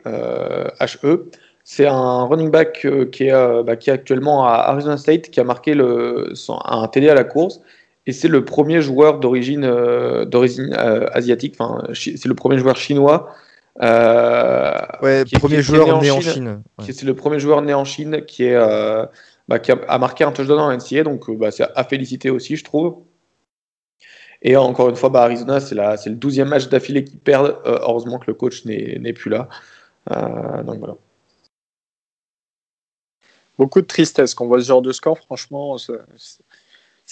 HE, c'est un running back qui, est, bah, qui est actuellement à Arizona State, qui a marqué le, un TD à la course et c'est le premier joueur d'origine euh, d'origine euh, asiatique. Enfin, c'est le premier joueur chinois. Euh, ouais, premier joueur né en Chine. C'est le premier joueur né en Chine qui est bah, qui a, marqué un touchdown en NCA, donc bah, c'est à féliciter aussi, je trouve. Et encore une fois, bah, Arizona, c'est le 12e match d'affilée qu'ils perdent. heureusement que le coach n'est plus là. donc voilà. Beaucoup de tristesse quand on voit ce genre de score, franchement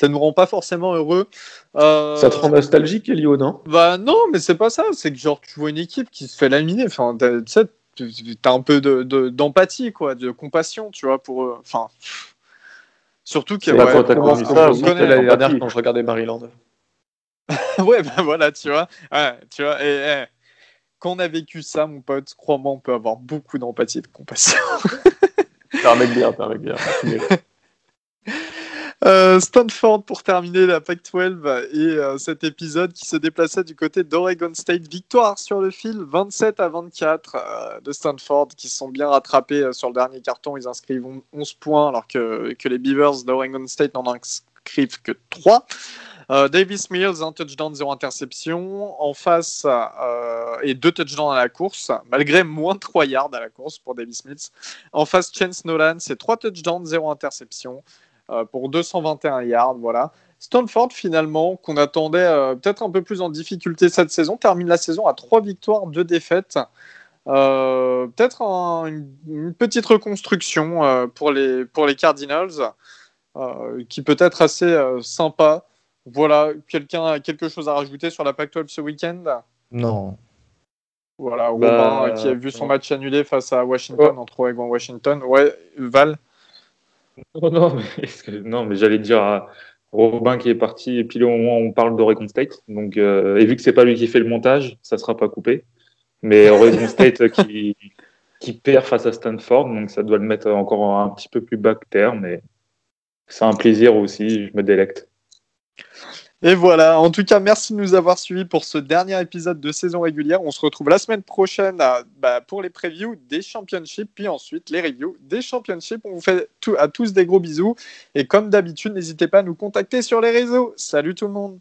ça ne nous rend pas forcément heureux. Euh, ça te rend nostalgique, Elio, non? Bah non, mais c'est pas ça. C'est que genre tu vois une équipe qui se fait laminer. Enfin, tu sais, t'as un peu d'empathie, de, quoi, de compassion, tu vois, pour eux. Enfin, surtout que. Ouais, l'année dernière quand je regardais Maryland? ouais, ben voilà, tu vois. tu vois, et, quand on a vécu ça, mon pote, crois-moi, on peut avoir beaucoup d'empathie et de compassion. T'es un mec bien, t'es un mec bien. Euh, Stanford pour terminer la Pac-12 et euh, cet épisode qui se déplaçait du côté d'Oregon State. Victoire sur le fil 27 à 24 euh, de Stanford qui sont bien rattrapés sur le dernier carton. Ils inscrivent 11 points alors que, que les Beavers d'Oregon State n'en inscrivent que 3. Davis Mills, un touchdown, zéro interception. En face, et deux touchdowns à la course, malgré moins de 3 yards à la course pour Davis Mills. En face, Chance Nolan, c'est 3 touchdowns, zéro interception. Euh, pour 221 yards. Voilà. Stanford, finalement, qu'on attendait euh, peut-être un peu plus en difficulté cette saison, termine la saison à 3 victoires, 2 défaites. Euh, peut-être une, petite reconstruction pour, les, pour les Cardinals, qui peut être assez sympa. Voilà, quelqu'un a quelque chose à rajouter sur la Pac-12 ce week-end? Non. Voilà, bah, Robin qui a vu son match annulé face à Washington, entre Oregon et Washington. Ouais, Val? non, mais, non, mais j'allais dire à Robin qui est parti, et puis au moment où on parle d'Oregon State. Donc, euh, et vu que c'est pas lui qui fait le montage, ça sera pas coupé. Mais Oregon State qui, qui perd face à Stanford, donc ça doit le mettre encore un petit peu plus bas que terre, mais c'est un plaisir aussi, je me délecte. Et voilà, en tout cas, merci de nous avoir suivis pour ce dernier épisode de saison régulière. On se retrouve la semaine prochaine bah, pour les previews des championships, puis ensuite les reviews des championships. On vous fait à tous des gros bisous. Et comme d'habitude, n'hésitez pas à nous contacter sur les réseaux. Salut tout le monde